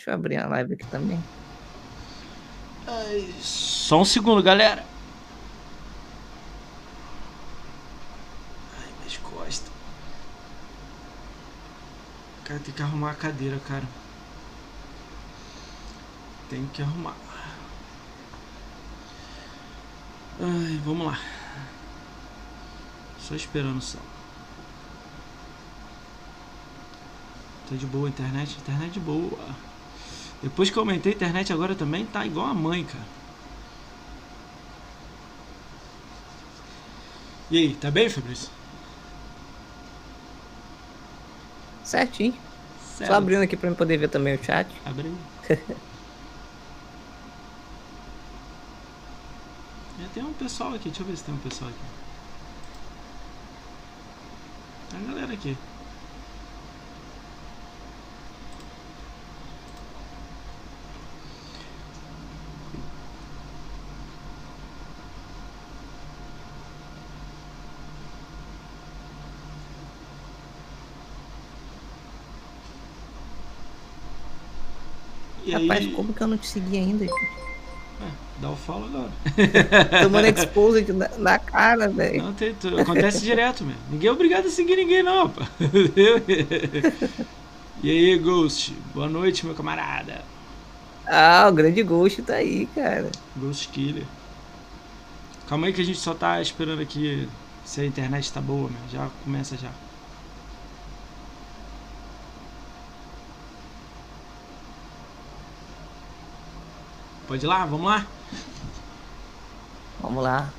Deixa eu abrir a live aqui também. Ai, só um segundo, galera. Ai, minhas costas. Cara, tem que arrumar a cadeira, cara. Tem que arrumar. Ai, vamos lá. Só esperando só. Tá de boa a internet? Internet de boa. Depois que eu aumentei a internet agora também tá igual a mãe, cara. E aí, tá bem, Fabrício? Certinho. Só abrindo aqui pra eu poder ver também o chat. É, tem um pessoal aqui, deixa eu ver se tem um pessoal aqui. Tem a galera aqui. Rapaz, como que eu não te segui ainda? gente? é, dá o follow agora. Tomando exposed na, na cara, velho. Não, tem, tu- acontece direto mesmo. Ninguém é obrigado a seguir ninguém, não, pá. E aí, Ghost? Boa noite, meu camarada. Ah, o grande Ghost tá aí, cara. Ghost Killer. Calma aí que a gente só tá esperando aqui se a internet tá boa, meu. Já começa já. Pode ir lá? Vamos lá? Vamos lá.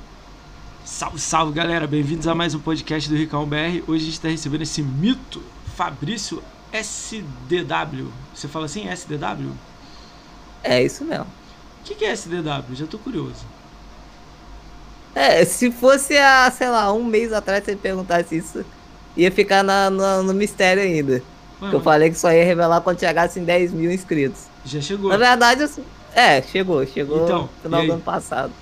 Salve, salve, galera. Bem-vindos a mais um podcast do Ricão BR. Hoje a gente tá recebendo esse mito, Fabrício SDW. Você fala assim, SDW? É isso mesmo. O que, que é SDW? Já tô curioso. É, se fosse há, sei lá, um mês atrás você perguntasse isso, ia ficar na, na- no mistério ainda. Ué, Eu falei que só ia revelar quando chegasse em 10 mil inscritos. já chegou. Na verdade, assim, é, chegou, chegou Então, no final do ano passado.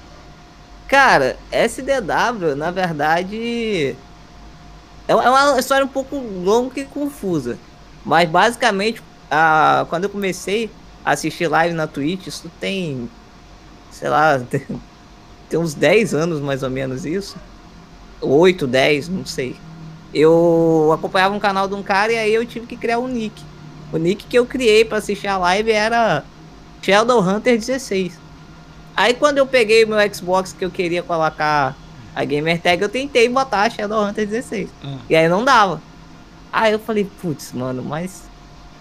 Cara, SDW, na verdade, é uma- é uma história um pouco longa e confusa. Mas basicamente, a, quando eu comecei a assistir live na Twitch, isso tem, sei lá, tem, tem uns 10 anos mais ou menos isso. 8, 10, não sei. Eu acompanhava um canal de um cara e aí eu tive que criar um nick. O nick que eu criei pra assistir a live era Shadowhunter 16. Aí quando eu peguei meu Xbox que eu queria colocar a gamer tag, eu tentei botar Shadowhunter 16. Ah, E aí não dava. Aí eu falei, putz, mano, mas.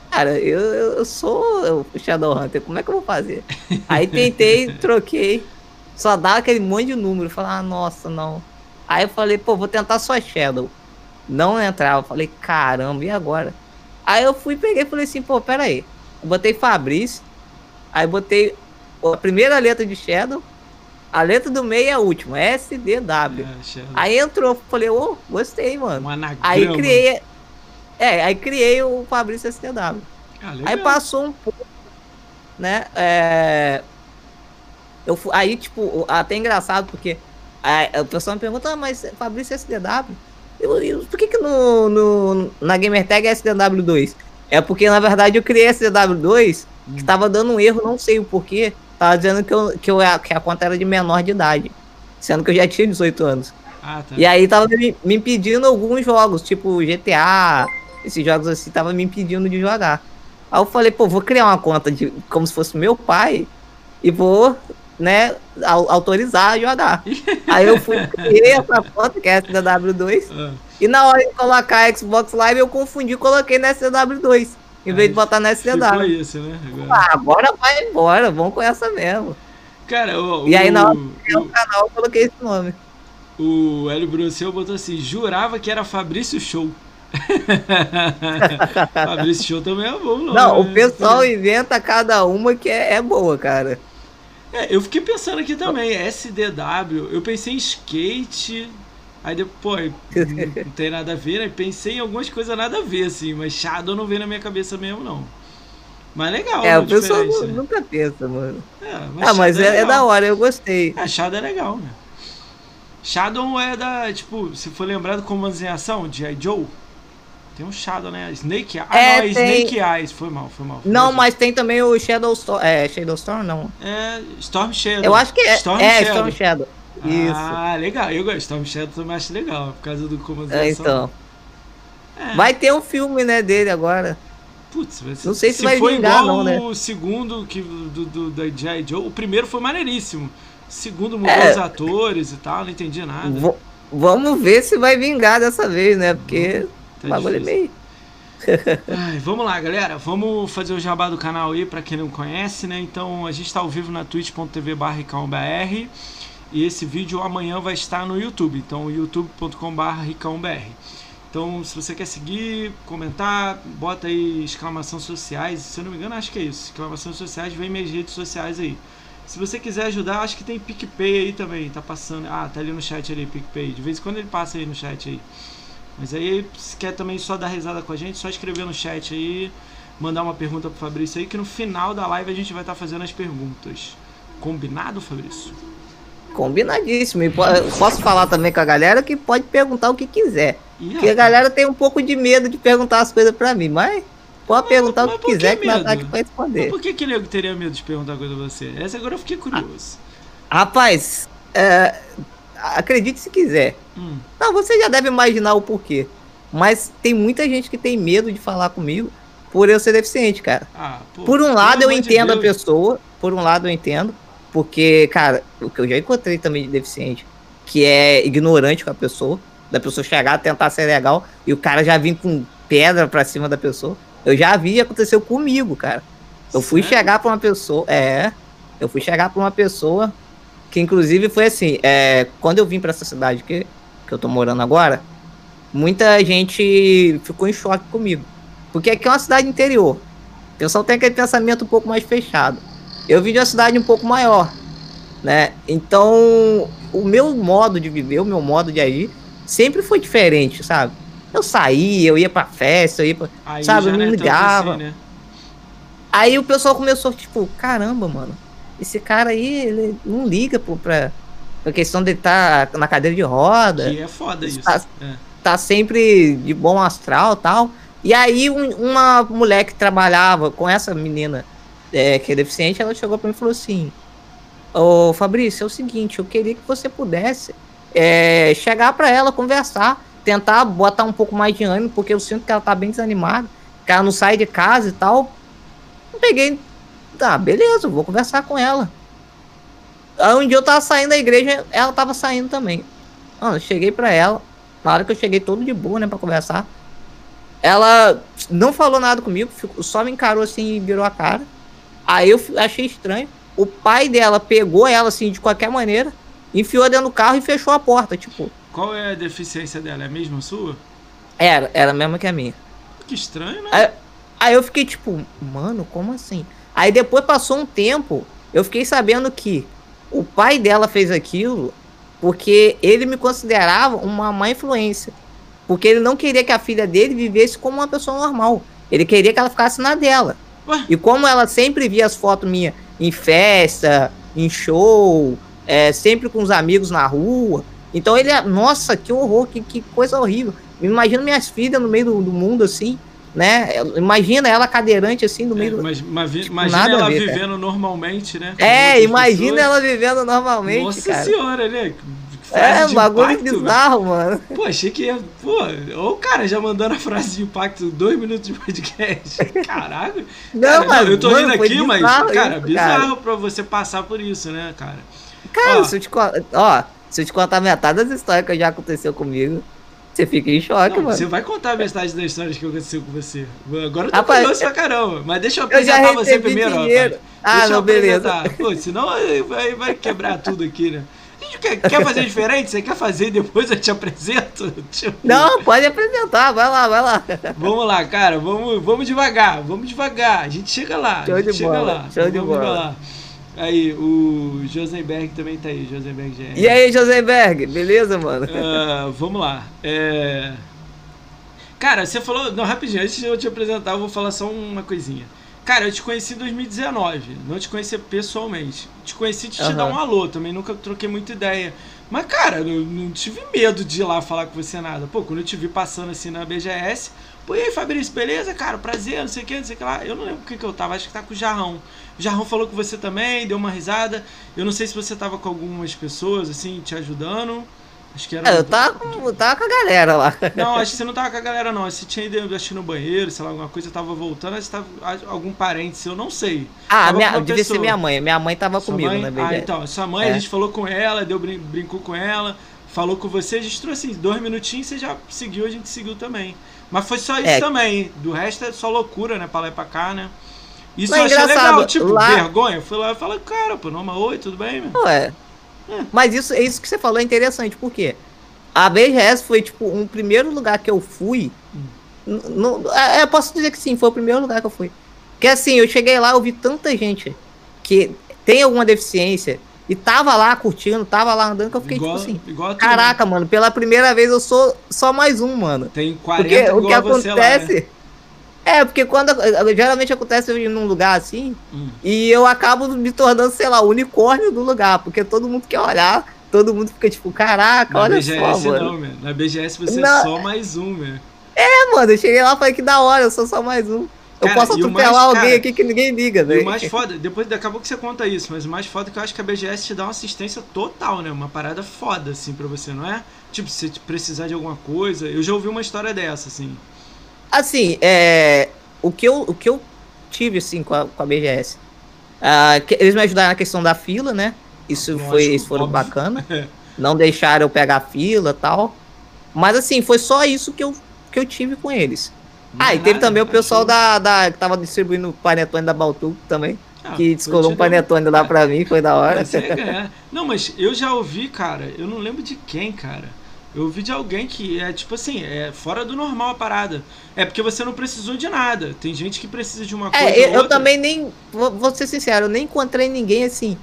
Cara, eu, eu sou o Shadowhunter, como é que eu vou fazer? Aí tentei, troquei. Só dá aquele monte de número. Falei, ah, nossa, não. Aí eu falei, pô, vou tentar só Shadow. Não entrava. Falei, caramba, e agora? Aí eu fui, peguei e falei assim, pô, pera aí. Eu botei Fabrício. Aí botei a primeira letra de Shadow. A letra do meio é a última, SDW. é. Aí entrou, falei, ô, gostei, mano. Um. Aí criei. É, aí criei o Fabrício STW. Ah, Aí passou um pouco, né? É, eu, aí, tipo, até engraçado, porque a, a pessoa me pergunta, ah, mas Fabrício SDW? Eu, eu- por que, que no, no, na Gamertag é SDW2? É porque, na verdade, eu criei SDW2 que tava dando um erro, não sei o porquê. Tava dizendo que, eu, que, eu, que a conta era de menor de idade. Sendo que eu já tinha 18 anos. Ah, tá. E aí tava me, me impedindo alguns jogos, tipo GTA, esses jogos assim, tava me impedindo de jogar. Aí eu falei, pô, vou criar uma conta de como se fosse meu pai e vou, né, au- autorizar a jogar. aí eu fui, criei essa conta, que é a SDW2, Ah, e na hora de colocar a Xbox Live eu confundi e coloquei na SDW2, em vez de botar na SDW. isso, né? Agora. Ah, agora vai embora, vamos com essa mesmo. Cara, o, E aí, o, na hora No canal eu coloquei esse nome. o, o Hélio Brucel botou assim: jurava que era Fabrício Show. Fabrício Show também é bom, não. Não, o né? pessoal inventa cada uma que é, é boa, cara. É, eu fiquei pensando aqui também, SDW, eu pensei em skate, aí depois, não, não tem nada a ver, né? Pensei em algumas coisas nada a ver, assim, mas Shadow não veio na minha cabeça mesmo, não. Mas legal, É, né, o pessoal né? nunca pensa, mano. É, Ah, mas Shadow é, é da hora, eu gostei. Ah, Shadow é legal, né? Shadow é da, tipo, se for lembrado como em ação, de I. Joe, Tem um Shadow, né? Snake Eyes. É, ah, não, é tem- Snake Eyes. Foi mal, foi mal. foi Não, mal. mas tem também o Shadow Storm. É, Shadow Storm não. É Storm Shadow. Eu acho que é. Storm é, Shadow. Storm Shadow. Isso. Ah, legal. Eu gosto. Storm Shadow também acho legal, por causa do comando É, então. É. Vai ter um filme, né, dele agora. Putz, ser- Não sei se vai for vingar, igual não, né? o segundo que, do, do, da G.I. Joe, o primeiro foi maneiríssimo. O segundo mudou É. os atores e tal, não entendi nada. V- vamos ver se vai vingar dessa vez, né? Porque Tá o bagulho é meio. Ai, vamos lá, galera. Vamos fazer o jabá do canal aí pra quem não conhece, né? Então a gente tá ao vivo na twitch.tv e esse vídeo amanhã vai estar no YouTube. Então youtube.com.br ricãobr. Então, se você quer seguir, comentar, bota aí exclamação sociais. Se eu não me engano, acho que é isso. Exclamação sociais, vem minhas redes sociais aí. Se você quiser ajudar, acho que tem PicPay aí também. Tá passando. Ah, tá ali no chat ali, PicPay. De vez em quando ele passa aí no chat aí. Mas aí, se quer também só dar risada com a gente, só escrever no chat aí, mandar uma pergunta pro Fabrício aí, que no final da live a gente vai estar fazendo as perguntas. Combinado, Fabrício? Combinadíssimo. E po- posso falar também com a galera que pode perguntar o que quiser. Porque a galera tem um pouco de medo de perguntar as coisas pra mim, mas pode perguntar mas o que por que quiser que nós tá aqui pra mas responder. por que que nego teria medo de perguntar coisa pra você? Essa agora eu fiquei curioso. Rapaz, é, acredite se quiser. Hum, Não, você já deve imaginar o porquê. Mas tem muita gente que tem medo de falar comigo por eu ser deficiente, cara. ah, Por um lado eu amor de entendo a pessoa, por um lado eu entendo, porque, cara, o que eu já encontrei também de deficiente, que é ignorante com a pessoa, da pessoa chegar, tentar ser legal, e o cara já vir com pedra pra cima da pessoa. Eu já vi aconteceu comigo, cara. Eu fui Sério? chegar pra uma pessoa, é, eu fui chegar pra uma pessoa que inclusive foi assim, é, quando eu vim pra essa cidade que, que eu tô morando agora, muita gente ficou em choque comigo. Porque aqui é uma cidade interior. O pessoal tem aquele pensamento um pouco mais fechado. Eu vim de uma cidade um pouco maior, né? Então, o meu modo de viver, o meu modo de agir, sempre foi diferente, sabe? Eu saía, eu ia pra festa, eu ia pra... Aí sabe, eu não não é ligava. assim, né? Aí o pessoal começou, tipo, caramba, mano, esse cara aí, ele não liga pô, pra, pra questão de estar na cadeira de roda. Que é foda isso. Tá- É. tá sempre de bom astral tal. E aí um- uma mulher que trabalhava com essa menina é, que é deficiente, ela chegou pra mim e falou assim, ô Fabrício, é o seguinte, eu queria que você pudesse é, chegar pra ela, conversar, tentar botar um pouco mais de ânimo, porque eu sinto que ela tá bem desanimada, que ela não sai de casa e tal. Eu peguei, tá, beleza, vou conversar com ela. Um dia eu tava saindo da igreja, ela tava saindo também. Mano, eu cheguei pra ela, na hora que eu cheguei todo de boa, né, pra conversar. Ela não falou nada comigo, só me encarou assim e virou a cara. Aí eu achei estranho. O pai dela pegou ela assim de qualquer maneira, enfiou dentro do carro e fechou a porta. Tipo, Qual é a deficiência dela? É a mesma sua? era, era a mesma que a minha. Que estranho, né? Aí, aí eu fiquei tipo, mano, como assim? Aí depois passou um tempo, eu fiquei sabendo que o pai dela fez aquilo porque ele me considerava uma má influência. Porque ele não queria que a filha dele vivesse como uma pessoa normal. Ele queria que ela ficasse na dela. Ué? E como ela sempre via as fotos minhas em festa, em show, é, sempre com os amigos na rua. Então ele, nossa, que horror, que, que coisa horrível. Imagina minhas filhas no meio do, do mundo assim, né? Imagina ela cadeirante assim no meio É, do. mas, mas tipo, imagina ela ver, cara. vivendo normalmente, né? com É, imagina pessoas. ela vivendo normalmente, Nossa cara. senhora, né? É, Frase um de bagulho impacto, velho. bizarro, mano. Pô, achei que ia. Pô, ou o cara já mandando a frase de impacto, dois minutos de podcast. Caraca. Não, Cara, mas, eu tô mano, rindo aqui, mas, cara, isso, bizarro pra você passar por isso, né, cara? Cara, Ó. se eu te contar. Ó, se eu te contar metade das histórias que já aconteceu comigo, você fica em choque, Não, mano. você vai contar a metade das histórias que aconteceu com você. Agora eu tô Rapaz, curioso pra caramba. Mas deixa eu Eu já apresentar você primeiro, dinheiro. rapaz. Ah, Deixa eu não, beleza. apresentar. Pô, senão vai- vai quebrar tudo aqui, né? Quer, quer fazer diferente? Você quer fazer depois eu te apresento? Tipo, Não, pode apresentar, vai lá, vai lá. Vamos lá, cara, vamos, vamos devagar, vamos devagar. A gente chega lá, Show a gente de chega bola, lá. show de vamos bola. lá. Aí, o Josenberg também tá aí, Josenberg GR. E aí, Josenberg, beleza, mano? Ah, vamos lá. É... Cara, você falou. Não, rapidinho, antes de eu te apresentar, eu vou falar só uma coisinha. Cara, eu te conheci em 2019, não te conheci pessoalmente. Te conheci de te Aham. dar um alô, também nunca troquei muita ideia. Mas, cara, eu não tive medo de ir lá falar com você nada. Pô, quando eu te vi passando assim na BGS, Pô, e aí, Fabrício, beleza, cara? Prazer, não sei o que, não sei o que lá. Eu não lembro o que, que eu tava, acho que tá com o Jarrão. O Jarrão falou com você também, deu uma risada. Eu não sei se você tava com algumas pessoas, assim, te ajudando. Acho que era. É, eu tava com, tava com a galera lá. Não, acho que você não tava com a galera, não. Você tinha ido acho, no banheiro, sei lá, alguma coisa, tava voltando, você tava algum parente seu, não sei. Ah, minha, devia ser minha mãe. Minha mãe tava sua comigo, mãe? né, Ah, então, sua mãe, é. a gente falou com ela, deu brincou com ela, falou com você, a gente trouxe assim, dois minutinhos, você já seguiu, a gente seguiu também. Mas foi só isso é. também. Do resto é só loucura, né? Pra lá e pra cá, né? Isso Mas eu achei legal, tipo, lá... vergonha. Fui lá e falei, cara, pô, Noma, oi, tudo bem, meu? Ué. É. Mas isso, isso que você falou é interessante, por quê? A BGS foi, tipo, um primeiro lugar que eu fui. No, é, posso dizer que sim, foi o primeiro lugar que eu fui. Porque assim, eu cheguei lá, eu vi tanta gente que tem alguma deficiência e tava lá curtindo, tava lá andando, que eu fiquei igual, tipo assim. Caraca, mano, pela primeira vez eu sou só mais um, mano. Tem 40 porque o que acontece. Lá, né? É, porque quando. Geralmente acontece eu ir num lugar assim. Hum. E eu acabo me tornando, sei lá, o unicórnio do lugar. Porque todo mundo quer olhar todo mundo fica tipo, caraca, Na olha BGS, só, mano. Não, Na BGS você Na... é só mais um, meu. É, mano, eu cheguei lá e falei que da hora, eu sou só mais um. Eu posso atropelar mais, alguém cara, aqui que ninguém liga, velho. o mais foda, depois acabou que você conta isso, mas o mais foda é que eu acho que a BGS te dá uma assistência total, né? Uma parada foda, assim, pra você, não é? Tipo, se precisar de alguma coisa. Eu já ouvi uma história dessa, assim. Assim, é. O que eu, o que eu tive, assim, com a, com a BGS. Ah, eles me ajudaram na questão da fila, né? Isso foi, isso foram bacana. não deixaram eu pegar fila tal. Mas assim, foi só isso que eu, que eu tive com eles. Não ah, e teve nada, também o pessoal da, da, que tava distribuindo o panetone da Baltu também. Ah, que descolou um panetone lá pra mim, foi da hora. É não, mas eu já ouvi, cara, eu não lembro de quem, cara. Eu ouvi de alguém que é tipo assim, é fora do normal a parada. É porque você não precisou de nada. Tem gente que precisa de uma é, coisa. É, eu, eu também nem. Vou, vou ser sincero, eu nem encontrei ninguém assim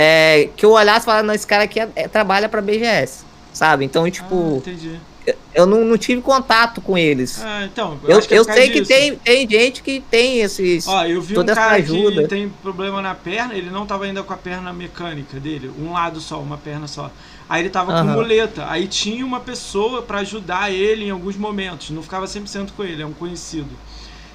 é, que eu olhasse e falasse, não, esse cara aqui é, é, trabalha pra BGS, sabe? Então, tipo. Ah, eu não, não, tive contato com eles. Ah, então. Eu, eu, é eu sei disso. que tem, tem gente que tem esses. Ó, eu vi toda um cara ajuda. que tem problema na perna, ele não tava ainda com a perna mecânica dele, um lado só, uma perna só. Aí ele tava uhum. com muleta. Aí tinha uma pessoa para ajudar ele em alguns momentos. Não ficava 100% com ele, é um conhecido.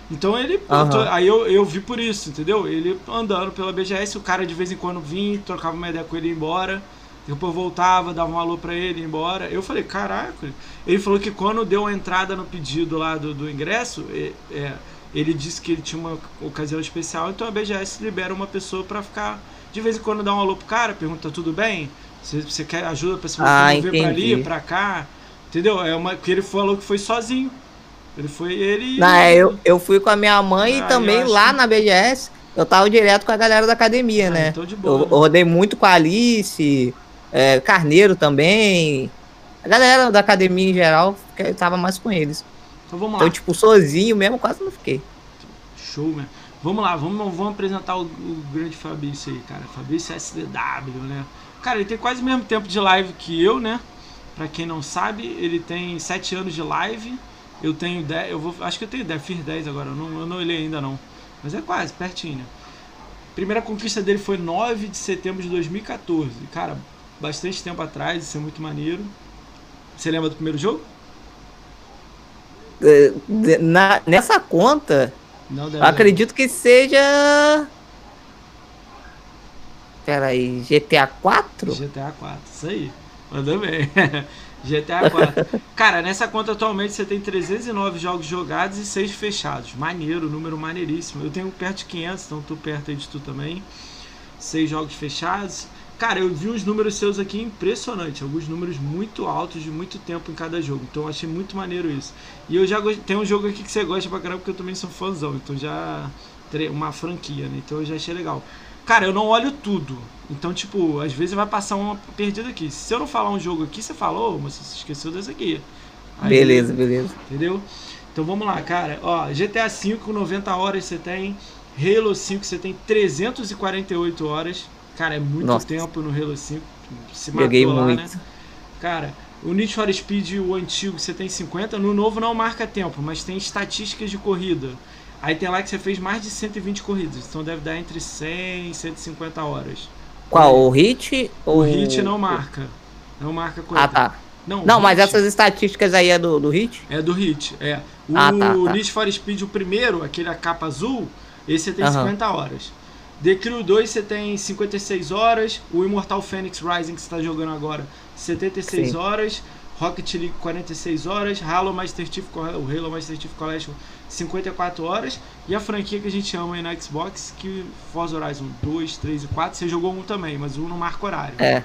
Então ele. Uhum. Tô, aí eu, eu vi por isso, entendeu? Ele andando pela BGS, o cara de vez em quando vinha, trocava uma ideia com ele e ia embora. Depois voltava, dava um alô pra ele e ia embora. Eu falei, caraca. Ele falou que quando deu a entrada no pedido lá do, do ingresso, é, ele disse que ele tinha uma ocasião especial, então a BGS libera uma pessoa para ficar. De vez em quando dá um alô pro cara, pergunta tudo bem? Se você quer ajuda pra se ah, mover pra ali, pra cá. Entendeu? É uma. Que ele falou que foi sozinho. Ele foi ele. Não, é, eu, eu fui com a minha mãe ah, e também lá na BGS. Eu tava direto com a galera da academia, ah, né? Então de boa, eu, né? eu rodei muito com a Alice, é, Carneiro também. A galera da academia em geral, eu tava mais com eles. Então vamos lá. Então, tipo, sozinho mesmo, quase não fiquei. Show, né? Vamos lá, vamos, vamos apresentar o, o grande Fabrício aí, cara. Fabrício SDW, né? Cara, ele tem quase o mesmo tempo de live que eu, né? Pra quem não sabe, ele tem 7 anos de live. Eu tenho 10, eu vou, acho que eu tenho 10, fiz 10 agora, eu não, eu não olhei ainda não. Mas é quase, pertinho, né? Primeira conquista dele foi 9 de setembro de 2014. Cara, bastante tempo atrás, isso é muito maneiro. Você lembra do primeiro jogo? É, na, nessa conta, não, acredito que seja. Pera aí, GTA 4? GTA 4, isso aí. Mandou bem. GTA 4. Cara, nessa conta atualmente você tem 309 jogos jogados e 6 fechados. Maneiro, número maneiríssimo. Eu tenho perto de 500, então tô perto aí de tu também. 6 jogos fechados. Cara, eu vi uns números seus aqui impressionantes. Alguns números muito altos de muito tempo em cada jogo. Então achei muito maneiro isso. E eu já tem um jogo aqui que você gosta pra caramba, porque eu também sou fãzão. Então já. Uma franquia, né? Então eu já achei legal. Cara, eu não olho tudo. Então, tipo, às vezes vai passar uma perdida aqui. Se eu não falar um jogo aqui, você falou, oh, mas você esqueceu desse aqui. Aí, beleza, beleza. Entendeu? Então vamos lá, cara. Ó, GTA V com 90 horas você tem. Halo 5 você tem 348 horas. Cara, é muito Nossa. tempo no Halo 5. Se matou Joguei lá, muito. né? Cara, o Need for Speed, o antigo, você tem 50. No novo não marca tempo, mas tem estatísticas de corrida. Aí tem lá que você fez mais de 120 corridas, então deve dar entre 100 e 150 horas. Qual? O hit? O ou... hit não marca. Não marca corrida. Ah, tá. Não, Não, o mas essas estatísticas aí é do, do Hit? É do Hit, é. O Ah, tá, tá. Need for Speed, o primeiro, aquele a capa azul, esse você tem Aham. 50 horas. The Crew 2 você tem 56 horas. O Immortal Phoenix Rising que você tá jogando agora, 76 Sim. horas. Rocket League 46 horas, Halo Master Chief, o Halo Master Chief Collection 54 horas e a franquia que a gente ama aí na Xbox, que Forza Horizon 2, 3 e 4, você jogou um também, mas um não marca horário. É.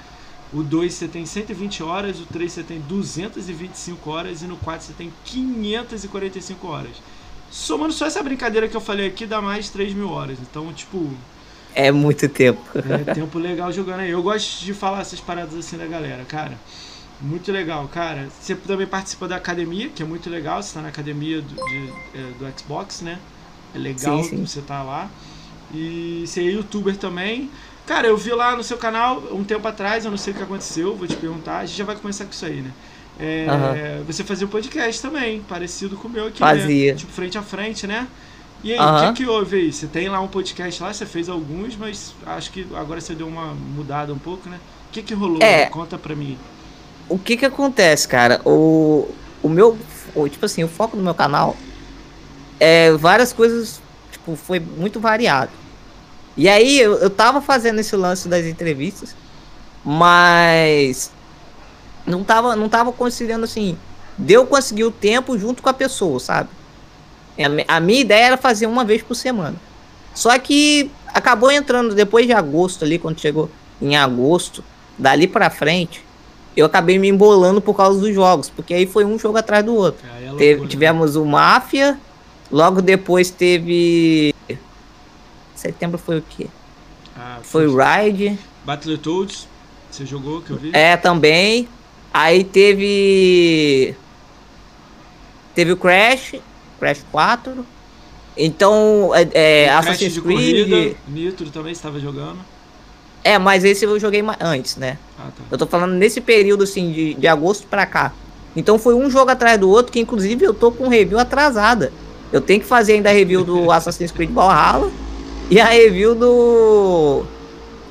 O 2 você tem 120 horas, o 3 você tem 225 horas e no 4 você tem 545 horas. Somando só essa brincadeira que eu falei aqui, dá mais de 3 mil horas. Então, tipo, É muito tempo. é tempo legal jogando aí. Eu gosto de falar essas paradas assim da galera, cara. Muito legal, cara. Você também participa da academia, que é muito legal. Você tá na academia do, de- é, do Xbox, né? É legal Sim, sim. você tá lá. E você é youtuber também. Cara, eu vi lá no seu canal um tempo atrás, eu não sei o que aconteceu, vou te perguntar. A gente já vai começar com isso aí, né? É, Aham. Você fazia um podcast também, parecido com o meu aqui, Fazia. né? Tipo, frente a frente, né? E aí, o Aham. que, que houve aí? Você tem lá um podcast lá, você fez alguns, mas acho que agora você deu uma mudada um pouco, né? O que, que rolou? É. Conta pra mim. O que que acontece, cara? O, o meu, o, tipo assim, o foco do meu canal é várias coisas, tipo, foi muito variado. E aí eu, eu tava fazendo esse lance das entrevistas, mas não tava, não tava conciliando assim, de eu conseguir o tempo junto com a pessoa, sabe? A, mi- a minha ideia era fazer uma vez por semana. Só que acabou entrando depois de agosto ali, quando chegou em agosto, dali pra frente, eu acabei me embolando por causa dos jogos, porque aí foi um jogo atrás do outro. É Teve- loucura, né? tivemos o Máfia, logo depois teve. Setembro foi o quê? Ah, Foi o Ride. Battletoads, você jogou, que eu vi? É, também. Aí teve. Teve o Crash, Crash 4. Então, é, é, Assassin's Creed. corrida, Nitro também estava jogando. É, mas esse eu joguei antes, né? Ah, tá. Eu tô falando nesse período, assim, de, de agosto pra cá. Então foi um jogo atrás do outro, que inclusive eu tô com review atrasada. Eu tenho que fazer ainda a review do Assassin's Creed Valhalla e a review do.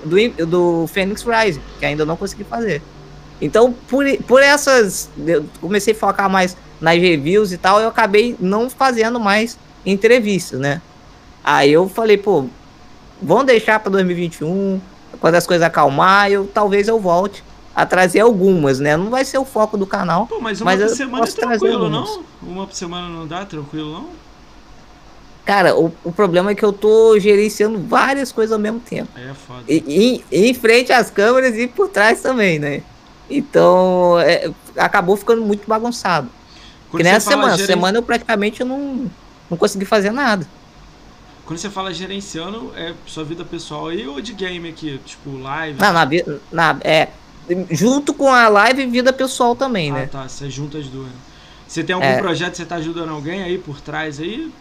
do, do Phoenix Rising, que ainda não consegui fazer. Então, por, por essas. Eu comecei a focar mais nas reviews e tal, eu acabei não fazendo mais entrevistas, né? Aí eu falei, pô, vamos deixar pra 2021, quando as coisas acalmar, eu talvez eu volte a trazer algumas, né? Não vai ser o foco do canal. Pô, mas uma Mas por semana é tranquilo, não? Uma por semana não dá tranquilo, não? Cara, o, o problema é que eu tô gerenciando várias coisas ao mesmo tempo. É foda. E, e- em frente às câmeras e por trás também, né? Então, é, acabou ficando muito bagunçado. Quando que nem você essa fala semana. geren- Semana eu praticamente não, não consegui fazer nada. Quando você fala gerenciando, é sua vida pessoal aí ou de game aqui? Tipo, live? Não, na, na, é, junto com a live, vida pessoal também, ah, né? tá. Você junta as duas. né? Você tem algum É. projeto que você tá ajudando alguém aí por trás aí?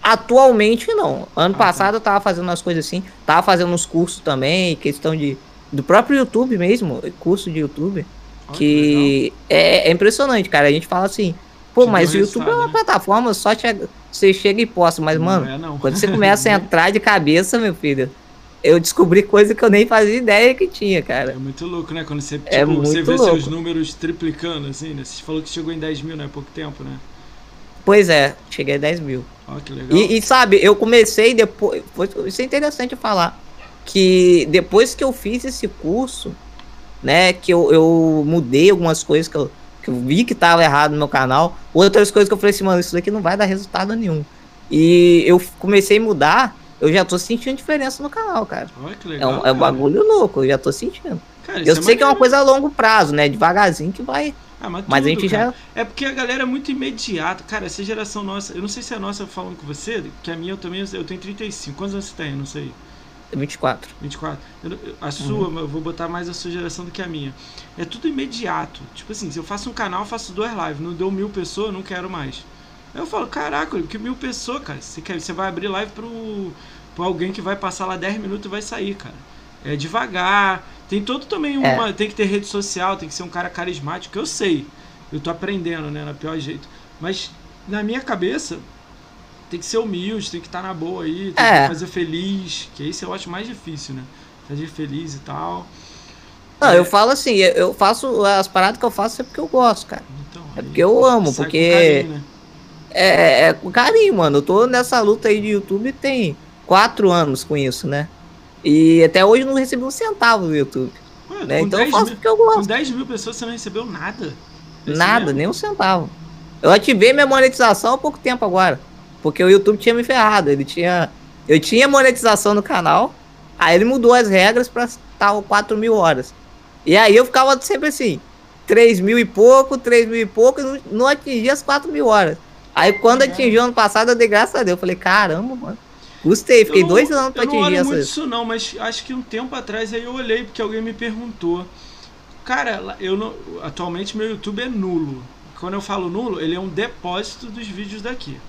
Atualmente não. Ano Ah, passado eu tava fazendo umas coisas assim, tava fazendo uns cursos também, questão de do próprio YouTube mesmo, curso de YouTube, Ó, que é, é impressionante, cara. A gente fala assim, pô, mas o YouTube é uma né? plataforma, só chega, você chega e posta, mas Não mano, é, não. quando você começa a entrar de cabeça, meu filho, eu descobri coisa que eu nem fazia ideia que tinha, É cara. muito louco, né? Quando você, tipo, É você vê louco. seus números triplicando, assim, né? Você falou que chegou em 10 mil, né? Há pouco tempo, né? Pois é, cheguei a 10 mil. Ó, que legal. E, e, sabe, eu comecei depois. foi- Isso é interessante falar. Que depois que eu fiz esse curso, né, que eu, eu mudei algumas coisas que eu, que eu vi que tava errado no meu canal, outras coisas que eu falei assim, mano, isso daqui não vai dar resultado nenhum. E eu comecei a mudar, eu já tô sentindo diferença no canal, cara. Olha que É legal. um, é um bagulho louco, eu já tô sentindo. Cara, Eu sei que é uma coisa a longo prazo, né? Devagarzinho que vai. Ah, mas, Mas a tudo, gente cara. já. É porque a galera é muito imediata. Cara, essa geração nossa. Eu não sei se é a nossa falando com você, que a minha eu também. Eu tenho 35. Quantos anos você tem? Eu não sei. 24. 24. Eu não- eu- a Uhum. sua, eu vou botar mais a sua geração do que a minha. É tudo imediato. Tipo assim, se eu faço um canal, eu faço duas lives. Não deu mil pessoas, eu não quero mais. Aí eu falo, caraca, que mil pessoas, cara. Você, quer, você vai abrir live pro, pro alguém que vai passar lá 10 minutos e vai sair, cara. É devagar. Tem todo também É. uma. Tem que ter rede social, tem que ser um cara carismático, eu sei. Eu tô aprendendo, né? Na pior jeito. Mas na minha cabeça, tem que ser humilde, tem que estar na boa aí, tem É. que fazer feliz. Que isso eu acho mais difícil, né? Fazer feliz e tal. Não, é. eu falo assim, eu faço as paradas que eu faço é porque eu gosto, cara. Então, é porque eu amo, porque. Carinho, né? é, é com carinho, mano. Eu tô nessa luta aí de YouTube tem quatro anos com isso, né? E até hoje não recebi um centavo do YouTube. Ué, né? Então eu faço mil, porque eu gosto. Com 10 mil pessoas você não recebeu nada? Nada, mesmo? nem um centavo. Eu ativei minha monetização há pouco tempo agora. Porque o YouTube tinha me ferrado. Ele tinha. Eu tinha monetização no canal. Aí ele mudou as regras pra estar 4 mil horas. E aí eu ficava sempre assim, 3 mil e pouco, 3 mil e pouco, e não, não atingia as 4 mil horas. Aí quando atingiu ano passado, eu dei graças a Deus. Eu falei, caramba, mano. Gostei, fiquei não, dois anos pra atingir essa. Eu não olho muito isso não, mas acho que um tempo atrás aí eu olhei, porque alguém me perguntou. Cara, eu não, atualmente meu YouTube é nulo. Quando eu falo nulo, ele é um depósito dos vídeos daqui.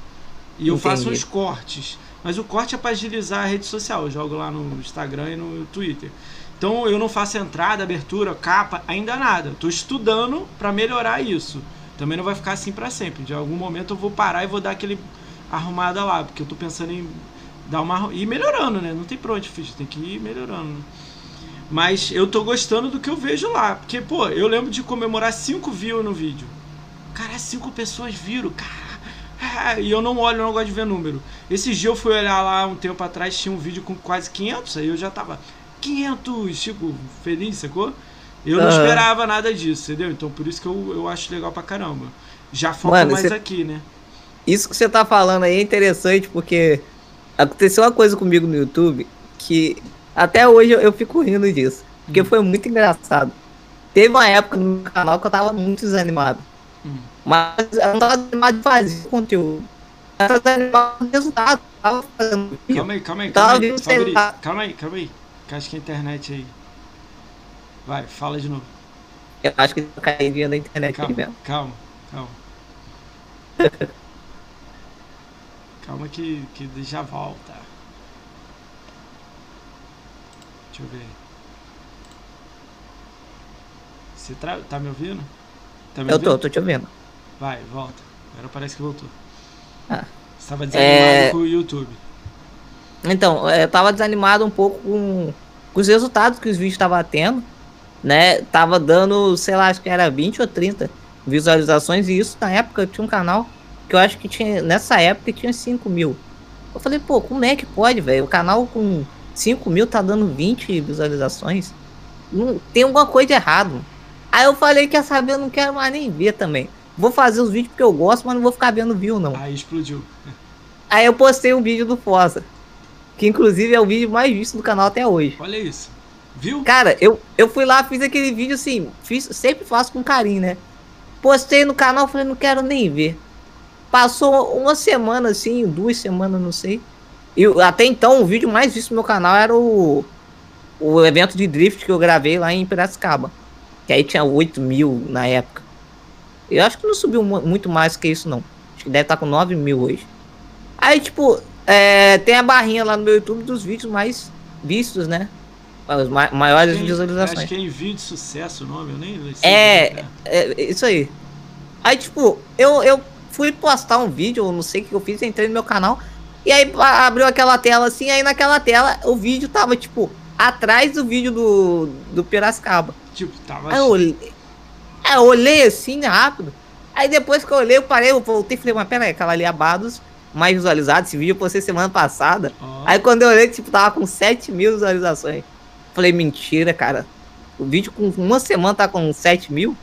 E eu Entendi. faço uns cortes. Mas o corte é para agilizar a rede social. Eu jogo lá no Instagram e no Twitter. Então eu não faço entrada, abertura, capa, ainda nada. Estou estudando para melhorar isso. Também não vai ficar assim para sempre. De algum momento eu vou parar e vou dar aquele arrumada lá, porque eu estou pensando em dar uma ir melhorando, né? Não tem pra onde, filho, tem que ir melhorando. Mas eu tô gostando do que eu vejo lá, porque pô, eu lembro de comemorar 5 views no vídeo. Cara, cinco pessoas viram, cara e eu não olho, eu não gosto de ver número. Esse dia eu fui olhar lá um tempo atrás, tinha um vídeo com quase 500, aí eu já tava 500, tipo, feliz, sacou? Eu não esperava nada disso, entendeu? Então por isso que eu, eu acho legal pra caramba. Já foco Mano, mais cê... aqui, né? Isso que você tá falando aí é interessante porque aconteceu uma coisa comigo no YouTube que até hoje eu, eu fico rindo disso. Porque hum. foi muito engraçado. Teve uma época no canal que eu tava muito desanimado. Mas eu não tava desanimado de fazer conteúdo. Eu tava desanimado do resultado. Tava fazendo Calma aí, calma aí, calma aí. Calma, calma aí, calma aí. Que acho que a internet aí. Vai, fala de novo. Eu acho que tá caindo na internet calma, mesmo. Calma, calma. calma que, que já volta. Deixa eu ver. Você tra... tá me ouvindo? Tá me eu ouvindo? tô, tô te ouvindo. Vai, volta. Agora parece que voltou. Ah. Você tava desanimado é... com o YouTube. Então, eu tava desanimado um pouco com, com os resultados que os vídeos estavam tendo. Né? Tava dando, sei lá, acho que era 20 ou 30 visualizações. E isso na época tinha um canal que eu acho que tinha. Nessa época tinha 5 mil. Eu falei, pô, como é que pode, velho? O canal com 5 mil tá dando 20 visualizações. Não, tem alguma coisa de errado. Aí eu falei, quer saber, eu não quero mais nem ver também. Vou fazer os vídeos porque eu gosto, mas não vou ficar vendo view, não. Aí explodiu. Aí eu postei um vídeo do Forza. Que inclusive é o vídeo mais visto do canal até hoje. Olha isso. Viu? Cara, eu, eu fui lá, fiz aquele vídeo assim, fiz, sempre faço com carinho, né? Postei no canal, falei, não quero nem ver. Passou uma semana assim, duas semanas, não sei. E até então o vídeo mais visto no meu canal era o, o evento de drift que eu gravei lá em Piracicaba. Que aí tinha 8 mil na época. Eu acho que não subiu muito mais que isso, não. Acho que deve estar tá com 9 mil hoje. Aí, tipo, é, tem a barrinha lá no meu YouTube dos vídeos mais vistos, né? Os ma maiores tem, visualizações. Acho que é em vídeo de sucesso o nome, eu nem sei. É, é, é, isso aí. Aí, tipo, eu, eu fui postar um vídeo, eu não sei o que eu fiz, entrei no meu canal. E aí abriu aquela tela assim, aí naquela tela o vídeo tava, tipo, atrás do vídeo do, do Piracicaba. Tipo, tava. Aí eu olhei, aí eu olhei assim rápido. Aí depois que eu olhei, eu parei, eu voltei e falei, mas pera aí, aquela ali abados mais visualizado. Esse vídeo eu postei semana passada. Aí quando eu olhei, tipo, tava com 7 mil visualizações. Falei, mentira, cara. O vídeo com uma semana tá com 7 mil.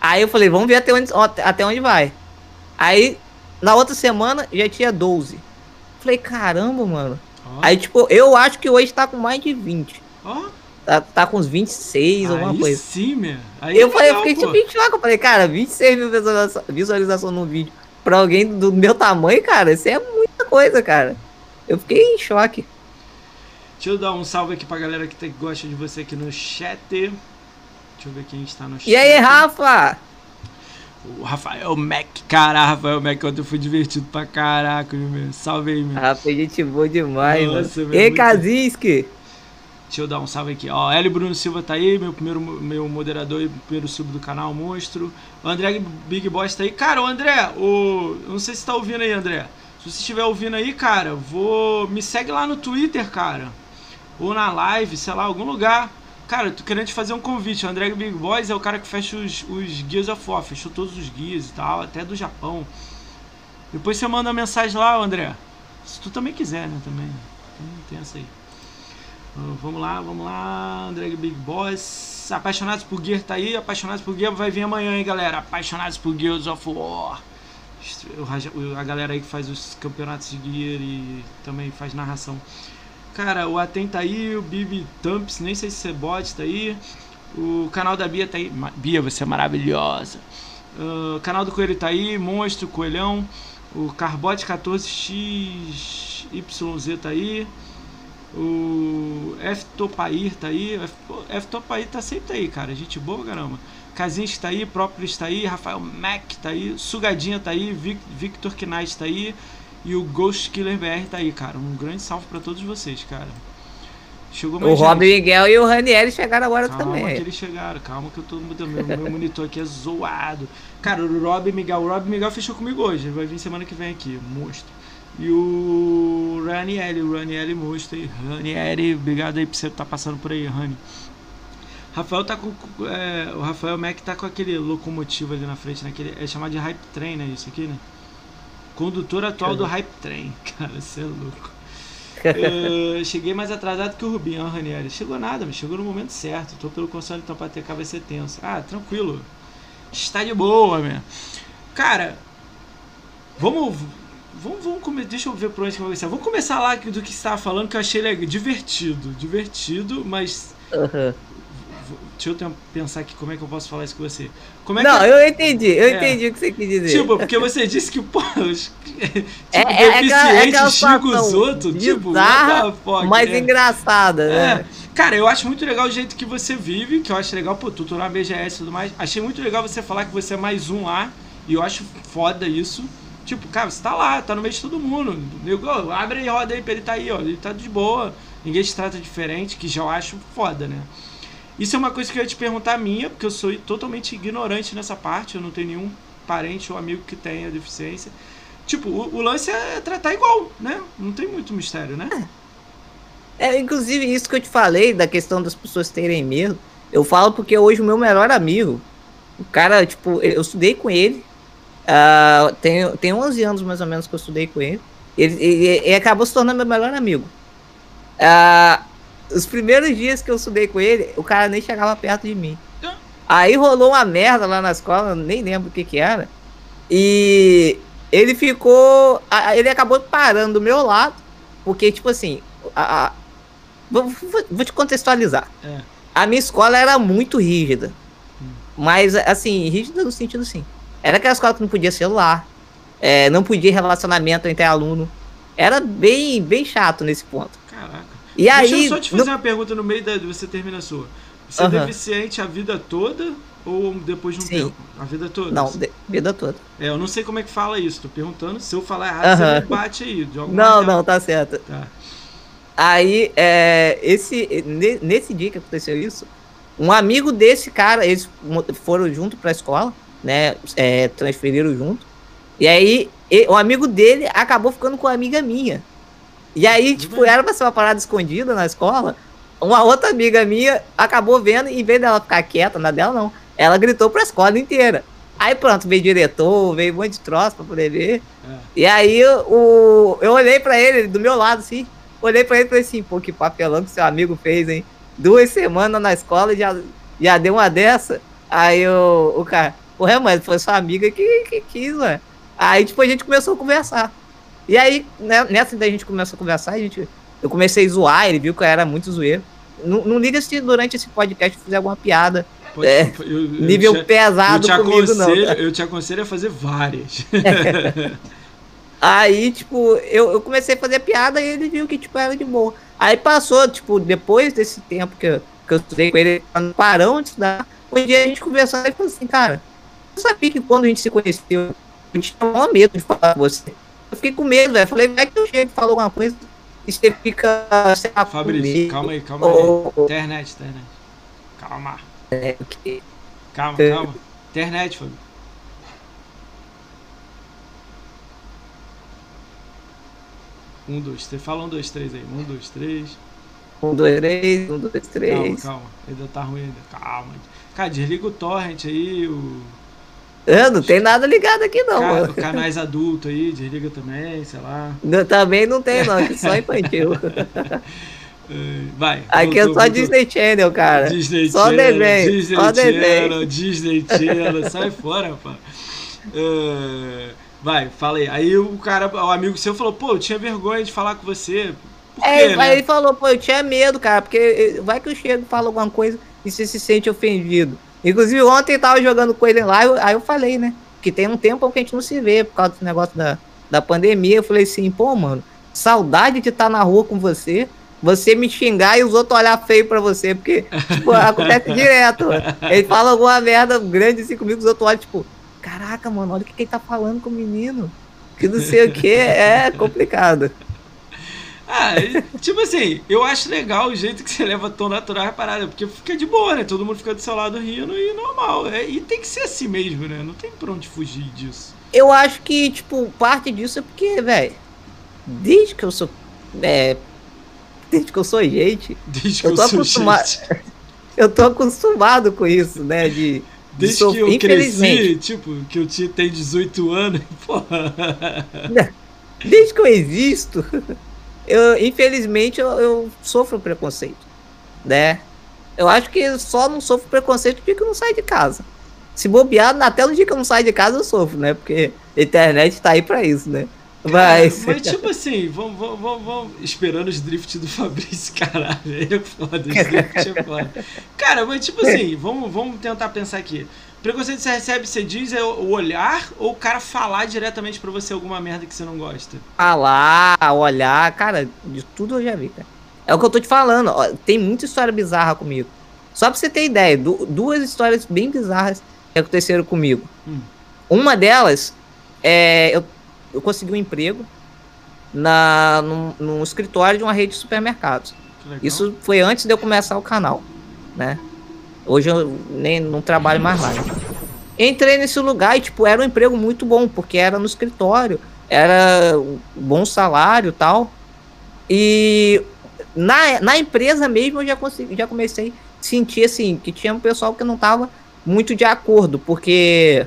Aí eu falei, vamos ver até onde, até onde vai. Aí, na outra semana, já tinha 12. Falei, caramba, mano. Aí, tipo, eu acho que hoje tá com mais de 20. Ó. Tá, tá com uns 26, Aí alguma coisa. Sim, meu. Aí eu é falei, legal, eu fiquei tipo 20 lá, eu falei, cara, 26 mil visualizações visualização no vídeo. Pra alguém do meu tamanho, cara, isso é muita coisa, cara. Eu fiquei em choque. Deixa eu dar um salve aqui pra galera que gosta de você aqui no chat. Deixa eu ver quem está no chat. E aí, Rafa? O Rafael Mac, cara, Rafael Mac, ontem eu fui divertido pra caraca, meu. Salve aí, meu. Rafa, gente boa demais, Nossa, mano. E aí, Kazinski? Deixa eu dar um salve aqui. Ó, Hélio Bruno Silva tá aí, meu primeiro meu moderador e primeiro sub do canal, monstro. O André Big Boss tá aí. Cara, o André, o... não sei se tá ouvindo aí, André. Se você estiver ouvindo aí, cara, vou. Me segue lá no Twitter, cara. Ou na live, sei lá, algum lugar. Cara, tô querendo te fazer um convite. O André Big Boys é o cara que fecha os, os Gears of War, fechou todos os guias e tal, até do Japão. Depois você manda uma mensagem lá, André. Se tu também quiser, né? Também. Tem essa aí. Uh, vamos lá, vamos lá. André Big Boys. Apaixonados por Gear tá aí. Apaixonados por Gear vai vir amanhã, hein, galera. Apaixonados por Gears of War. A galera aí que faz os campeonatos de Gear e também faz narração. Cara, o Aten tá aí, o Bibi Tumps, nem sei se você bot tá aí. O canal da Bia tá aí. Bia, você é maravilhosa. Uh, canal do Coelho tá aí, Monstro, Coelhão. O Carbote 14XYZ tá aí. O F Topair tá aí. F Topair tá sempre aí, cara. Gente boa, caramba. Casinhos tá aí, Próprio está aí, Rafael Mac tá aí, Sugadinha tá aí, Victor Knight tá aí. E o Ghost Killer BR tá aí, cara. Um grande salve para todos vocês, cara. Chegou mais O gente. Rob Miguel e o Ranieri chegaram agora calma também. Calma que eles chegaram, calma que eu tô meu, meu monitor aqui é zoado. Cara, o Rob Miguel, o Rob Miguel fechou comigo hoje, ele vai vir semana que vem aqui, monstro. E o Ranieri, o Ranieri monstro aí. Ranieri, obrigado aí por você estar tá passando por aí, Rani. Rafael tá com. É, o Rafael Mac tá com aquele locomotivo ali na frente. Né, é chamado de Hype Train, né? Isso aqui, né? Condutor atual do Hype Train. Cara, você é louco. uh, cheguei mais atrasado que o Rubinho, Ranieri. Chegou nada, mas chegou no momento certo. Tô pelo console então pra ter vai ser tenso. Ah, tranquilo. Está de boa, meu. Cara, vamos. Vamos, vamos começar. Deixa eu ver por onde que vai começar. Vamos começar lá do que você estava falando, que eu achei legal. divertido. Divertido, mas. Uhum. Deixa eu pensar aqui como é que eu posso falar isso com você. Como é não, que... eu entendi, eu é. entendi o que você quis dizer. Tipo, porque você disse que, pô, os tipo, é, é, deficientes é xingam os outros, tipo, fuck, mas é. engraçada, né? É. Cara, eu acho muito legal o jeito que você vive, que eu acho legal, pô, tu na BGS e tudo mais. Achei muito legal você falar que você é mais um lá, e eu acho foda isso. Tipo, cara, você tá lá, tá no meio de todo mundo. Nego, abre aí, roda aí pra ele tá aí, ó. Ele tá de boa. Ninguém te trata diferente, que já eu acho foda, né? Isso é uma coisa que eu ia te perguntar minha, porque eu sou totalmente ignorante nessa parte, eu não tenho nenhum parente ou amigo que tenha deficiência. Tipo, o, o lance é tratar igual, né? Não tem muito mistério, né? É. é, inclusive isso que eu te falei, da questão das pessoas terem medo, eu falo porque hoje o meu melhor amigo, o cara, tipo, eu estudei com ele, uh, tem, tem 11 anos mais ou menos que eu estudei com ele, ele, ele, ele acabou se tornando meu melhor amigo. Uh, os primeiros dias que eu estudei com ele, o cara nem chegava perto de mim. Aí rolou uma merda lá na escola, nem lembro o que que era. E ele ficou. Ele acabou parando do meu lado, porque, tipo assim. A, a, vou, vou, te contextualizar. É. A minha escola era muito rígida. Hum. Mas, assim, rígida no sentido assim. Era aquela escola que não podia celular, é, não podia relacionamento entre aluno. Era bem, bem chato nesse ponto. Caraca. E Deixa aí, eu só te fazer no... uma pergunta no meio da você termina a sua. Você é deficiente a vida toda ou depois de um Sim. tempo? A vida toda? Não, de... vida toda. É, eu não sei como é que fala isso. Tô perguntando. Se eu falar errado, você me bate aí. não, não, tá certo. Tá. Aí, é, esse, nesse dia que aconteceu isso, um amigo desse cara, eles foram junto pra escola, né? É, transferiram junto. E aí, o amigo dele acabou ficando com uma amiga minha. E aí, tipo, era pra ser uma parada escondida na escola. Uma outra amiga minha acabou vendo, e em vez dela ficar quieta, na dela não, ela gritou pra escola inteira. Aí pronto, veio diretor, veio um monte de troço pra poder ver. É. E aí o, eu olhei pra ele, do meu lado, assim, olhei pra ele e falei assim, pô, que papelão que seu amigo fez, hein? Duas semanas na escola e já, já deu uma dessa. Aí o, o cara, porra, mas foi sua amiga que, que quis, mano. Aí, tipo, a gente começou a conversar. E aí, né, nessa da gente começou a conversar, a gente, eu comecei a zoar, ele viu que eu era muito zoeiro. Não, não liga se durante esse podcast eu fizer alguma piada. Pode, é, eu, eu, nível te, pesado eu comigo, não. Tá? Eu te aconselho a fazer várias. Aí, tipo, eu, eu comecei a fazer piada e ele viu que, tipo, era de boa. Aí passou, tipo, depois desse tempo que eu, que eu estudei com ele, parão de estudar, um dia a gente conversou e falou assim, cara, eu sabia que quando a gente se conheceu, a gente tinha maior medo de falar com você. Eu fiquei com medo, velho. Falei, vai que eu chego e falo alguma coisa e você fica, sei lá, Fabrício, calma aí, calma oh, aí. Internet, internet. Calma. É, okay. Calma, é. calma. Internet, Fabrício. Um, dois, três. Fala um, dois, três aí. Um, dois, três. Um, dois, três, um, dois, três. Calma, calma. Ainda tá ruim ainda. Calma. Cara, desliga o torrent aí, o. Eu não tem nada ligado aqui não, Ca- mano. canais adultos aí, desliga também, sei lá. Não, Também não tem não, aqui só infantil. É, Vai. Aqui é voltou, só voltou. Disney Channel, cara. Disney Só Channel, desenho, Disney só Channel, desenho. Disney Channel, sai fora, rapaz. É, vai, fala aí. O cara, o amigo seu falou, pô, eu tinha vergonha de falar com você. Por É, quê, aí né? ele falou, pô, eu tinha medo, cara, porque eh, vai que eu chego e falo alguma coisa e você se sente ofendido. Inclusive, ontem eu tava jogando com ele lá, aí eu falei, né? Que tem um tempo que a gente não se vê por causa do negócio da, da pandemia. Eu falei assim, pô, mano, saudade de estar na rua com você, você me xingar e os outros olhar feio pra você, porque, tipo, acontece direto, mano. Ele fala alguma merda grande assim comigo, os outros olham, tipo, caraca, mano, olha o que, que ele tá falando com o menino. Que não sei o que, é complicado. Ah, tipo assim, eu acho legal o jeito que você leva tão natural a parada, porque fica de boa, né? Todo mundo fica do seu lado rindo e normal. É, e tem que ser assim mesmo, né? Não tem pra onde fugir disso. Eu acho que, tipo, parte disso é porque, velho, desde que eu sou. É, desde que eu sou gente, Desde que Eu eu, tô sou acostumado- gente. eu tô acostumado com isso, né? De. de Desde que eu cresci, tipo, que eu tenho 18 anos, porra. Desde que eu existo, eu, infelizmente, eu, eu sofro preconceito, né? Eu acho que só não sofro preconceito porque eu não saio de casa. Se bobear, até no dia que eu não saio de casa, eu sofro, né? Porque a internet tá aí pra isso, né? Mas. Mas tipo assim, vamos, vamos, vamos, vamos esperando os drift do Fabrício, caralho. Aí é foda, os drift é foda. Cara, mas tipo assim, vamos, vamos tentar pensar aqui. Preconceito que você recebe, você diz é o olhar ou o cara falar diretamente pra você alguma merda que você não gosta? falar, olhar, cara, de tudo eu já vi, cara. É o que eu tô te falando, ó, tem muita história bizarra comigo. Só pra você ter ideia, du- duas histórias bem bizarras que aconteceram comigo. Hum. Uma delas, é, eu, eu consegui um emprego na, num, num escritório de uma rede de supermercados. Isso foi antes de eu começar o canal, né? Hoje eu nem não trabalho mais lá. Entrei nesse lugar e, tipo, era um emprego muito bom, porque era no escritório, era um bom salário tal. E na, na empresa mesmo eu já, consegui, já comecei a sentir, assim, que tinha um pessoal que não tava muito de acordo, porque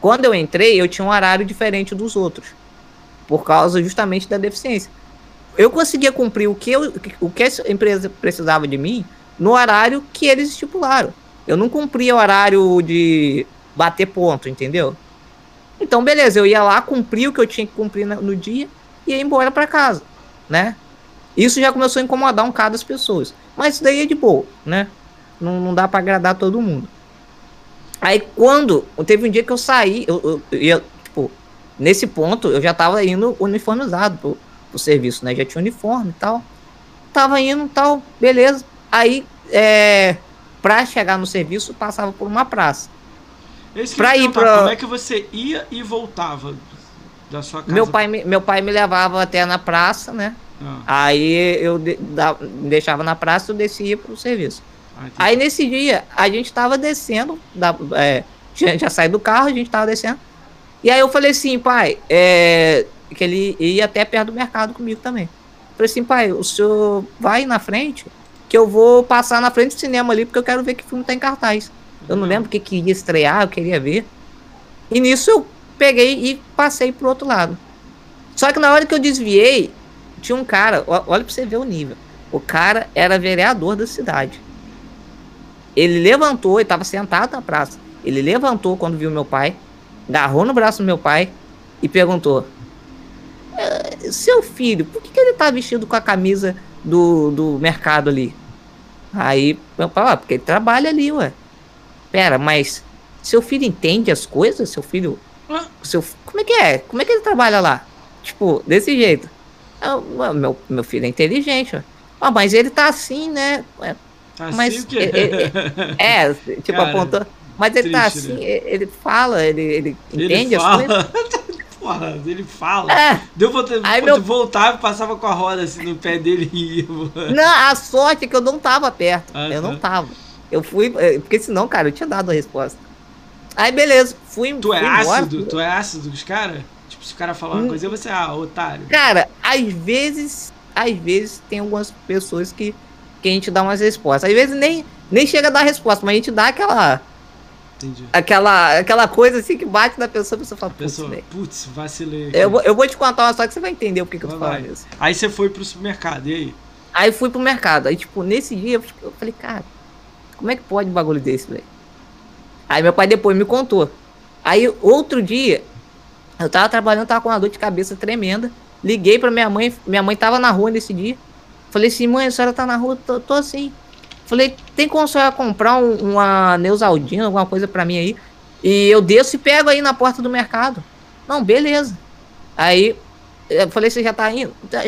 quando eu entrei eu tinha um horário diferente dos outros, por causa justamente da deficiência eu conseguia cumprir o que, eu, o que a empresa precisava de mim no horário que eles estipularam. Eu não cumpria o horário de bater ponto, entendeu? Então, beleza, eu ia lá, cumpria o que eu tinha que cumprir no dia e ia embora para casa, né? Isso já começou a incomodar um bocado as pessoas. Mas isso daí é de boa, né? Não, não dá para agradar todo mundo. Aí quando. Teve um dia que eu saí, eu, eu- eu tipo, nesse ponto eu já tava indo uniformizado pro, pro serviço, né? Já tinha uniforme e tal. Tava indo tal, beleza. Aí, é, pra chegar no serviço, passava por uma praça. Ia ir pra- Como é que você ia e voltava da sua casa? Meu pai, me- meu pai me levava até na praça, né? Ah, Aí eu de- da- me deixava na praça e eu descia pro serviço. ah. Aí nesse dia, a gente tava descendo, da, é, já, já saiu do carro, a gente tava descendo. E aí eu falei assim, pai, é, que ele ia até perto do mercado comigo também. Falei assim, pai, o senhor vai na frente, que eu vou passar na frente do cinema ali, porque eu quero ver que filme tá em cartaz. Eu não lembro o que, que ia estrear, eu queria ver. E nisso eu peguei e passei pro outro lado. Só que na hora que eu desviei, tinha um cara, olha pra você ver o nível. O cara era vereador da cidade. Ele levantou, ele tava sentado na praça. Ele levantou quando viu meu pai, agarrou no braço do meu pai e perguntou: "Eh, Seu filho, por que, que ele tá vestido com a camisa do, do mercado ali? Aí meu pai, ah, porque ele trabalha ali, ué. Pera, mas seu filho entende as coisas? Seu filho. Seu, como é que é? Como é que ele trabalha lá? Tipo, desse jeito. Ah, ué, meu, meu filho é inteligente, ué. Ah, mas ele tá assim, né? Ué, Assim mas o quê? é, tipo, Cara, apontou. Mas ele tá triste, assim, né? ele ele fala, ele, ele entende ele as fala. coisas. Porra, ele fala. É, Deu vontade Aí meu- voltar e passava com a roda assim no pé dele e ia. mano. não, a sorte é que eu não tava perto. Ah, eu tá. não tava. Eu fui, é, porque senão, cara, eu tinha dado a resposta. Aí, beleza, fui, Tu é fui embora. ácido? Tu é ácido dos caras? Tipo, se o cara falar uma Hum. coisa, você, ah, otário. Cara, às vezes, às vezes tem algumas pessoas que que a gente dá umas respostas. Às vezes nem, nem chega a dar resposta, mas a gente dá aquela. Entendi. Aquela, aquela coisa assim que bate na pessoa, a pessoa fala, putz, Pessoa, velho. putz, vacilei. aqui. Eu, eu vou te contar uma só que você vai entender o que, que eu tô falando isso. Aí você foi pro supermercado, e aí? Aí fui pro mercado. Aí, tipo, nesse dia eu eu falei, cara, como é que pode um bagulho desse, velho? Aí meu pai depois me contou. Aí outro dia, eu tava trabalhando, tava com uma dor de cabeça tremenda. Liguei pra minha mãe, minha mãe tava na rua nesse dia. Falei assim, mãe, a senhora tá na rua? Tô, tô assim. Falei, tem como a senhora comprar um- uma Neusaldina, alguma coisa pra mim aí? E eu desço e pego aí na porta do mercado. Não, beleza. Aí eu falei, você já tá indo? "Já.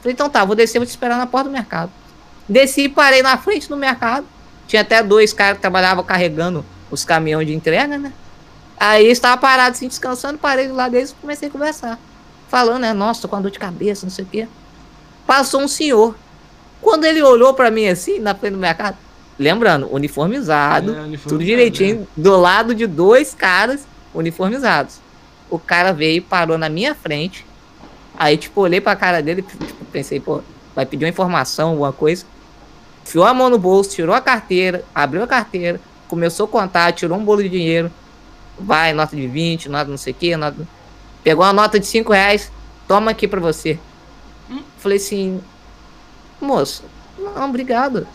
Falei, então tá, vou descer, vou te esperar na porta do mercado. Desci e parei na frente do mercado. Tinha até dois caras que trabalhavam carregando os caminhões de entrega, né? Aí estava parado assim, descansando, parei do lado deles e comecei a conversar. Falando, né? Nossa, com uma dor de cabeça, não sei o quê. Passou um senhor. Quando ele olhou pra mim assim, na frente do mercado, lembrando, uniformizado, É, uniformizado, tudo direitinho, do lado de dois caras uniformizados. O cara veio parou na minha frente. Aí, tipo, olhei pra cara dele, tipo, pensei, pô, vai pedir uma informação, alguma coisa. Enfiou a mão no bolso, tirou a carteira, abriu a carteira, começou a contar, tirou um bolo de dinheiro. Vai, nota de 20, nota não sei o que, nota... Pegou uma nota de 5 reais, toma aqui pra você. Hum. Falei assim, moço, não, obrigado.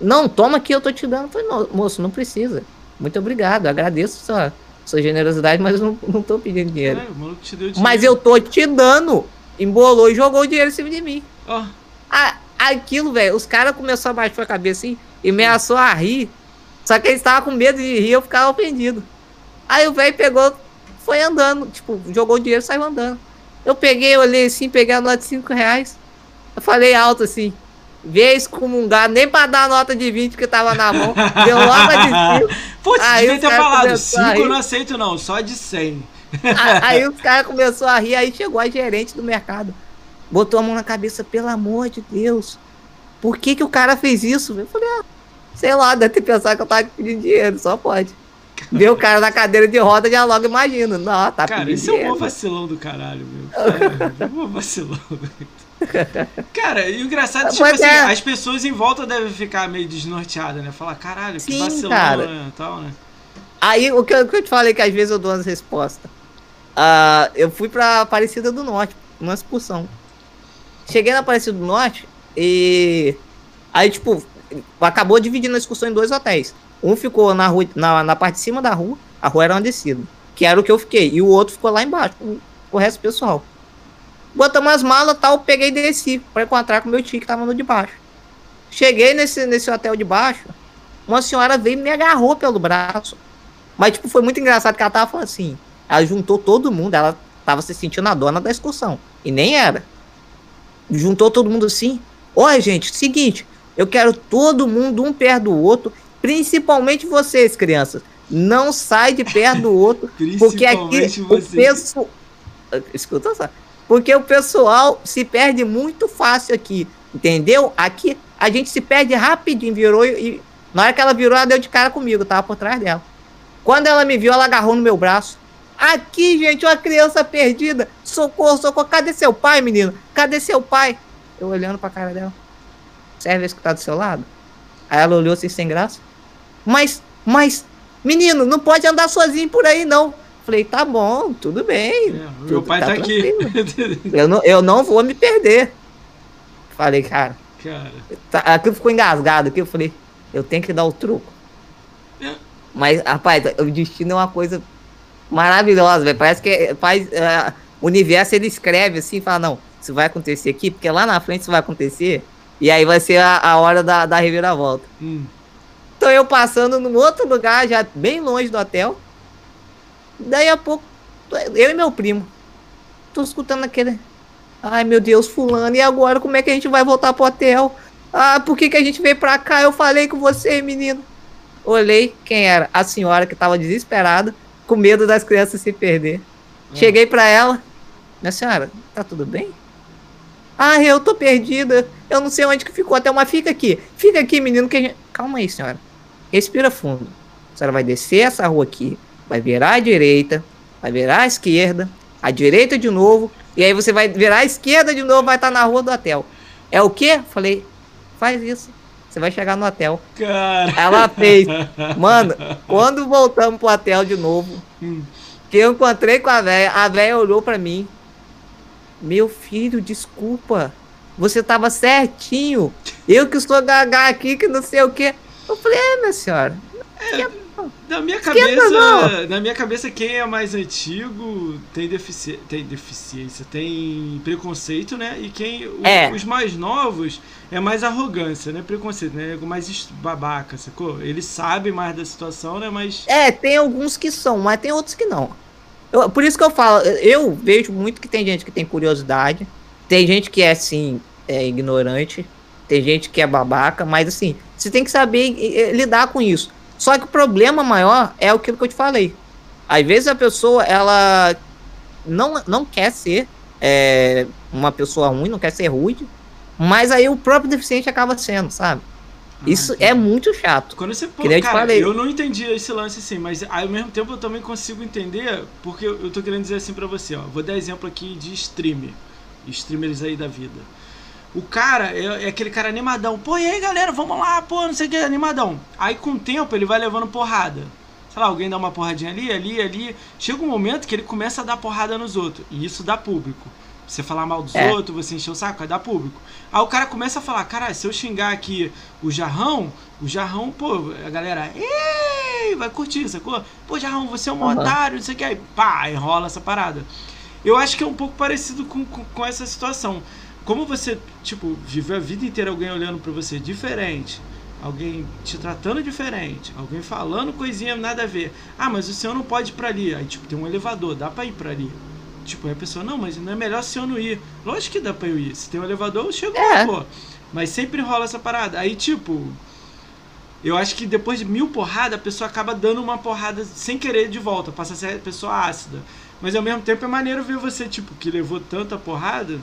Não, toma aqui, eu tô te dando. Falei, não, moço, não precisa. Muito obrigado, agradeço sua, sua generosidade, mas eu não, não tô pedindo dinheiro. É, o maluco te deu dinheiro. Mas eu tô te dando. Embolou e jogou o dinheiro em cima de mim. Ó, Ah, aquilo, velho, os caras começaram a baixar a cabeça assim e ameaçou a rir. Só que eles estavam com medo de rir, eu ficava ofendido. Aí o velho pegou, foi andando, tipo, jogou o dinheiro e saiu andando. Eu peguei, olhei assim, peguei a nota de 5 reais. Eu falei alto assim, vê excomungado, nem pra dar a nota de 20 que tava na mão. Deu nota de 5. Putz, Aí devia ter falado. começaram a 5 eu não aceito, não, só de 100. A- Aí os caras começaram a rir, aí chegou a gerente do mercado. Botou a mão na cabeça, pelo amor de Deus. Por que que o cara fez isso? Eu falei, ah, sei lá, deve ter pensado que eu tava pedindo dinheiro, só pode. Ver o cara na cadeira de roda, já logo imagino. Não, tá Cara, esse é um mó vacilão do caralho, meu. Cara, um mó vacilão. Cara, e o engraçado, tipo Pois assim, é. as pessoas em volta devem ficar meio desnorteadas, né? Falar, caralho, que vacilão, cara. né? Tal, né? Aí, o que, eu, o que eu te falei que às vezes eu dou as respostas. Ah, eu fui pra Aparecida do Norte, numa excursão. Cheguei na Aparecida do Norte e. Aí, tipo, acabou dividindo a excursão em dois hotéis. Um ficou na, rua, na, na parte de cima da rua, a rua era uma descida, que era o que eu fiquei. E o outro ficou lá embaixo, com o resto do pessoal. Botamos as malas tal, peguei e desci pra encontrar com o meu tio que tava no de baixo. Cheguei nesse, nesse hotel de baixo, uma senhora veio e me agarrou pelo braço. Mas, tipo, foi muito engraçado que ela tava falando assim. Ela juntou todo mundo, ela tava se sentindo a dona da excursão. E nem era. Juntou todo mundo assim. Olha, gente, seguinte, eu quero todo mundo um perto do outro, principalmente vocês, crianças. Não sai de perto do outro, porque aqui Principalmente o vocês. pessoal. Escuta só. Porque o pessoal se perde muito fácil aqui. Entendeu? Aqui a gente se perde rapidinho. Virou e. Na hora que ela virou, ela deu de cara comigo, tava por trás dela. Quando ela me viu, ela agarrou no meu braço. Aqui, gente, uma criança perdida. Socorro, socorro. Cadê seu pai, menino? Cadê seu pai? Eu olhando pra cara dela. Serve esse que tá do seu lado? Aí ela olhou assim sem graça. Mas, mas, menino, não pode andar sozinho por aí, não. Falei, tá bom, tudo bem. É, meu tudo pai tá, aqui. Eu não, eu não vou me perder. Falei, cara, Cara, tá, aquilo ficou engasgado aqui. Eu falei, eu tenho que dar o truco. É. Mas, rapaz, o destino é uma coisa maravilhosa, velho. Parece que faz, é, o universo ele escreve assim, fala, não, isso vai acontecer aqui, porque lá na frente isso vai acontecer. E aí vai ser a, a hora da, da reviravolta. hum, Então eu passando num outro lugar, já bem longe do hotel. Daí a pouco, eu e meu primo, tô escutando aquele. Ai meu Deus, fulano, e agora como é que a gente vai voltar pro hotel? Ah, por que, que a gente veio pra cá? Eu falei com você, menino. Olhei quem era? A senhora que tava desesperada, com medo das crianças se perder. Cheguei pra ela. Minha senhora, tá tudo bem? Ah, eu tô perdida. Eu não sei onde que ficou até, mas fica aqui. Fica aqui, menino, que a gente... Calma aí, senhora. Respira fundo. A senhora vai descer essa rua aqui, vai virar à direita, vai virar à esquerda, à direita de novo, e aí você vai virar à esquerda de novo, vai estar na rua do hotel. É o quê? Falei, faz isso. Você vai chegar no hotel. Cara. Ela fez. Mano, quando voltamos pro hotel de novo, Hum. que eu encontrei com a velha, a velha olhou pra mim. Meu filho, desculpa. Você tava certinho. Eu que sou gaga aqui, que não sei o quê. Eu falei, é, minha senhora. Na minha Esquenta, cabeça, não. na minha cabeça, quem é mais antigo tem, defici tem deficiência, tem preconceito, né? E quem o- É. os mais novos é mais arrogância, né? Preconceito, né? Mais est- babaca, sacou? Eles sabem mais da situação, né? Mas É, tem alguns que são, mas tem outros que não. Eu- por isso que eu falo, eu vejo muito que tem gente que tem curiosidade, tem gente que é assim, é ignorante, tem gente que é babaca, mas assim, você tem que saber lidar com isso. Só que o problema maior é aquilo que eu te falei. Às vezes a pessoa, ela não, não quer ser é, uma pessoa ruim, não quer ser rude, mas aí o próprio deficiente acaba sendo, sabe? Isso Ah, é entendi. muito chato. Quando você pô, eu cara, falei. eu não entendi esse lance assim, mas ao mesmo tempo eu também consigo entender, porque eu tô querendo dizer assim pra você, ó. Vou dar exemplo aqui de streamer. Streamers aí da vida. O cara é, é aquele cara animadão. Pô, e aí galera, vamos lá, pô, não sei o que, animadão. Aí com o tempo ele vai levando porrada. Sei lá, alguém dá uma porradinha ali, ali, ali. Chega um momento que ele começa a dar porrada nos outros. E isso dá público. Você falar mal dos É. outros, você encher o saco, vai dar público. Aí o cara começa a falar, cara, se eu xingar aqui o jarrão, o jarrão, pô, a galera, ei, vai curtir, sacou? Pô, jarrão, você é um Aham. otário, não sei o que. Aí, pá, enrola essa parada. Eu acho que é um pouco parecido com, com, com essa situação. Como você, tipo, viveu a vida inteira alguém olhando pra você diferente, alguém te tratando diferente, alguém falando coisinha nada a ver. Ah, mas o senhor não pode ir pra ali. Aí, tipo, tem um elevador, dá pra ir pra ali. Tipo, aí a pessoa, não, mas não é melhor o senhor não ir. Lógico que dá pra eu ir. Se tem um elevador, eu chego É. lá, pô. Mas sempre rola essa parada. Aí, tipo, eu acho que depois de mil porradas, a pessoa acaba dando uma porrada sem querer de volta, passa a ser a pessoa ácida. Mas ao mesmo tempo é maneiro ver você, tipo, que levou tanta porrada,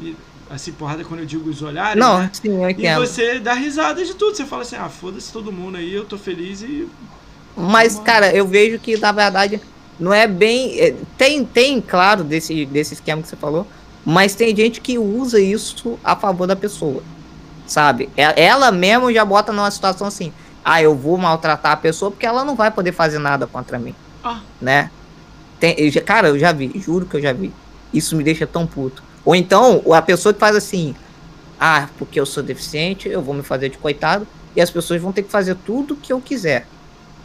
e, assim, porrada quando eu digo os olhares, Não, né? sim, eu E entendo. você dá risada de tudo. Você fala assim, ah, foda-se todo mundo aí, eu tô feliz e. Mas, Vamos cara, eu vejo que na verdade não é bem. é, Tem, tem, claro, desse, desse esquema que você falou, mas tem gente que usa isso a favor da pessoa. Sabe? E- Ela mesmo já bota numa situação assim: ah, eu vou maltratar a pessoa porque ela não vai poder fazer nada contra mim, Ah, né? Tem, eu cara, eu já vi, juro que eu já vi. Isso me deixa tão puto. Ou então, a pessoa que faz assim: ah, porque eu sou deficiente, eu vou me fazer de coitado e as pessoas vão ter que fazer tudo que eu quiser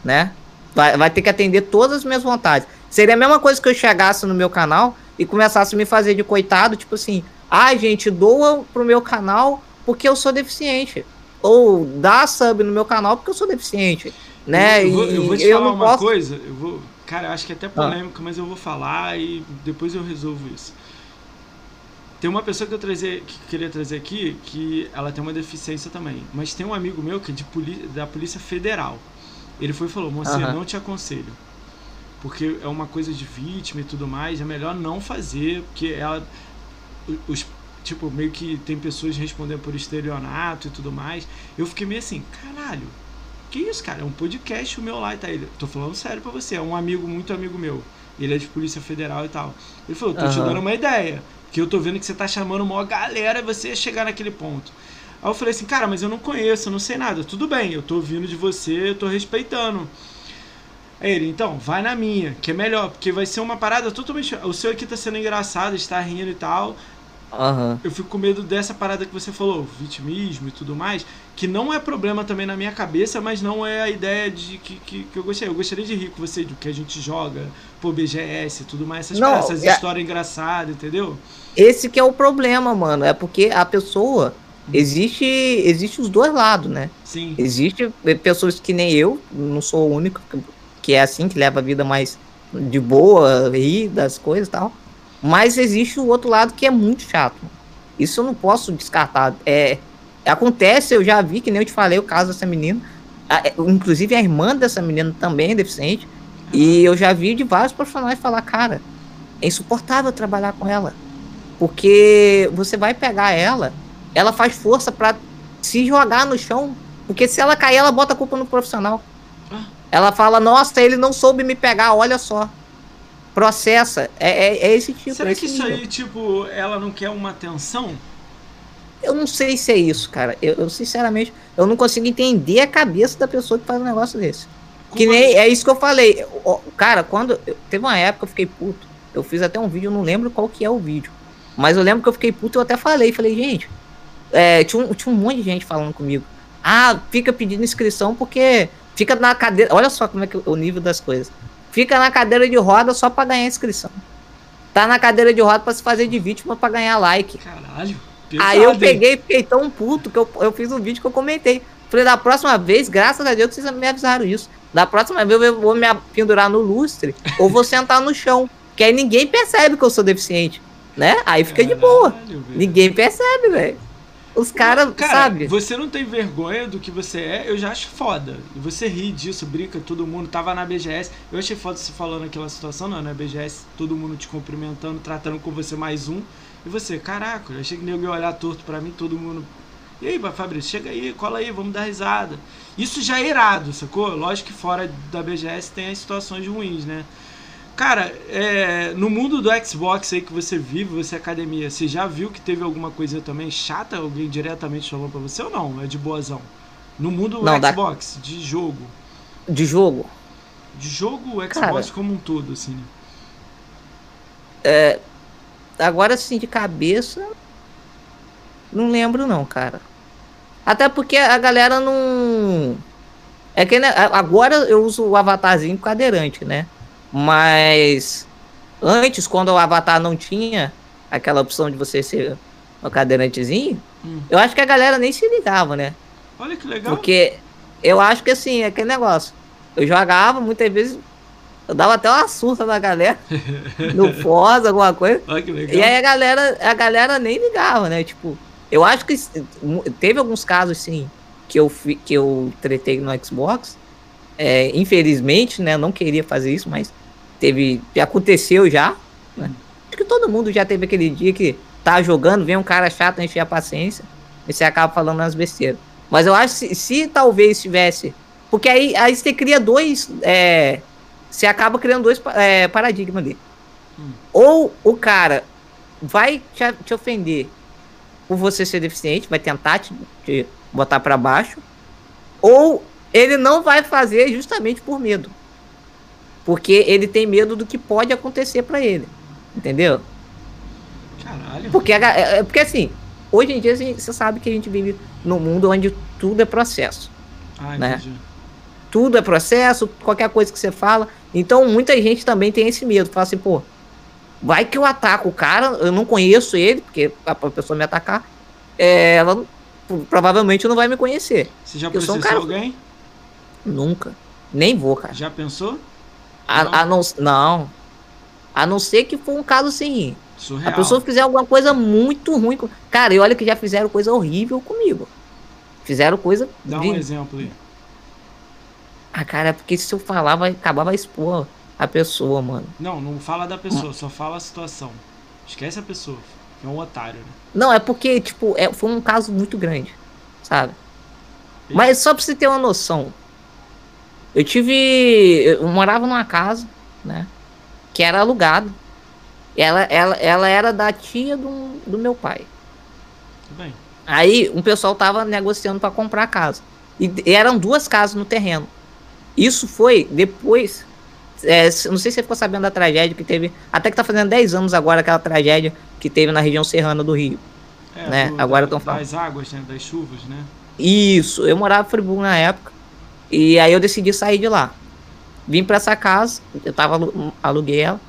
né? Vai, vai ter que atender todas as minhas vontades. Seria a mesma coisa que eu chegasse no meu canal e começasse a me fazer de coitado, tipo assim, ah, gente, doa pro meu canal porque eu sou deficiente. Ou dá sub no meu canal porque eu sou deficiente, né? Eu, vou, eu vou te eu falar não uma posso- coisa, eu vou. Cara, acho que é até polêmico, mas eu vou falar e depois eu resolvo isso. Tem uma pessoa que eu trazer, que queria trazer aqui, que ela tem uma deficiência também. Mas tem um amigo meu que é de poli- da Polícia Federal. Ele foi e falou, moça, Aham. não te aconselho. Porque é uma coisa de vítima e tudo mais, é melhor não fazer, porque ela. Os, tipo, meio que tem pessoas respondendo por estelionato e tudo mais. Eu fiquei meio assim, caralho, que isso, cara? É um podcast o meu lá e tá ele. Tô falando sério pra você, é um amigo, muito amigo meu. Ele é de Polícia Federal e tal. Ele falou, tô te Aham. dando uma ideia. Que eu tô vendo que você tá chamando uma galera e você ia chegar naquele ponto. Aí eu falei assim, cara, mas eu não conheço, eu não sei nada. Tudo bem, eu tô ouvindo de você, eu tô respeitando. Aí ele, então, vai na minha, que é melhor, porque vai ser uma parada totalmente. O seu aqui tá sendo engraçado, está rindo e tal. Aham. Eu fico com medo dessa parada que você falou, vitimismo e tudo mais, que não é problema também na minha cabeça, mas não é a ideia de que, que, que eu gostaria. Eu gostaria de rir com você, do que a gente joga, pô, BGS e tudo mais, essas, Não, paradas, essas é- histórias engraçadas, entendeu? Esse que é o problema, mano. É porque a pessoa. Existe, existe os dois lados, né? Sim. Existe pessoas que nem eu, não sou o único que- é assim, que leva a vida mais de boa, rir das coisas e tal. Mas existe o outro lado que é muito chato. Isso eu não posso descartar. É, acontece, eu já vi, que nem eu te falei, o caso dessa menina. A- é, Inclusive a irmã dessa menina também é deficiente. E eu já vi de vários profissionais falar, cara, é insuportável trabalhar com ela. Porque você vai pegar ela, ela faz força pra se jogar no chão. Porque se ela cair, ela bota a culpa no profissional. Ah. Ela fala, nossa, ele não soube me pegar, olha só. Processa. É, é, é esse tipo. Será é que isso nível. aí, tipo, ela não quer uma atenção? Eu não sei se é isso, cara. Eu, eu, sinceramente, eu não consigo entender a cabeça da pessoa que faz um negócio desse. Como que nem, é isso que eu falei. Cara, quando. Teve uma época que eu fiquei puto. Eu fiz até um vídeo, não lembro qual que é o vídeo. Mas eu lembro que eu fiquei puto, eu até falei. Falei, gente. É, tinha, um, tinha um monte de gente falando comigo. Ah, fica pedindo inscrição porque fica na cadeira. Olha só como é que o nível das coisas. Fica na cadeira de roda só pra ganhar inscrição. Tá na cadeira de roda pra se fazer de vítima pra ganhar like. Caralho. Pesado, Aí eu peguei e fiquei tão puto que eu, eu fiz um vídeo que eu comentei. Falei, da próxima vez, graças a Deus, vocês me avisaram isso. Da próxima vez eu vou me pendurar no lustre ou vou sentar no chão. Que aí ninguém percebe que eu sou deficiente. Né? Aí fica Caralho, de boa. Velho. Ninguém percebe, velho. Os caras, cara, sabe? Você não tem vergonha do que você é, eu já acho foda. E você ri disso, brinca, todo mundo. Tava na BGS. Eu achei foda você falando aquela situação, não, na BGS, todo mundo te cumprimentando, tratando com você mais um. E você, caraca, eu achei que nego ia olhar torto pra mim, todo mundo. E aí, Fabrício, chega aí, cola aí, vamos dar risada. Isso já é irado, sacou? Lógico que fora da BGS tem as situações ruins, né? Cara, é, no mundo do Xbox aí que você vive, você é academia, você já viu que teve alguma coisa também chata? Alguém diretamente falou pra você ou não? É de boazão? No mundo do Xbox, da... de jogo. De jogo? De jogo, Xbox Cara, como um todo, assim, né? É, agora assim, de cabeça. Não lembro, não, cara. Até porque a galera não. É que né, agora eu uso o avatarzinho cadeirante, né? Mas antes, quando o Avatar não tinha aquela opção de você ser um cadeirantezinho, hum. eu acho que a galera nem se ligava, né? Olha que legal. Porque eu acho que assim, é aquele negócio. Eu jogava, muitas vezes, eu dava até uma surta na galera. no Foz, alguma coisa. Olha que legal. E aí a galera, a galera nem ligava, né? Tipo, eu acho que teve alguns casos, sim, que eu, que eu tretei no Xbox. É, infelizmente, né? Eu não queria fazer isso, mas teve. Aconteceu já. Né? Acho que todo mundo já teve aquele dia que tá jogando, vem um cara chato encher a paciência e você acaba falando as besteiras. Mas eu acho que se, se talvez tivesse. Porque aí, aí você cria dois. É, você acaba criando dois é, paradigmas ali. Hum. Ou o cara vai te, te, ofender por você ser deficiente, vai tentar te, te botar para baixo. Ou ele não vai fazer justamente por medo. Porque ele tem medo do que pode acontecer para ele. Entendeu? Caralho. Porque, é, é, porque assim, hoje em dia você sabe que a gente vive num mundo onde tudo é processo. Ah, né? Tudo é processo, qualquer coisa que você fala. Então muita gente também tem esse medo. Fala assim, pô, vai que eu ataco o cara, eu não conheço ele, porque a pessoa me atacar, é, ela provavelmente não vai me conhecer. Você já processou um cara... alguém? Nunca. Nem vou, cara. Já pensou? A, não. A não, não. A não ser que for um caso assim. Surreal. A pessoa fizer alguma coisa muito ruim. Com... Cara, e olha que já fizeram coisa horrível comigo. Fizeram coisa. Dá de... um exemplo aí. Ah, cara, é porque se eu falar, vai acabar vai expor a pessoa, mano. Não, não fala da pessoa, hum. só fala a situação. Esquece a pessoa. É um otário, né? Não, é porque, tipo, é, foi um caso muito grande. Sabe? Mas só pra você ter uma noção. Eu tive. Eu morava numa casa, né? Que era alugado. Ela, ela, ela era da tia do, do meu pai. Bem. Aí um pessoal tava negociando para comprar a casa. E, e, eram duas casas no terreno. Isso foi depois. É, não sei se você ficou sabendo da tragédia que teve. Até que tá fazendo 10 anos agora aquela tragédia que teve na região serrana do Rio. É, né? Do, agora estão falando. Das águas, né? Das chuvas, né? Isso, eu morava em Friburgo na época. E aí eu decidi sair de lá. Vim para essa casa, eu tava aluguei ela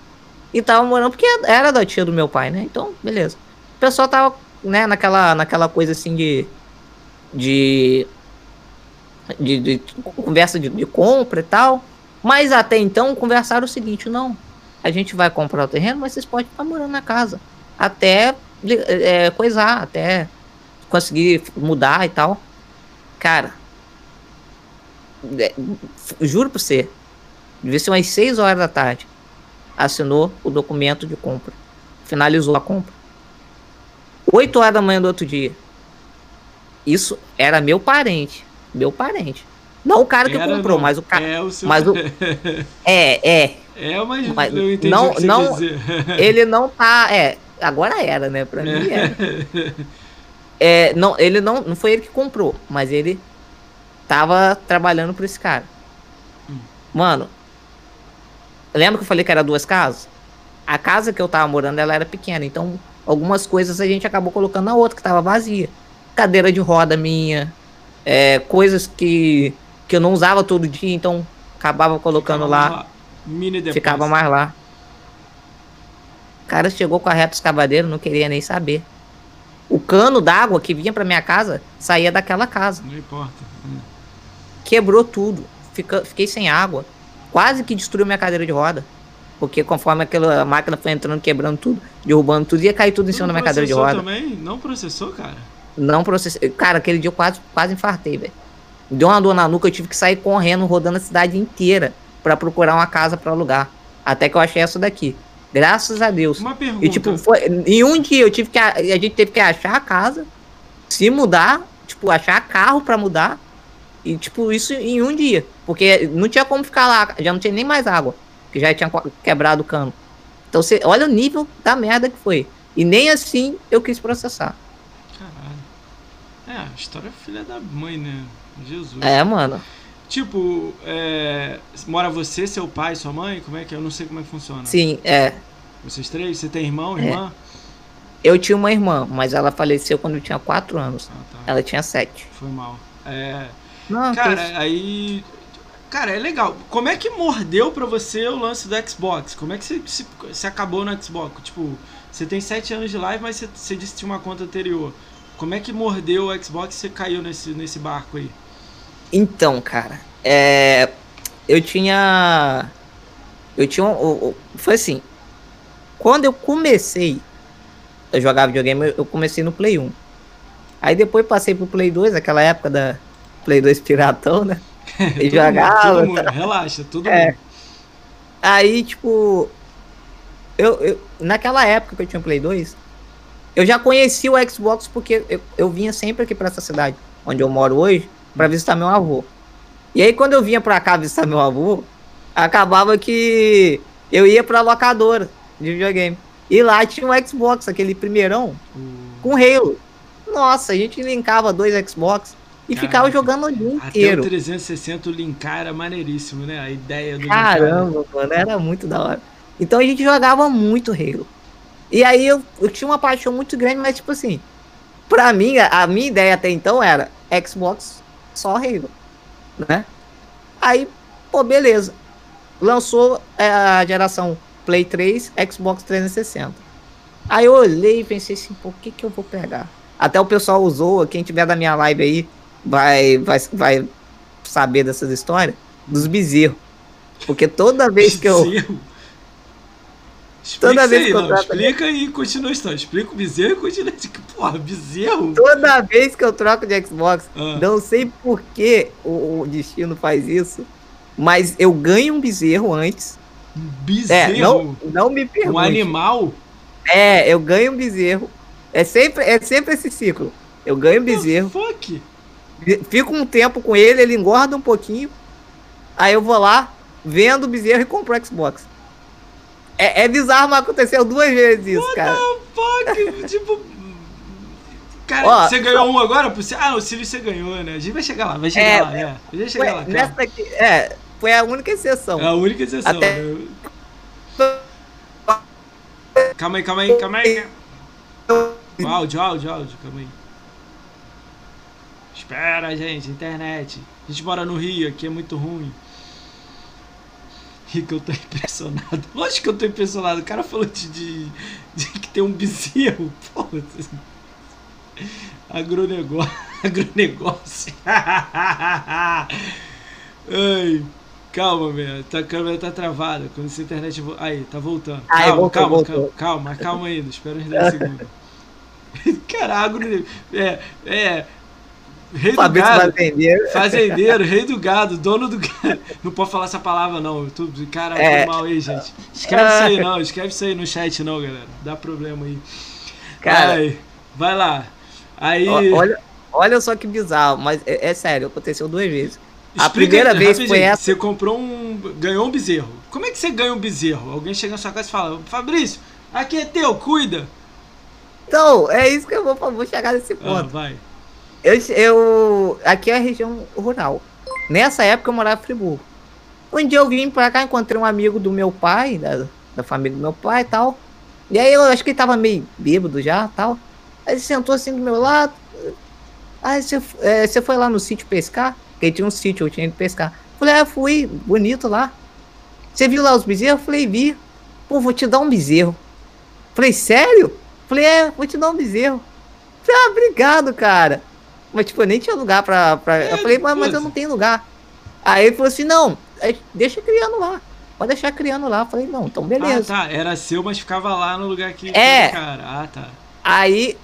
e tava morando porque era da tia do meu pai, né? Então, beleza. O pessoal tava, né, naquela naquela coisa assim de de de, de conversa de, de compra e tal. Mas até então conversaram o seguinte, não, a gente vai comprar o terreno, mas vocês podem ficar morando na casa até é, coisar, até conseguir mudar e tal. Cara, juro pra você, devia ser umas 6 horas da tarde. Assinou o documento de compra. Finalizou a compra. 8 horas da manhã do outro dia. Isso era meu parente. Meu parente. Não o cara que era, comprou, não. mas o cara. É, o seu... mas o... é, é. É, mas, mas eu entendi não, o que você não, Ele não tá. É, agora era, né? Pra mim era. É, não, ele não, não foi ele que comprou, mas ele tava trabalhando pra esse cara. Hum. Mano, lembra que eu falei que era duas casas? A casa que eu tava morando, ela era pequena, então algumas coisas a gente acabou colocando na outra, que tava vazia. Cadeira de roda minha, é, coisas que, que eu não usava todo dia, então acabava colocando Ficava lá, Mini ficava mais lá. O cara chegou com a reta escavadeira, não queria nem saber. O cano d'água que vinha pra minha casa saía daquela casa. Não importa. Quebrou tudo. Fica, fiquei sem água. Quase que destruiu minha cadeira de roda. Porque conforme aquela máquina foi entrando, quebrando tudo, derrubando tudo, ia cair tudo em cima da minha cadeira de processou roda. também? Não processou, cara? Não processei. Cara, aquele dia eu quase, quase infartei, velho. Deu uma dor na nuca, eu tive que sair correndo, rodando a cidade inteira pra procurar uma casa pra alugar. Até que eu achei essa daqui. Graças a Deus. Uma pergunta. E tipo, foi, em um dia eu tive que. A, a gente teve que achar a casa, se mudar, tipo, achar carro pra mudar. E tipo, isso em um dia. Porque não tinha como ficar lá, já não tinha nem mais água. Que já tinha quebrado o cano. Então você olha o nível da merda que foi. E nem assim eu quis processar. Caralho. É, a história é filha da mãe, né? Jesus. É, mano. Tipo, é, mora você, seu pai, sua mãe? Como é que é? Eu não sei como é que funciona. Sim, é. Vocês três? Você tem irmão, É. irmã? Eu tinha uma irmã, mas ela faleceu quando eu tinha 4 anos. Ah, tá. Ela tinha 7. Foi mal. É, Não, cara, que- aí. Cara, é legal. Como é que mordeu pra você o lance do Xbox? Como é que você, se- você acabou no Xbox? Tipo, você tem 7 anos de live, mas você, você disse que tinha uma conta anterior. Como é que mordeu o Xbox e você caiu nesse, nesse barco aí? Então, cara, é, eu tinha, eu tinha, um- foi assim, quando eu comecei a jogar videogame, eu- eu comecei no Play 1. Aí depois passei pro Play 2, aquela época da Play 2 piratão, né? E Todo mundo, jogava. todo mundo, relaxa, todo É. mundo. Aí, tipo, eu, eu- naquela época que eu tinha Play 2, eu já conheci o Xbox porque eu, eu vinha sempre aqui pra essa cidade, onde eu moro hoje, pra visitar meu avô. E aí, quando eu vinha pra cá visitar meu avô, acabava que eu ia pra locadora de videogame. E lá tinha um Xbox, aquele primeirão, O- com Halo. Nossa, a gente linkava dois Xbox e Caraca. ficava jogando o dia Até inteiro. o 360 o linkar era maneiríssimo, né? A ideia do linkar. Caramba, mano, era muito da hora. Então a gente jogava muito Halo. E aí eu, eu tinha uma paixão muito grande, mas tipo assim, pra mim, a, a minha ideia até então era Xbox só Halo, né? Aí, pô, beleza. Lançou é, a geração Play 3, Xbox 360. Aí eu olhei e pensei assim, pô, o que que eu vou pegar? Até o pessoal usou, quem tiver da minha live aí vai, vai, vai saber dessas histórias, dos bezerros. Porque toda vez que eu. Bezerro. Explica Toda vez aí, que eu trato- Explica e continua a história. Explica o bezerro e continua. Porra, bezerro? Toda vez que eu troco de Xbox, Ah. não sei por que o, o destino faz isso, mas eu ganho um bezerro antes. Um É, bezerro? não, não me um pergunte. animal? É, eu ganho um bezerro. É sempre, é sempre esse ciclo. Eu ganho um bezerro, Fuck. Fico um tempo com ele, ele engorda um pouquinho. Aí eu vou lá, vendo o bezerro e compro o Xbox. É, é bizarro, mas aconteceu duas vezes isso, cara. Fuck. tipo. Cara, Ó, você ganhou um agora? Ah, o Sirius você ganhou, né? A gente vai chegar lá, vai chegar É, lá, é. A gente vai chegar Foi, lá, nessa cara. daqui, é, foi a única exceção. É a única exceção. Até- né? Calma aí, calma aí, calma aí. Áudio, áudio, áudio, calma aí. Espera, gente, internet. A gente mora no Rio, aqui é muito ruim. Rico, eu tô impressionado. Lógico que eu tô impressionado. O cara falou de, de, de que tem um bezerro. Pô, agronegócio. Agronegócio. Ai, calma, velho. Tá, a câmera tá travada. Quando essa internet. vo- Aí, tá voltando. Calma, voltou, calma, voltou. calma, calma, calma ainda. Espera uns 10 segundos. Caralho, agronegócio. É, é. Rei do gado. Fazendeiro. Fazendeiro, rei do gado, dono do gado. Não pode falar essa palavra, não. Tô, caralho, É. mal aí, gente. Escreve isso aí, não. Escreve isso aí no chat, não, galera. Dá problema aí. Cara, Vai, vai lá. Aí. olha, olha só que bizarro, mas é, é sério, aconteceu duas vezes. A explica primeira aí, vez foi essa. Você comprou um. ganhou um bezerro. Como é que você ganha um bezerro? Alguém chega na sua casa e fala: Fabrício, aqui é teu, cuida. Então, é isso que eu vou, vou chegar nesse Ah, ponto. vai. Eu, eu. Aqui é a região rural. Nessa época eu morava em Friburgo. Um dia eu vim pra cá, encontrei um amigo do meu pai, da, da família do meu pai e tal. E aí eu acho que ele tava meio bêbado já tal. Aí ele sentou assim do meu lado. Aí você, é, você foi lá no sítio pescar? Porque tinha um sítio, eu tinha ido pescar. Falei, ah, fui, bonito lá. Você viu lá os bezerros? Falei, vi. Pô, vou te dar um bezerro. Falei, sério? Falei, é, vou te dar um bezerro. Falei, ah, obrigado, cara. Mas, tipo, eu nem tinha lugar pra. pra... É, eu falei, mas, mas eu não tenho lugar. Aí ele falou assim: não, é, deixa criando lá. Pode deixar criando lá. Eu falei, não, então Ah, beleza. tá. Era seu, mas ficava lá no lugar que É. cara. Ah, tá. Aí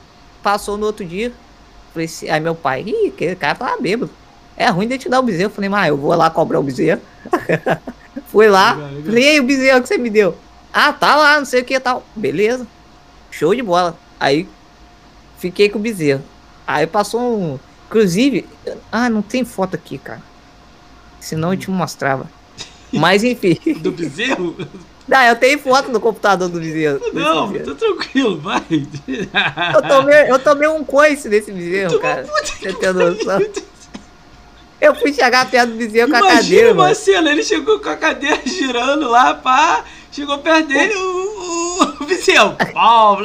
passou no outro dia. Falei, assim, aí meu pai, ih, aquele cara tava bêbado. É ruim de te dar o bezerro. Eu falei, mas eu vou lá cobrar o bezerro. Fui lá. Legal, legal. Falei, aí, o bezerro que você me deu? Ah, tá lá, não sei o que e tal. Beleza. Show de bola. Aí fiquei com o bezerro. Aí passou um. Inclusive, ah, não tem foto aqui, cara. Senão eu te mostrava. Mas enfim. Do bezerro? Não, eu tenho foto no computador do bezerro. Não, bezerro. tá tranquilo, vai. Eu tomei, eu tomei um coice desse bezerro, cara. Você tem noção? Eu fui chegar perto do bezerro com a Imagina cadeira, uma mano. cena, ele chegou com a cadeira girando lá, pá, chegou perto dele, o, o, o bezerro, pau.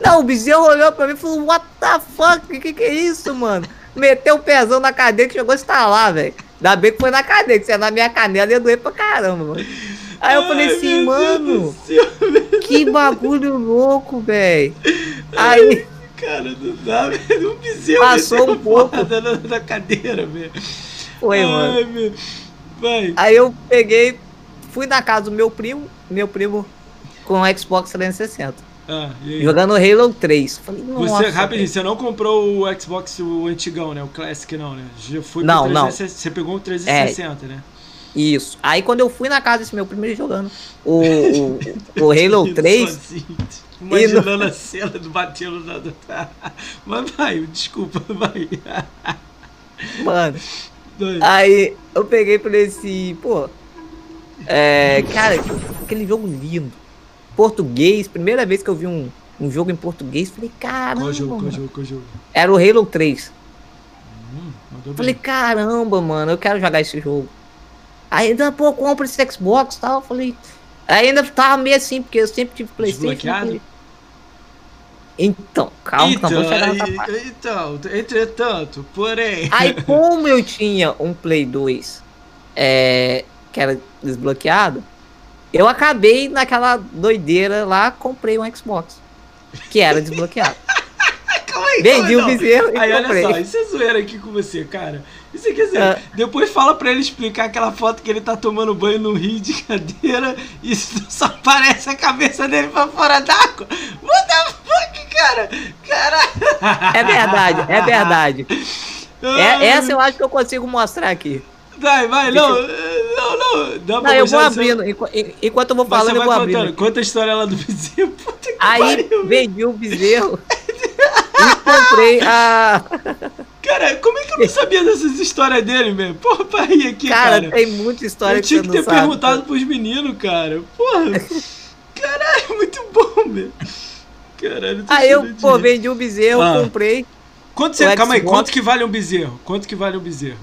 Não, o bezerro olhou pra mim e falou, what the fuck? Que, que é isso, mano? Meteu o pezão na cadeira que chegou a estalar, velho. Ainda bem que foi na cadeira, que se é na minha canela ia doer pra caramba, mano. Aí eu falei Ai, assim, mano, céu, que bagulho louco, velho. Aí, Cara, não dá, velho. Um bezerro Passou um pouco. Na, na cadeira, velho. foi, mano. Ai, meu. Vai. Aí eu peguei, fui na casa do meu primo, meu primo com o Xbox 360, Ah, e jogando Halo 3. Falei, Você, rapidinho, você não comprou o Xbox o antigão, né? O Classic não, né? Já foi Não, não. 360, Você pegou o 360, né? Isso. Aí quando eu fui na casa desse meu primo, ele jogando o, o, o Halo 3, Sozinho, Imaginando a cena do batendo na. Mas vai, desculpa, vai. mano. Vai. Aí eu peguei e falei assim, pô. É, cara, aquele jogo lindo. Português, primeira vez que eu vi um, um jogo em português, falei, caramba. Qual jogo, qual jogo, qual jogo? Era o Halo 3. Hum, Falei, caramba, mano, eu quero jogar esse jogo. Aí ainda, pô, compra esse Xbox e tal. Falei. Ainda tava meio assim, porque eu sempre tive Playstation. Então, calma, que Então, não vou chegar nessa parte. então, entretanto, porém. Aí, como eu tinha um Play 2 é, que era desbloqueado, eu acabei naquela doideira lá, comprei um Xbox. Que era desbloqueado. Calma aí, Vendi calma o bezerro e Aí, olha comprei. só, isso é zoeira aqui com você, cara. Isso quer dizer, Ah. depois fala pra ele explicar aquela foto que ele tá tomando banho no rio de cadeira e só aparece a cabeça dele pra fora d'água. What the fuck, cara? Caralho. É verdade, é verdade. É, essa eu acho que eu consigo mostrar aqui. Vai, vai, não, não, não. Dá pra Não, eu vou abrindo. en- Enquanto eu vou falando, eu vou contando. abrindo. Conta a história lá do vizinho. Puta que Aí pariu. vendi o bezerro e comprei a. Cara, como é que eu não sabia dessas histórias dele, velho? Porra, pra rir aqui, Cara, cara. tem muita história Eu que tinha você que não ter sabe. perguntado pros meninos, cara. Porra. Caralho, muito bom, velho. Caralho, tô Aí eu, de pô, vendi o bezerro, Ah. comprei. Quanto você, calma aí, quanto que vale um bezerro? Quanto que vale um bezerro?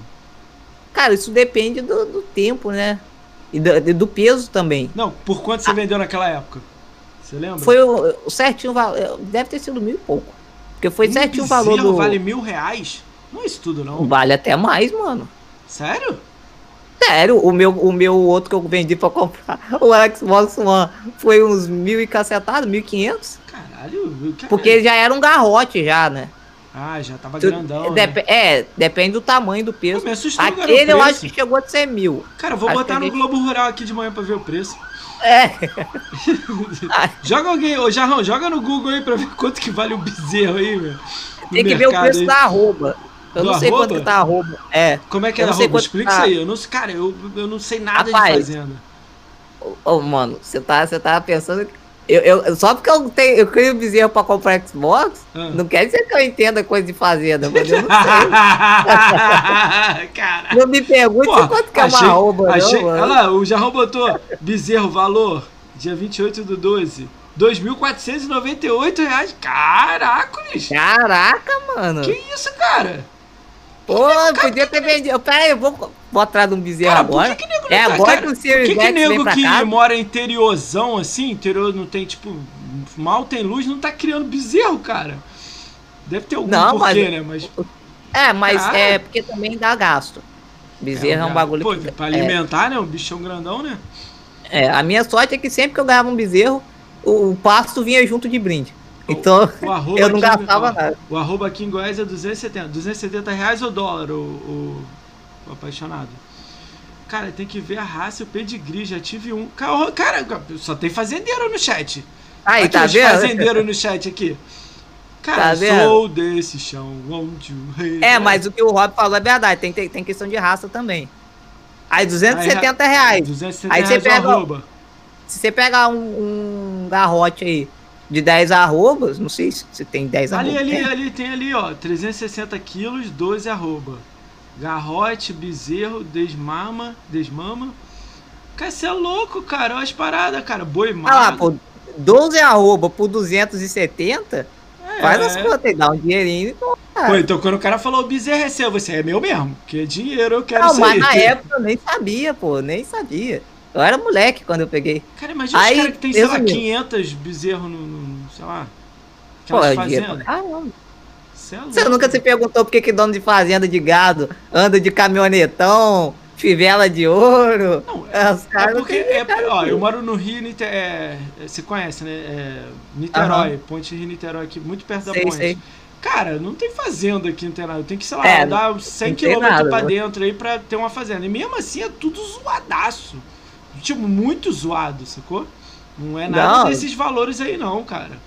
Cara, isso depende do, do tempo, né? E do, do peso também. Não, por quanto você vendeu naquela época? Você lembra? Foi o, o certinho valor. Deve ter sido mil e pouco. Porque foi um certinho o valor do. vale mil reais? Não é isso tudo, não. Vale até mais, mano. Sério? Sério, o meu, o meu outro que eu vendi pra comprar, o Xbox One, foi uns mil e cacetado, mil e quinhentos. Caralho, caralho. Porque ele já era um garrote já, né? Ah, já tava Tu- grandão, Dep- né? É, depende do tamanho do peso. Pô, me assustou, cara, Aquele eu acho que chegou a ser mil. Cara, eu vou Acho botar no Globo Rural aqui de manhã pra ver o preço. É. Joga alguém, ô Jarrão, joga no Google aí pra ver quanto que vale o bezerro aí, meu. No Tem que ver o preço aí. da arroba. Eu Do não sei arroba? quanto que tá a arroba. É. Como é que é Eu a não sei roupa? quanto Explica tá. isso aí. Eu não, cara, eu, eu não sei nada Rapaz, de fazenda. Ô, ô, mano, você tá, você tá pensando. Eu, eu, só porque eu tenho, eu crio bezerro pra comprar Xbox, Ah. não quer dizer que eu entenda coisa de fazenda, mas eu não sei. Não me pergunte Pô, quanto que é uma achei- arroba, achei- não, Olha lá, o Jarrão botou bezerro, valor, dia 28 do 12, 2.498 reais. Caracoles! Caraca, mano. Que isso, cara? Pô, podia ter vendido. Pera aí, eu vou, vou atrás de um bezerro Cara, agora. que, que nego não é tá- agora que o Sirius Por que, que X nego que mora interiorzão assim, interior não tem, tipo, mal tem luz, não tá criando bezerro, cara? Deve ter algum Não, porquê, mas- né? Mas. É, mas Cara. é porque também dá gasto. Bezerro é, um bagulho Pô, que. pra é, alimentar, né? Um bichão grandão, né? é, a minha sorte é que sempre que eu ganhava um bezerro, o, o pasto vinha junto de brinde. Então, O eu não gastava ó, nada. O arroba aqui em Goiás é 270. 270 reais ou dólar, o, o, o apaixonado. Cara, tem que ver a raça e o pedigree. Já tive um. Cara, cara, só tem fazendeiro no chat. Aí, Aqui, tá vendo? fazendeiros no chat aqui. Cara, Tá sou desse chão, onde o rei. É, mas o que o Rob falou é verdade, tem, tem, tem questão de raça também. Aí 270 reais. 270 Aí você reais o pega- arroba. Se você pegar um, um garrote aí de 10 arrobas, não sei se você tem 10 Ali, arrobas. ali, tem? ali, tem ali, ó. 360 quilos, 12 arroba. Garrote, bezerro, desmama, desmama. Cara, você é louco, cara. Olha as paradas, cara. Boi Ah lá, magro. pô, 12 arroba por 270, É. faz as contas aí, dá um dinheirinho. Então, cara. Pô, então quando o cara falou bezerro é seu, você é meu mesmo. Porque é dinheiro, eu quero não, mas aí. na época eu nem sabia, pô, nem sabia. Eu era moleque quando eu peguei. Cara, imagina Aí, os caras que tem, sei lá, resumindo. 500 bezerros no, no- sei lá, Pô, aquelas é fazendas. Você é Você louco. nunca se perguntou por que, que dono de fazenda de gado anda de caminhonetão, fivela de ouro? Não, É, os É porque, não é, cara ó, eu moro no Rio, Nite- é, é, você conhece, né? É, Niterói, Ponte Rio-Niterói aqui, muito perto da Sei, ponte. sei. Cara, não tem fazenda aqui, não tem nada. Eu tenho que, sei lá, É, andar uns 100 não tem km pra né? dentro aí pra ter uma fazenda. E mesmo assim é tudo zoadaço. Tipo, muito zoado, sacou? Não é nada Não. desses valores aí não, cara.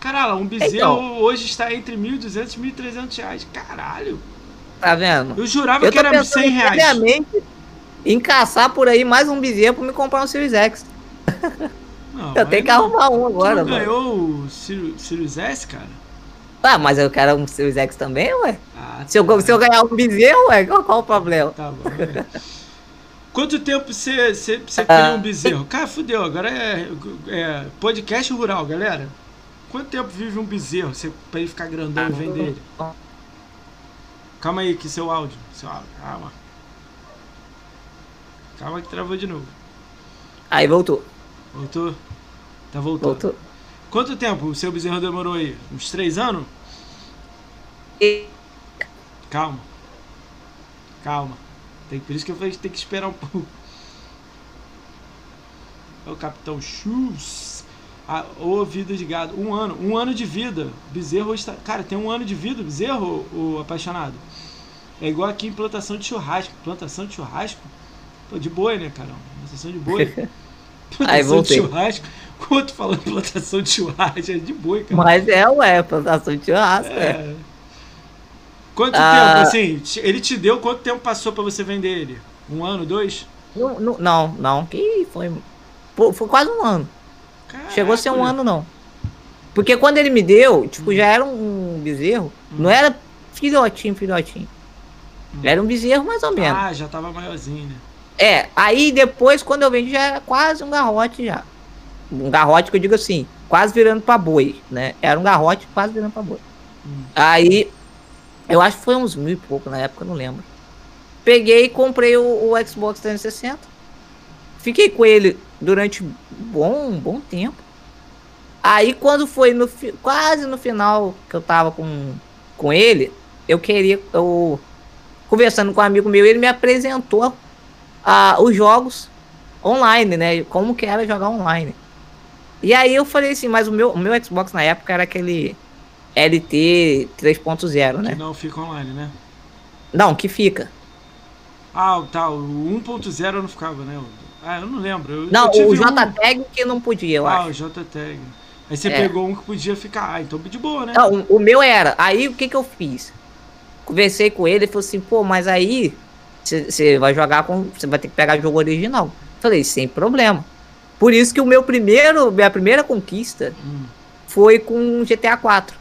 Caralho, um bezerro Então. hoje está entre 1.200 e 1.300 reais. Caralho. Tá vendo? Eu jurava Eu que era pensando 100 reais. em caçar por aí mais um bezerro pra me comprar um Series X. Não, Eu tenho que arrumar um Tu agora, não mano. ganhou o Sirius S, cara? Ah, mas eu quero um Series X também, ué. Ah, Se eu, tá. se eu ganhar um bezerro, ué, qual, qual o problema? Tá bom. Quanto tempo você, você, você Ah. cria um bezerro? Cara, fudeu, agora é, é podcast rural, galera. Quanto tempo vive um bezerro você, pra ele ficar grandão e vender ele? Calma aí, que seu áudio. Seu áudio, calma. Calma que travou de novo. Aí voltou, Voltou? Tá voltando. voltou. Quanto tempo o seu bezerro demorou aí? Uns três anos? E- Calma. Calma. Tem, por isso que eu falei que tem que esperar um pouco. É o Capitão Chus. Ah, ô vida de gado. Um ano. Um ano de vida. Bezerro está. Cara, tem um ano de vida, bezerro, o apaixonado. É igual aqui em plantação de churrasco. Plantação de churrasco? Pô, de boi, né, cara? Plantação de boi. Plantação Aí, de voltei. churrasco. Quanto falando plantação de churrasco? É de boi, cara. Mas é, ué, plantação de churrasco, é. É. Quanto Ah. tempo, assim, ele te deu, quanto tempo passou pra você vender ele? Um ano, dois? Não, não, não, que foi. Foi quase um ano. Chegou a ser um Caraca, ano, não. Porque quando ele me deu, tipo, já era um bezerro. Não era filhotinho, filhotinho. Era um bezerro mais ou menos. Ah, já tava maiorzinho, né? É, aí depois, quando eu vendi, já era quase um garrote já. Um garrote que eu digo assim, quase virando pra boi, né? Era um garrote quase virando pra boi. Hum. Aí, eu acho que foi uns mil e pouco na época, não lembro. Peguei e comprei o, o Xbox 360. Fiquei com ele durante um bom, um bom tempo. Aí quando foi no quase no final que eu tava com, com ele, eu queria, eu conversando com um amigo meu, ele me apresentou ah, os jogos online, né? Como que era jogar online. E aí eu falei assim, mas o meu, o meu Xbox na época era aquele LT 3.0, Que né? não fica online, né? Não, que fica. Ah, tá, o 1.0 não ficava, né? Ah, eu não lembro. Eu, Não, eu tive o um- JTAG que não podia, eu Ah, acho. o JTAG. Aí você É. pegou um que podia ficar. Ah, então de boa, né? Não, o, o meu era. Aí o que que eu fiz? Conversei com ele, ele falou assim, pô, mas aí você vai jogar com. Você vai ter que pegar jogo original. Falei, sem problema. Por isso que o meu primeiro, minha primeira conquista Hum. foi com GTA 4.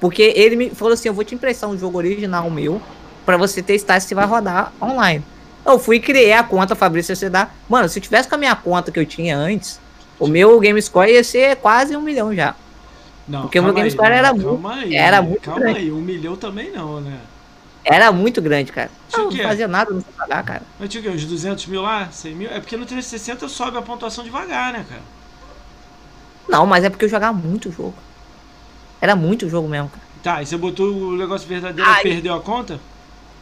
Porque ele me falou assim, eu vou te emprestar um jogo original meu pra você testar se vai rodar online. Eu fui criei a conta Fabrício Sedar. Mano, se eu tivesse com a minha conta que eu tinha antes, O meu Game Score ia ser quase um milhão já. Não, Porque o meu Game aí, Score não, era calma muito- aí, era muito Calma grande. aí, um milhão também não, né? Era muito grande, cara. Tinha Eu o não fazia nada, não sei pagar, cara. Mas tinha o quê? Uns 200 mil lá? 100 mil? É porque no 360 sobe a pontuação devagar, né, cara? Não, mas é porque eu jogava muito jogo. Era muito jogo mesmo, cara. Tá, e você botou o negócio verdadeiro Ai. e perdeu a conta?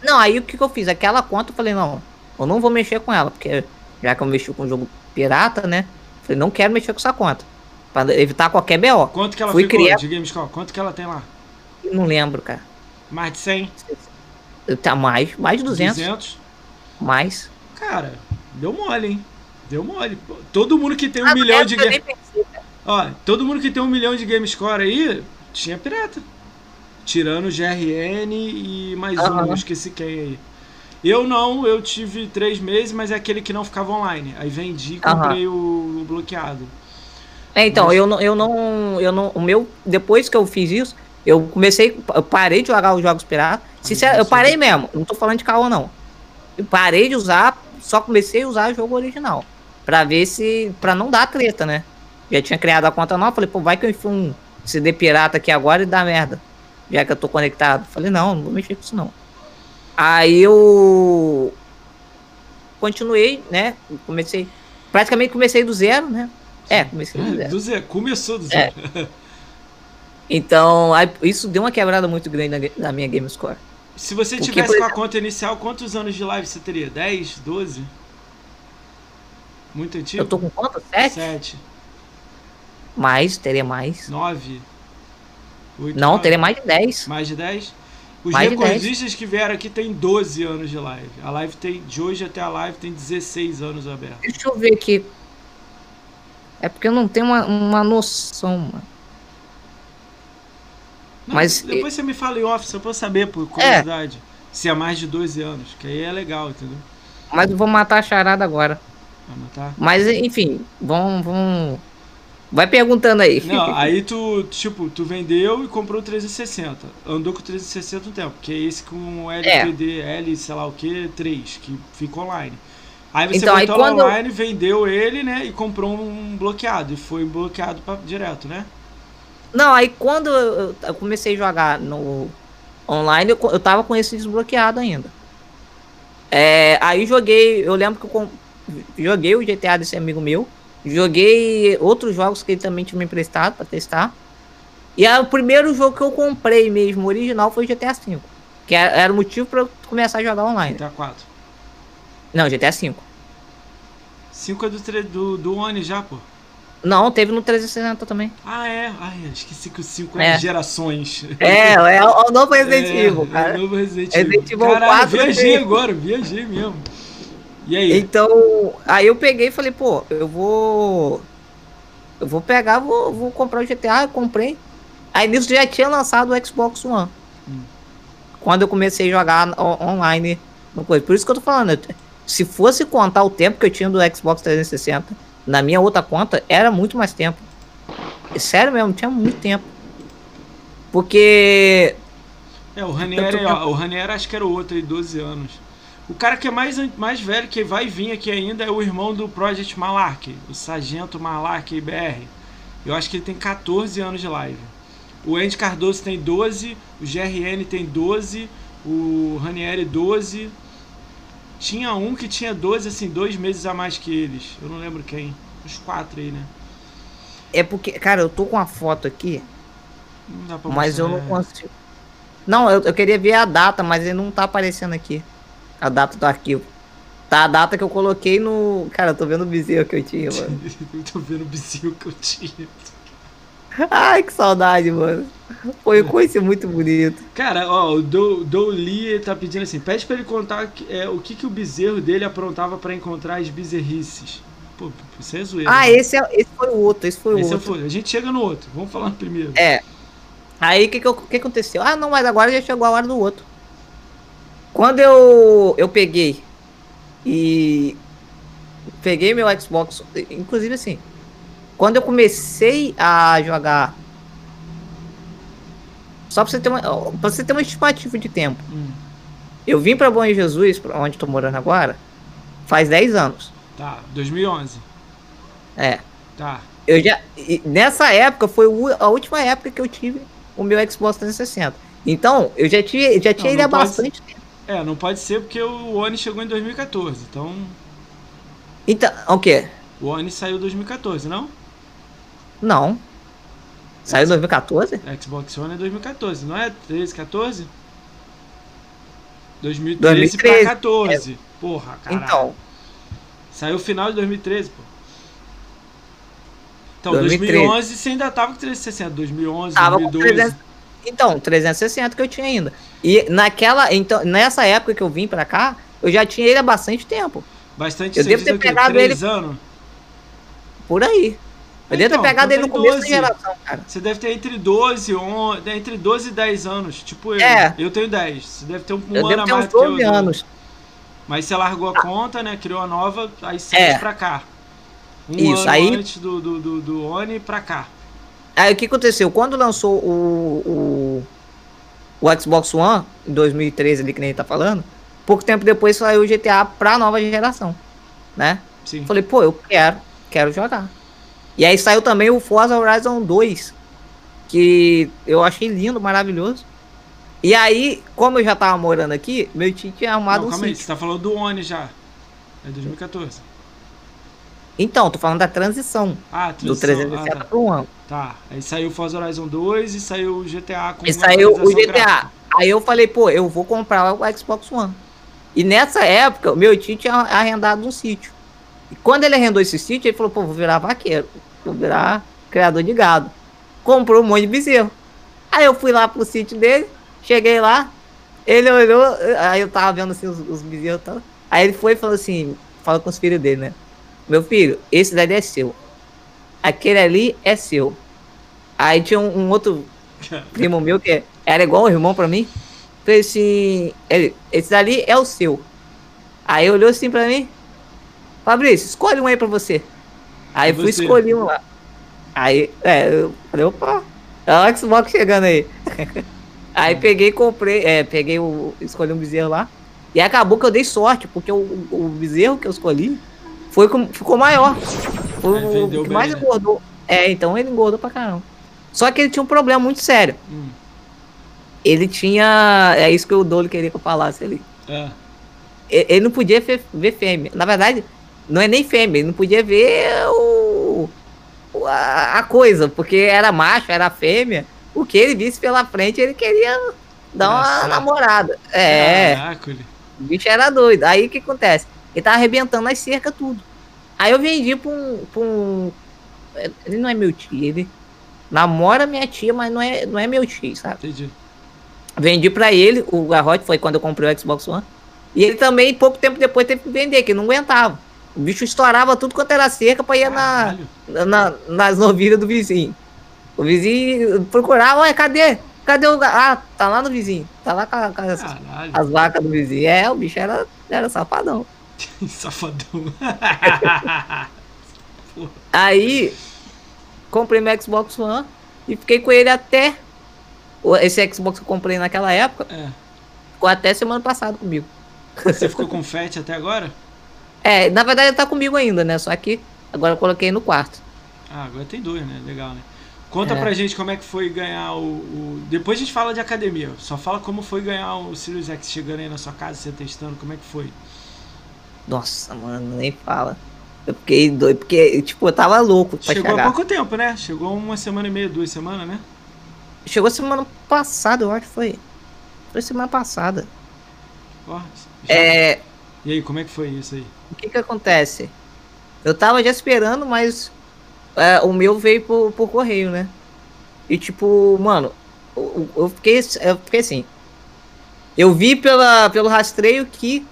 Não, aí o que, que eu fiz? Aquela conta eu falei, não, eu não vou mexer com ela, porque já que eu mexi com o jogo pirata, né? Falei, não quero mexer com essa conta. Pra evitar qualquer BO. Quanto que ela Fui ficou criar- de Gamescom? Quanto que ela tem lá? Não lembro, cara. Mais de 100? Eu Tá mais, mais de 200, 200? mais. Cara, deu mole, hein? Deu mole. Todo mundo que tem um Ah, milhão de eu cara. Ó, todo mundo que tem um milhão de game score aí tinha pirata. Tirando o GRN e mais um, Aham. eu esqueci quem aí. Eu não, eu tive três meses, mas é aquele que não ficava online. Aí vendi e comprei o, o bloqueado. É, então, Mas- eu não, eu não, eu não, o meu, depois que eu fiz isso, eu comecei, eu parei de jogar os jogos piratas. Sincero, eu parei mesmo, não tô falando de caô não. Eu parei de usar, só comecei a usar o jogo original. Pra ver se, pra não dar treta, né? Já tinha criado a conta nova, falei, pô, vai que eu enfio um CD pirata aqui agora e dá merda. Já que eu tô conectado. Falei, não, não vou mexer com isso não. Aí eu continuei, né? Comecei, praticamente comecei do zero, né? É, comecei do zero. Do zero, começou do É. zero. Então, aí, isso deu uma quebrada muito grande na, na minha Game Score. Se você Porque, tivesse com a conta inicial, quantos anos de live você teria? 10? 12? Muito antigo? Eu tô com quanto? 7? 7, Mais, teria mais. 9, 8, Não, teria mais de 10. Mais de 10? Os Mais de 10. recordistas que vieram aqui têm 12 anos de live. A live tem, de hoje até a live tem 16 anos aberto. Deixa eu ver aqui. É porque eu não tenho uma, uma noção, mano. Não, Mas- depois você me fala em off, só pra eu saber, por curiosidade. Se é mais de 12 anos, que aí é legal, entendeu? Mas eu vou matar a charada agora. Vai matar. Mas, enfim, vamos. vamos... Vai perguntando aí. Não, aí tu, tipo, tu vendeu e comprou o 360. Andou com o 360 um tempo, que é esse com o LPD, L, sei lá o que, 3, que fica online. Aí você Então, aí botou quando eu- online, vendeu ele, né, e comprou um bloqueado. E foi bloqueado pra, direto, né? Não, aí quando eu, eu comecei a jogar no online, eu, eu tava com esse desbloqueado ainda. É, aí joguei, eu lembro que eu joguei o GTA desse amigo meu, joguei outros jogos que ele também tinha me emprestado pra testar. E aí, o primeiro jogo que eu comprei mesmo, original, foi o GTA V. Que era, era o motivo pra eu começar a jogar online. GTA 4. Não, GTA V. 5 é do, do, do One já, pô. Não, teve no 360 também. Ah, é? Ai, esqueci que o 5 é, É. de gerações. É, é o novo Resident É, Evil, É, cara. o novo Resident Resident Evil. Evil Caralho, 4 viajei tem. agora, viajei mesmo. E aí? Então, aí eu peguei e falei, pô, eu vou. Eu vou pegar, vou, vou comprar o GTA, eu comprei. Aí nisso já tinha lançado o Xbox One. Hum. Quando eu comecei a jogar online no coisa. Por isso que eu tô falando, eu- se fosse contar o tempo que eu tinha do Xbox 360 na minha outra conta, era muito mais tempo. É Sério mesmo, tinha muito tempo. Porque. É, o Ranieri, tô- o Ranieri acho que era o outro aí, 12 anos. O cara que é mais, mais velho, que vai vir aqui ainda, é o irmão do Project Malark, o Sargento Malark BR. Eu acho que ele tem 14 anos de live. O Andy Cardoso tem 12, o GRN tem 12, o Ranieri 12. Tinha um que tinha 12, assim, dois meses a mais que eles. Eu não lembro quem. Uns quatro aí, né? É porque, cara, eu tô com uma foto aqui, Não dá pra mas eu não mostrar. consigo. Não, eu, eu queria ver a data, mas ele não tá aparecendo aqui. A data do arquivo. Tá a data que eu coloquei no. Cara, eu tô vendo o bezerro que eu tinha, mano. eu tô vendo o bicinho que eu tinha. Ai, que saudade, mano. Foi um coice muito bonito. Cara, ó, o Do, Do Lee tá pedindo assim, pede pra ele contar é, o que, que o bezerro dele aprontava pra encontrar as bezerrices. Pô, isso é zoeira. Ah, né? esse, é, esse foi o outro, esse foi o Esse outro. foi. A gente chega no outro. Vamos falar no primeiro. É. Aí o que, que, que aconteceu? Ah, não, mas agora já chegou a hora do outro. Quando eu, eu peguei e peguei meu Xbox, inclusive assim, quando eu comecei a jogar. Só pra você ter uma, pra você ter uma estimativa de tempo. Hum, Eu vim pra Bom Jesus, pra onde tô morando agora, faz 10 anos. tá, 2011. É. Tá. Eu já. Nessa época foi a última época que eu tive o meu Xbox 360. Então, eu já tinha, já tinha não, ele há bastante tempo. É, não pode ser porque o One chegou em 2014, então. Então, o quê? O One saiu em 2014, não? Não. Saiu em 2014? Xbox One é 2014, não é 13, 14? 2013, 2013 pra 14. É. Porra, caralho. Então. Saiu final de 2013, pô. Então, 2013. 2011 você ainda tava com 360. 2011, tava 2012. Com 300, então, 360 que eu tinha ainda. E naquela. Então, nessa época que eu vim pra cá, eu já tinha ele há bastante tempo. Bastante Eu devo ter pegado ele. anos? Por aí. Eu então, devo ter então, pegado então ele no começo 12. da geração, cara. Você deve ter entre 12 e entre 12 e 10 anos. Tipo eu. É. Eu tenho 10. Você deve ter um, um ano a mais que eu. anos. Mas você largou a ah. conta, né? Criou a nova, aí saiu é. pra cá. Um Isso, ano aí... antes do, do, do, do Oni pra cá. Aí o que aconteceu? Quando lançou o, o, o Xbox One, em 2013 ali que nem ele tá falando, pouco tempo depois saiu o GTA pra nova geração, né? Sim. Falei, pô, eu quero, quero jogar. E aí saiu também o Forza Horizon 2, que eu achei lindo, maravilhoso. E aí, como eu já tava morando aqui, meu tio tinha arrumado Não, um calma sítio. aí, você tá falando do Oni já. É 2014. Então, tô falando da transição. Ah, transição. Do 360 ah, tá. pro One. Tá, aí saiu o Forza Horizon 2 e saiu o GTA com E saiu o GTA. Gráfica. Aí eu falei, pô, eu vou comprar o Xbox One. E nessa época, o meu tio tinha arrendado um sítio. E quando ele arrendou esse sítio, ele falou, pô, vou virar vaqueiro. Vou virar criador de gado. Comprou um monte de bezerro. Aí eu fui lá pro sítio dele, cheguei lá, ele olhou, aí eu tava vendo assim os, os bezerros e tal. Aí ele foi e falou assim, falou com os filhos dele, né? Meu filho, esse daí é seu. Aquele ali é seu. Aí tinha um, um outro primo meu que era igual um irmão pra mim. Falei assim, ele, esse dali é o seu. Aí olhou assim pra mim. Fabrício, escolhe um aí pra você. Aí fui escolher um lá. Aí, é, eu falei, opa, é o Xbox chegando aí. aí peguei comprei, é, peguei o. Escolhi um bezerro lá. E acabou que eu dei sorte, porque o, o bezerro que eu escolhi foi com, ficou maior. Foi é, o que bem, mais né? engordou. É, então ele engordou pra caramba. Só que ele tinha um problema muito sério. Hum. Ele tinha. É isso que o Dolo queria que eu falasse ali. É. Ele não podia ver, ver fêmea. Na verdade, não é nem fêmea, ele não podia ver o, a, a, coisa, porque era macho, era fêmea. O que ele visse pela frente, ele queria dar uma namorada. É. Caraca. O bicho era doido. Aí o que acontece? Ele tá arrebentando as cercas, tudo. Aí eu vendi pra um, pra um. Ele não é meu tio, ele namora minha tia, mas não é, não é meu tio, sabe? Entendi. Vendi pra ele, o garrote foi quando eu comprei o Xbox One. E ele também, pouco tempo depois, teve que vender, que não aguentava. O bicho estourava tudo quanto era cerca pra ir na, na, nas novilhas do vizinho. O vizinho procurava, ué, cadê? Cadê o. Ah, tá lá no vizinho. Tá lá com, com as, as, vacas do vizinho. É, o bicho era, era safadão. Safadão. Aí, comprei meu Xbox One e fiquei com ele até. Esse Xbox que eu comprei naquela época. É. Ficou até semana passada comigo. Você ficou com FAT até agora? É, na verdade ele tá comigo ainda, né? Só que agora eu coloquei no quarto. Ah, agora tem dois, né? Legal, né? Conta é. pra gente como é que foi ganhar o, o, Depois a gente fala de academia. Só fala como foi ganhar o Sirius X chegando aí na sua casa, você testando, como é que foi? Nossa, mano, nem fala. Eu fiquei doido, porque, tipo, eu tava louco pra Chegou chegar. há pouco tempo, né? Chegou uma semana e meia, duas semanas, né? Chegou semana passada, eu acho que foi. Foi semana passada. Ó, é... E aí, como é que foi isso aí? O que que acontece? Eu tava já esperando, mas é, o meu veio por, por correio, né? E tipo, mano, eu, eu, fiquei, eu fiquei assim. Eu vi pela, pelo rastreio que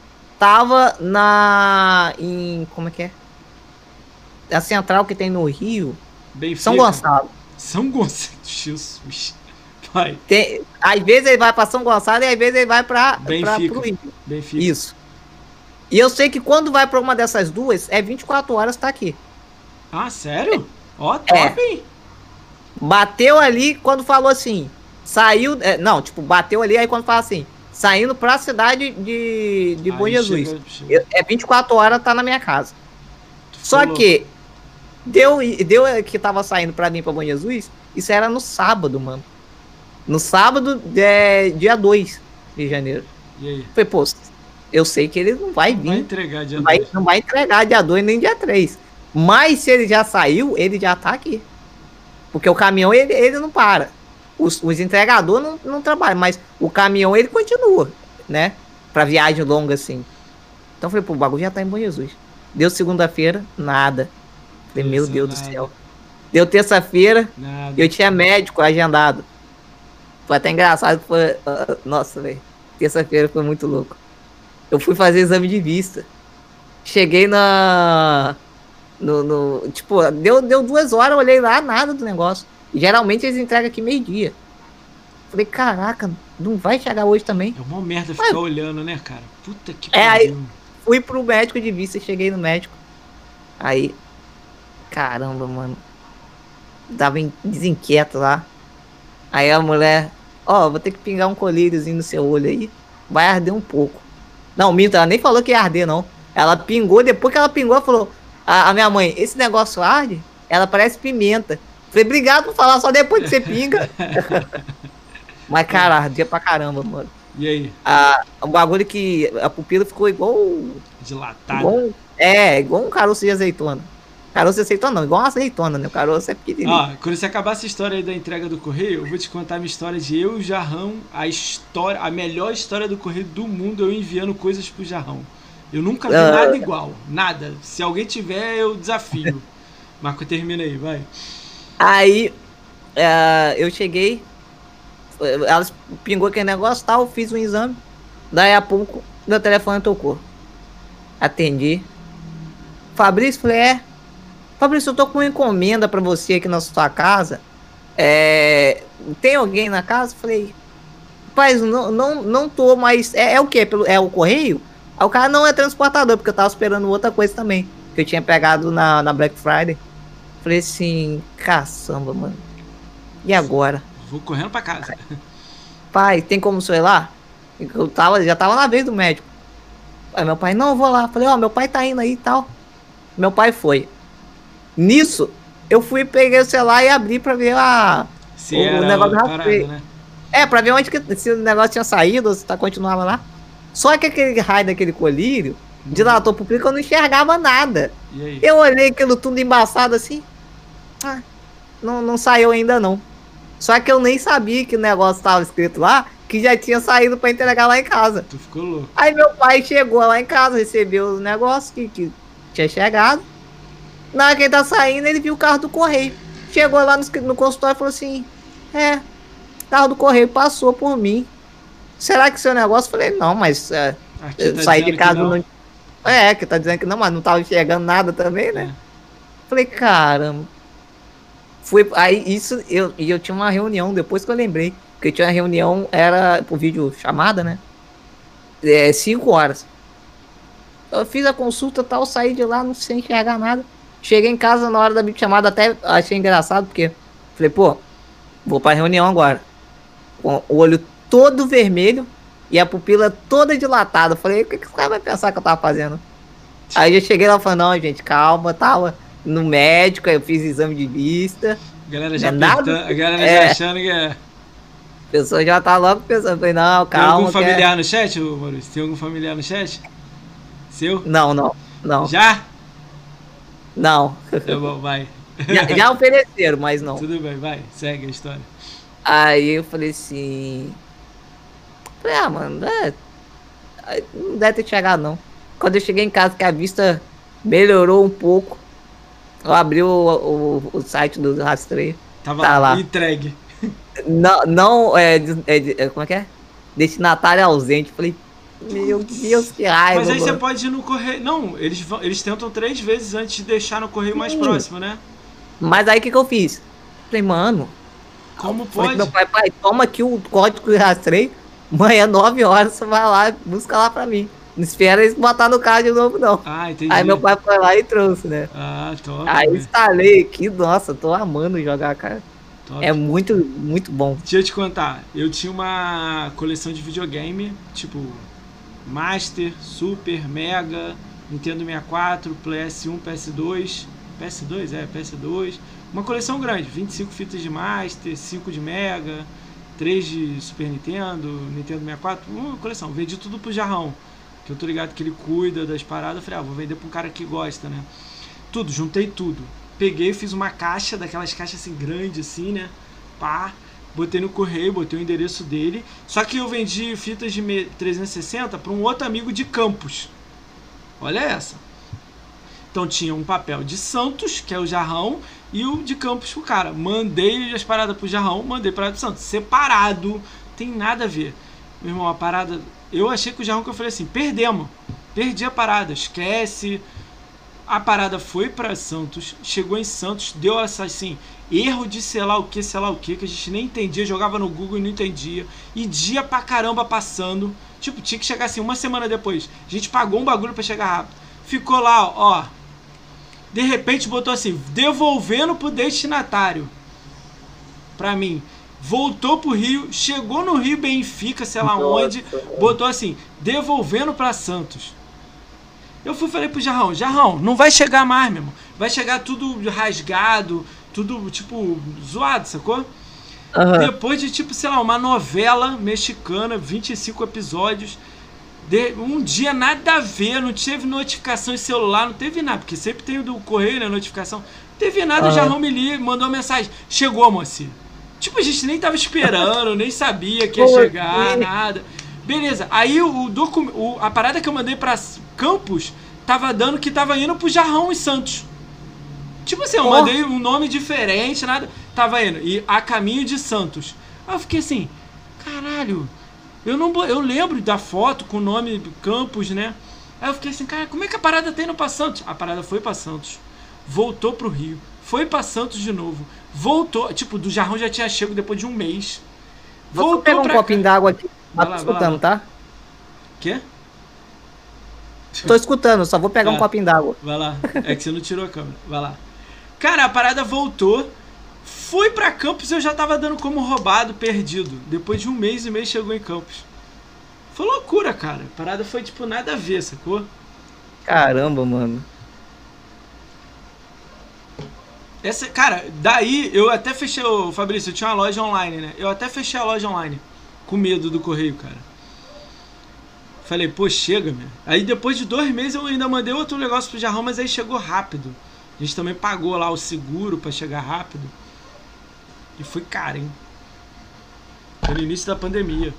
tava na. em. como é que é? A central que tem no Rio. Benfica. São Gonçalo. São Gonçalo. Jesus. Vai. Tem, às vezes ele vai para São Gonçalo e às vezes ele vai para pro Rio. Benfica. Isso. E eu sei que quando vai para uma dessas duas, é 24 horas tá aqui. Ah, sério? Ó, oh, top, é. Bateu ali quando falou assim. Saiu. É, não, tipo, bateu ali, aí quando fala assim saindo pra cidade de, de Bom Jesus. Chega, chega. É 24 horas, tá na minha casa. Só que Deu, deu que tava saindo pra mim pra Bom Jesus, isso era no sábado, mano. No sábado, é, dia 2 de janeiro. E aí? Falei, pô, eu sei que ele não vai Não vir. vai entregar dia Não vai, 2. não vai entregar dia 2 nem dia 3. Mas se ele já saiu, ele já tá aqui. Porque o caminhão, ele, ele não para. Os, os entregadores não, não trabalham, mas o caminhão, ele continua, né? Pra viagem longa, assim. Então eu falei, pô, o bagulho já tá em Bom Jesus. Deu segunda-feira, nada. Falei, meu Deus do céu. Deu terça-feira, eu tinha médico agendado. Foi até engraçado, foi. ah, Nossa, velho. Terça-feira foi muito louco. Eu fui fazer exame de vista. Cheguei na. No, no- tipo, deu, deu duas horas, olhei lá, nada do negócio. E geralmente eles entregam aqui meio-dia. Falei, caraca, não vai chegar hoje também. É uma merda ficar olhando, né, cara? Puta que É, aí- pariu. Fui pro médico de vista, cheguei no médico. Aí. Caramba, mano. Tava desinquieto lá. Aí a mulher, ó, vou ter que pingar um colíriozinho no seu olho aí. Vai arder um pouco. Não, minta, ela nem falou que ia arder, não. Ela pingou, depois que ela pingou, ela falou: a, a minha mãe, esse negócio arde? Ela parece pimenta. Falei, obrigado por falar só depois que você pinga. Mas, cara, ardia pra caramba, mano. E aí? A, o bagulho que a pupila ficou igual Dilatado. Igual, é, igual um caroço de azeitona. Caroço de azeitona não, igual uma azeitona, né? O caroço é pequenininho. Ó, quando você acabar essa história aí da entrega do correio, eu vou te contar a minha história de eu e o Jarrão, a história, a melhor história do correio do mundo, eu enviando coisas pro Jarrão. Eu nunca vi Ah. nada igual, nada. Se alguém tiver, eu desafio. Marco, termina aí, vai. Aí, é, eu cheguei, ela pingou aquele negócio tal, fiz um exame. Daí a pouco, meu telefone tocou. Atendi. Fabrício, falei, é. Fabrício, eu tô com uma encomenda pra você aqui na sua casa. É, tem alguém na casa? Falei, rapaz, não, não, não tô, mas é, é o? Pelo- É o correio? Aí o cara não é transportador, porque eu tava esperando outra coisa também. Que eu tinha pegado na, na Black Friday. Falei assim, caçamba, mano. E agora? Vou correndo pra casa. Pai, tem como o ir lá? Eu tava, já tava na vez do médico. Aí meu pai, não, eu vou lá. Falei, ó, meu pai tá indo aí e tal. Meu pai foi. Nisso, eu fui, peguei o celular e abri pra ver a. Se O negócio parada, foi. né? É, pra ver onde que se o negócio tinha saído ou se tá, continuava lá. Só que aquele raio daquele colírio dilatou pro público, eu não enxergava nada. E aí? Eu olhei aquilo tudo embaçado assim. Ah, não, não saiu ainda não. Só que eu nem sabia que o negócio tava escrito lá, que já tinha saído pra entregar lá em casa. Tu ficou louco. Aí meu pai chegou lá em casa, recebeu o negócio que, que tinha chegado. Na hora que ele tá saindo, ele viu o carro do correio. Chegou lá no, no consultório e falou assim: É, o carro do correio passou por mim. Será que seu negócio? Eu falei, não, mas é, Aqui eu tá saí de casa não. não. É, que tá dizendo que não, mas não tava enxergando nada também, né? É. Falei, caramba. Foi, aí isso, eu, e eu tinha uma reunião, depois que eu lembrei, que tinha uma reunião, era por vídeo chamada, né? É, cinco horas. Eu fiz a consulta tal, saí de lá, não sem enxergar nada. Cheguei em casa na hora da videochamada, até achei engraçado, porque falei, pô, vou pra reunião agora. Com o olho todo vermelho e a pupila toda dilatada. Falei, o que, que esse cara vai pensar que eu tava fazendo? Aí eu cheguei lá falei, não, gente, calma, tava no médico, aí eu fiz exame de vista. A galera já é nada? a galera É. já achando que é. A pessoa já tá logo pensando, falei, não, Tem calma. algum que é- familiar no chat, Maurício? Tem algum familiar no chat? Seu? Não, não, não, Já? não. Tá bom, vai. já, já ofereceram, mas não. Tudo bem, vai. Segue a história. Aí eu falei assim. Falei, ah, mano, é, não deve ter chegado não. Quando eu cheguei em casa, que a vista melhorou um pouco, eu abri o, o, o site do rastreio. Tava Tá lá. entregue. Não, não é, é, é, Como é que é? Destinatário ausente. Falei, meu Deus, que raiva. Mas aí você mano. pode ir no correio. Não, eles, vão, eles tentam três vezes antes de deixar no correio mais Sim. próximo, né? Mas aí o que, que eu fiz? Falei, mano, Como pode? meu pai, pai, toma aqui o código de rastreio. Amanhã, 9 horas, você vai lá, busca lá pra mim. Não espera eles botar no carro de novo, não. Ah, entendi. Aí meu pai foi lá e trouxe, né? Ah, top. Aí velho. instalei aqui, nossa, tô amando jogar, cara. top. É muito, muito bom. Deixa eu te contar, eu tinha uma coleção de videogame, tipo Master, Super, Mega, Nintendo 64, PS1, PS2 PS2, é, PS2. Uma coleção grande, 25 fitas de Master, 5 de Mega, 3 de Super Nintendo, Nintendo 64, uma coleção. Vendi tudo pro Jarrão, que eu tô ligado que ele cuida das paradas. Eu falei, ah, vou vender pra um cara que gosta, né? Tudo, juntei tudo. Peguei, fiz uma caixa, daquelas caixas assim grandes assim, né? Pá, botei no correio, botei o endereço dele. Só que eu vendi fitas de 360 para um outro amigo de Campos. Olha essa. Então tinha um papel de Santos, que é o Jarrão, e o de Campos pro cara. Mandei as paradas pro Jarrão, mandei para de Santos. Separado, tem nada a ver. Meu irmão, a parada. Eu achei que o Jarrão que eu falei assim, perdemos. Perdi a parada, esquece. A parada foi para Santos, chegou em Santos, deu essa assim, erro de sei lá o que, sei lá o que, que a gente nem entendia, jogava no Google e não entendia. E dia pra caramba passando. Tipo, tinha que chegar assim uma semana depois. A gente pagou um bagulho para chegar rápido. Ficou lá, ó. De repente botou assim, devolvendo pro destinatário. Pra mim. Voltou pro Rio, chegou no Rio Benfica, sei lá Nossa. onde, botou assim, devolvendo para Santos. Eu fui falei pro Jarrão, Jarrão, não vai chegar mais, meu irmão. Vai chegar tudo rasgado, tudo, tipo, zoado, sacou? Uhum. Depois de, tipo, sei lá, uma novela mexicana, 25 episódios. De, um dia nada a ver, não teve notificação em celular, não teve nada, porque sempre tem o do correio, né? Notificação. Não teve nada, uhum. o Jarrão me liga, mandou uma mensagem. Chegou, moça. Tipo, a gente nem tava esperando, nem sabia que ia chegar, nada. Beleza, aí o, o, a parada que eu mandei pra Campos tava dando que tava indo pro Jarrão e Santos. Tipo assim, eu mandei um nome diferente, nada. Tava indo. E a caminho de Santos. Aí eu fiquei assim, caralho. Eu não eu lembro da foto com o nome Campos, né? Aí eu fiquei assim, cara, como é que a parada tá indo pra Santos? A parada foi pra Santos. Voltou pro Rio. Foi pra Santos de novo. Voltou. Tipo, do Jarrão já tinha chego depois de um mês. Voltou Vou pegar um copinho d'água aqui. Tá lá, escutando, tá? Quê? Tô escutando, só vou pegar um copinho d'água. Vai lá. É que você não tirou a câmera. Vai lá. Cara, a parada voltou. Fui pra Campos e eu já tava dando como roubado, perdido. Depois de um mês e meio chegou em Campos. Foi loucura, cara. A parada foi tipo nada a ver, sacou? Caramba, mano. Essa, cara, daí eu até fechei, o Fabrício, eu tinha uma loja online, né? Eu até fechei a loja online. Com medo do correio, cara. Falei, pô, chega, meu. Aí depois de dois meses eu ainda mandei outro negócio pro Jarrão, mas aí chegou rápido. A gente também pagou lá o seguro para chegar rápido. E foi caro, hein? Foi no início da pandemia.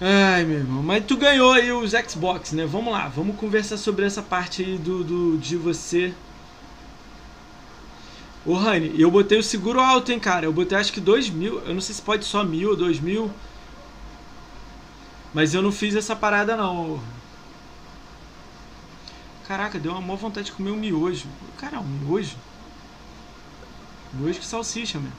Ai, meu irmão. Mas tu ganhou aí os Xbox, né? Vamos lá, vamos conversar sobre essa parte aí do, do de você. Ô, Rani, eu botei o seguro alto, hein, cara. Eu botei acho que dois mil. Eu não sei se pode só mil ou dois mil. Mas eu não fiz essa parada, não. Caraca, deu uma maior vontade de comer um miojo. Cara, um miojo? Miojo com salsicha, meu.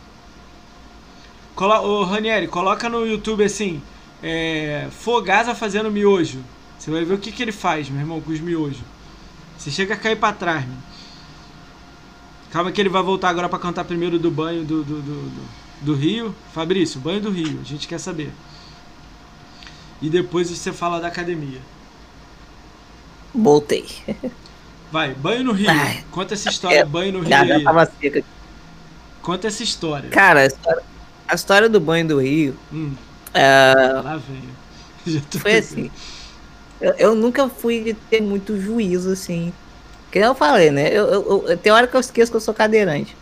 Colo Ô, Ranieri, coloca no YouTube assim: é, Fogasa fazendo miojo. Você vai ver o que, que ele faz, meu irmão, com os miojos. Você chega a cair pra trás, meu. Calma que ele vai voltar agora para cantar primeiro do banho do, do, do, do, Rio. Fabrício, banho do Rio, a gente quer saber. E depois você fala da academia. Voltei. Vai, banho no Rio. Ai, Conta essa história, é, banho no Rio. Já, tava seca. Conta essa história. Cara, a história, a história do banho do Rio. Hum. Uh, Lá vem. Foi assim. Eu, eu, nunca fui de ter muito juízo, assim. Que eu falei, né? Eu, eu, eu, tem hora que eu esqueço que eu sou cadeirante.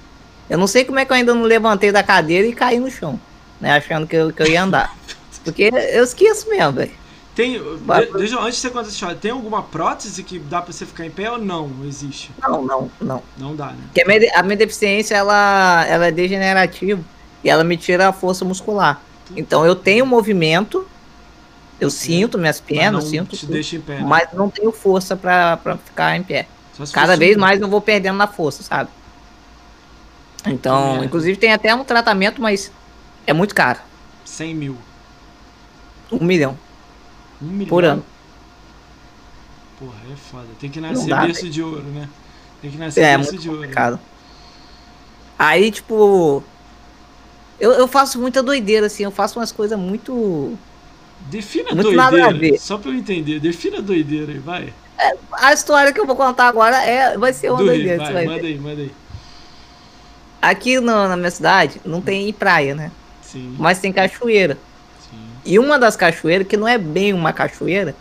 Eu não sei como é que eu ainda não levantei da cadeira e caí no chão, né? Achando que eu, que eu ia andar. Porque eu esqueço mesmo, velho. Tem, deixa, antes de você contar essa história, tem alguma prótese que dá pra você ficar em pé ou não? Existe? Não, não, não. Não dá, né? Porque a minha, deficiência, ela, ela é degenerativa e ela me tira a força muscular. Então eu tenho movimento, eu sinto minhas pernas, sinto te deixa em pé, né? mas não tenho força pra, pra ficar em pé. Cada vez mais eu vou perdendo na força, sabe? Então, inclusive tem até um tratamento, mas é muito caro. 100 mil. Um milhão. Um milhão? Por ano. Porra, é foda. Tem que nascer dá, berço de ouro, né? Tem que nascer é, berço de complicado. ouro. Aí, tipo. Eu, eu faço muita doideira, assim. Eu faço umas coisas muito. Defina Muito nada a doideira. ver. Só pra eu entender. Defina doideira aí, vai. A história que eu vou contar agora é, vai ser uma doideira. vai, vai manda aí, manda aí. Aqui no- na minha cidade não tem praia, né? Sim, Mas tem cachoeira. sim. E uma das cachoeiras, que não é bem uma cachoeira,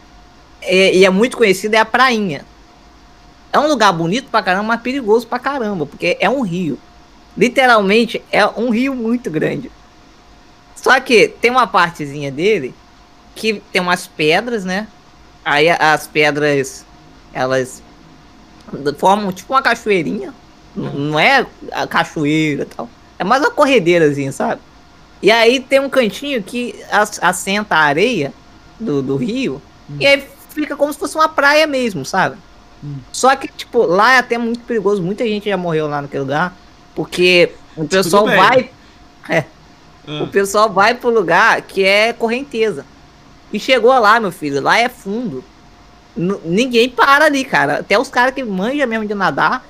é- e é muito conhecida, é a Prainha. É um lugar bonito pra caramba, mas perigoso pra caramba, porque é um rio. Literalmente, é um rio muito grande. Só que tem uma partezinha dele que tem umas pedras, né? Aí as pedras, elas formam tipo uma cachoeirinha. N- Não é a cachoeira tal. É mais uma corredeirazinha, sabe? E aí tem um cantinho que as- assenta a areia do, do rio. Hum. E aí fica como se fosse uma praia mesmo, sabe? Hum. Só que, tipo, lá é até muito perigoso. Muita gente já morreu lá naquele lugar. Porque o pessoal vai. É, Ah, o pessoal vai pro lugar que é correnteza. E chegou lá, meu filho, lá é fundo. Ninguém para ali, cara. Até os caras que manjam mesmo de nadar,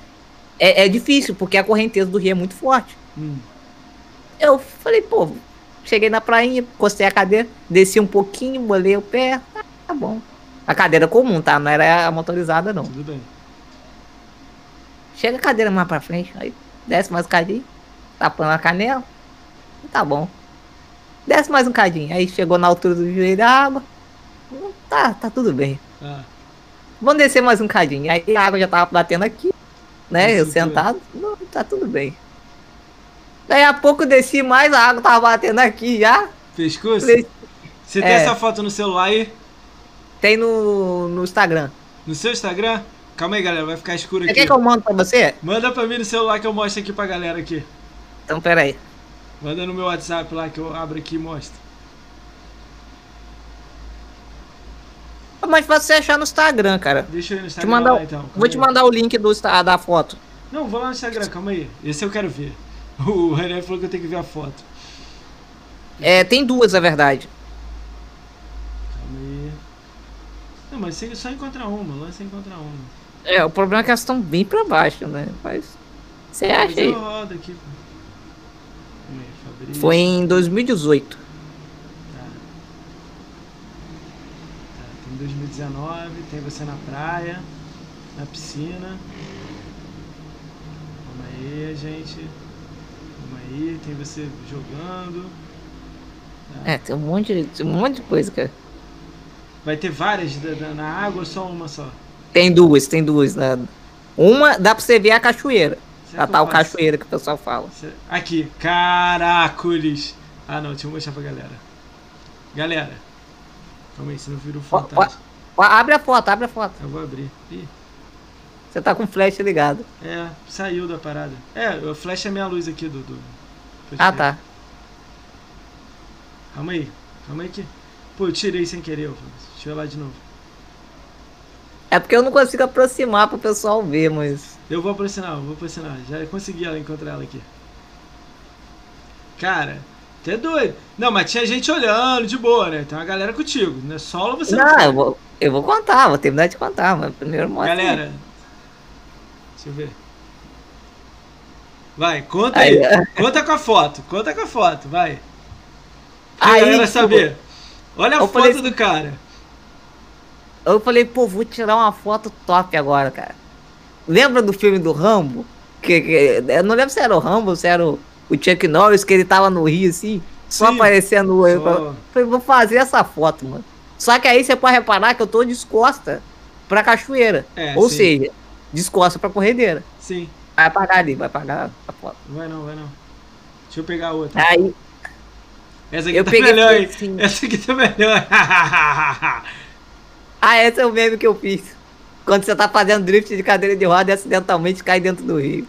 é, é difícil, porque a correnteza do rio é muito forte. hum. Eu falei, pô, cheguei na prainha, encostei a cadeira, desci um pouquinho, bolei o pé, tá, tá bom. A cadeira comum, tá? Não era a motorizada, não. Tudo bem. Chega a cadeira mais pra frente, aí desce mais um cadinho, tapando a canela, tá bom. Desce mais um cadinho, aí chegou na altura do joelho da água, hum, tá, tá tudo bem. Ah, Vamos descer mais um cadinho, aí a água já tava batendo aqui, né, eu Isso, sentado, não, tá tudo bem. Daí a pouco eu desci mais, a água tava batendo aqui já, pescoço? falei, Você tem é. essa foto no celular aí? tem no, no Instagram. No seu Instagram? Calma aí, galera, vai ficar escuro Você aqui. quer que eu mando pra você? Manda pra mim no celular que eu mostro aqui pra galera aqui. Então, peraí. Manda no meu WhatsApp lá que eu abro aqui e mostro. Mas você achar no Instagram, cara. Deixa eu ir no Te Instagram mandar, lá então. calma vou te aí. mandar o link do, da foto. Não, vou lá no Instagram, calma aí. Esse eu quero ver. O René falou que eu tenho que ver a foto. É, tem duas, na verdade. Calma aí. Não, mas você só encontra uma, lá você encontra uma. É, o problema é que elas estão bem pra baixo, né? Mas. Você acha Mas aí? aqui. Foi em 2018. Tem 2019, tem você na praia, na piscina. Calma aí, gente. Calma aí, tem você jogando. É, tem um monte, de- um monte de coisa, cara. Vai ter várias da- da- na água ou só uma só? Tem duas, tem duas. Né? Uma dá pra você ver a cachoeira. Será A tal faço? cachoeira que o pessoal fala. Aqui, caracoles. Ah não, deixa eu mostrar pra galera. Galera. Calma aí, você não virou ó. fantasma. Ó, abre a foto, abre a foto. Eu vou abrir. Ih, Você tá com o flash ligado. é, saiu da parada. É, o flash é minha luz aqui, Dudu. Ah, tá. Calma aí, calma aí que. Pô, eu tirei sem querer, ó. deixa eu lá de novo. É porque eu não consigo aproximar pro pessoal ver, mas. Eu vou aproximar, eu vou aproximar. Já consegui ela, encontrar ela aqui. Cara, até doido. Não, mas tinha gente olhando, de boa, né? Tem uma galera contigo, né? Solo você Não, foi. eu vou, eu vou contar, vou terminar de contar, mas primeiro mostra. Galera, deixa eu ver. Vai, conta aí. Aí, é. Conta com a foto, conta com a foto, vai. Pra Aí, galera tipo, saber. Olha a foto falei- do cara. Eu falei, pô, vou tirar uma foto top agora, cara. Lembra do filme do Rambo? Que, que- eu não lembro se era o Rambo ou se era o, o Chuck Norris, que ele tava no Rio, assim, só Sim. aparecendo. Eu Só. falei, vou fazer essa foto, mano. Só que aí você pode reparar que eu tô descosta pra cachoeira. É, ou sim. seja, descosta pra corredeira. Sim, Vai apagar ali, vai apagar a foto. vai não, vai não. Deixa eu pegar outra. Aí, Essa aqui eu tá peguei melhor, hein? assim. Essa aqui tá melhor. ah, esse é o meme que eu fiz. Quando você tá fazendo drift de cadeira de roda e acidentalmente cai dentro do rio.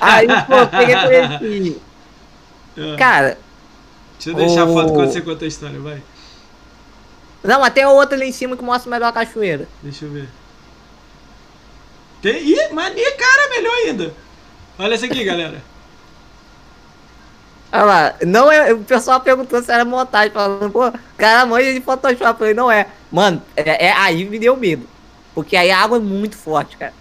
Aí, pô, eu peguei e falei assim, Ah, cara, Deixa eu deixar a foto o- quando você conta a história, vai. Não, mas tem outra ali em cima que mostra melhor a cachoeira. Deixa eu ver. Tem... Ih, mania, cara, melhor ainda. Olha essa aqui, galera. Olha lá, não é. O pessoal perguntou se era montagem, falando, pô, cara manja de Photoshop. Eu falei, não é. Mano, é, é- aí me deu medo. Porque aí a água é muito forte, cara.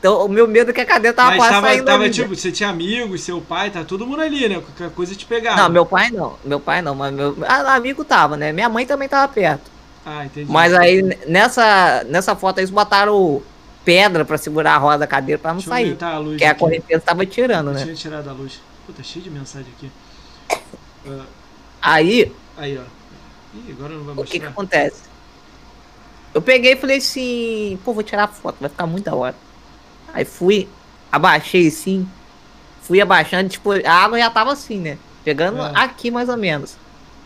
Então o meu medo é que a cadeira tava Mas quase tava, saindo tava tipo, você tinha amigos, seu pai, tá todo mundo ali, né? Qualquer coisa te pegava. Não, meu pai não. Meu pai não, mas meu ah, amigo tava, né? Minha mãe também tava perto. Ah, entendi. Mas aí nessa, nessa foto eles botaram pedra pra segurar a roda da cadeira pra não Deixa sair. a luz Porque a correnteza tava tirando, Eu né? tinha tirado a luz. Puta, cheio de mensagem aqui. Ah, Aí, aí, ó. Ih, agora não vai o que que mostrar. acontece? Eu peguei e falei assim, pô, vou tirar a foto, vai ficar muito da hora. Aí fui, abaixei assim, fui abaixando, tipo, a água já tava assim, né? Chegando É. aqui mais ou menos.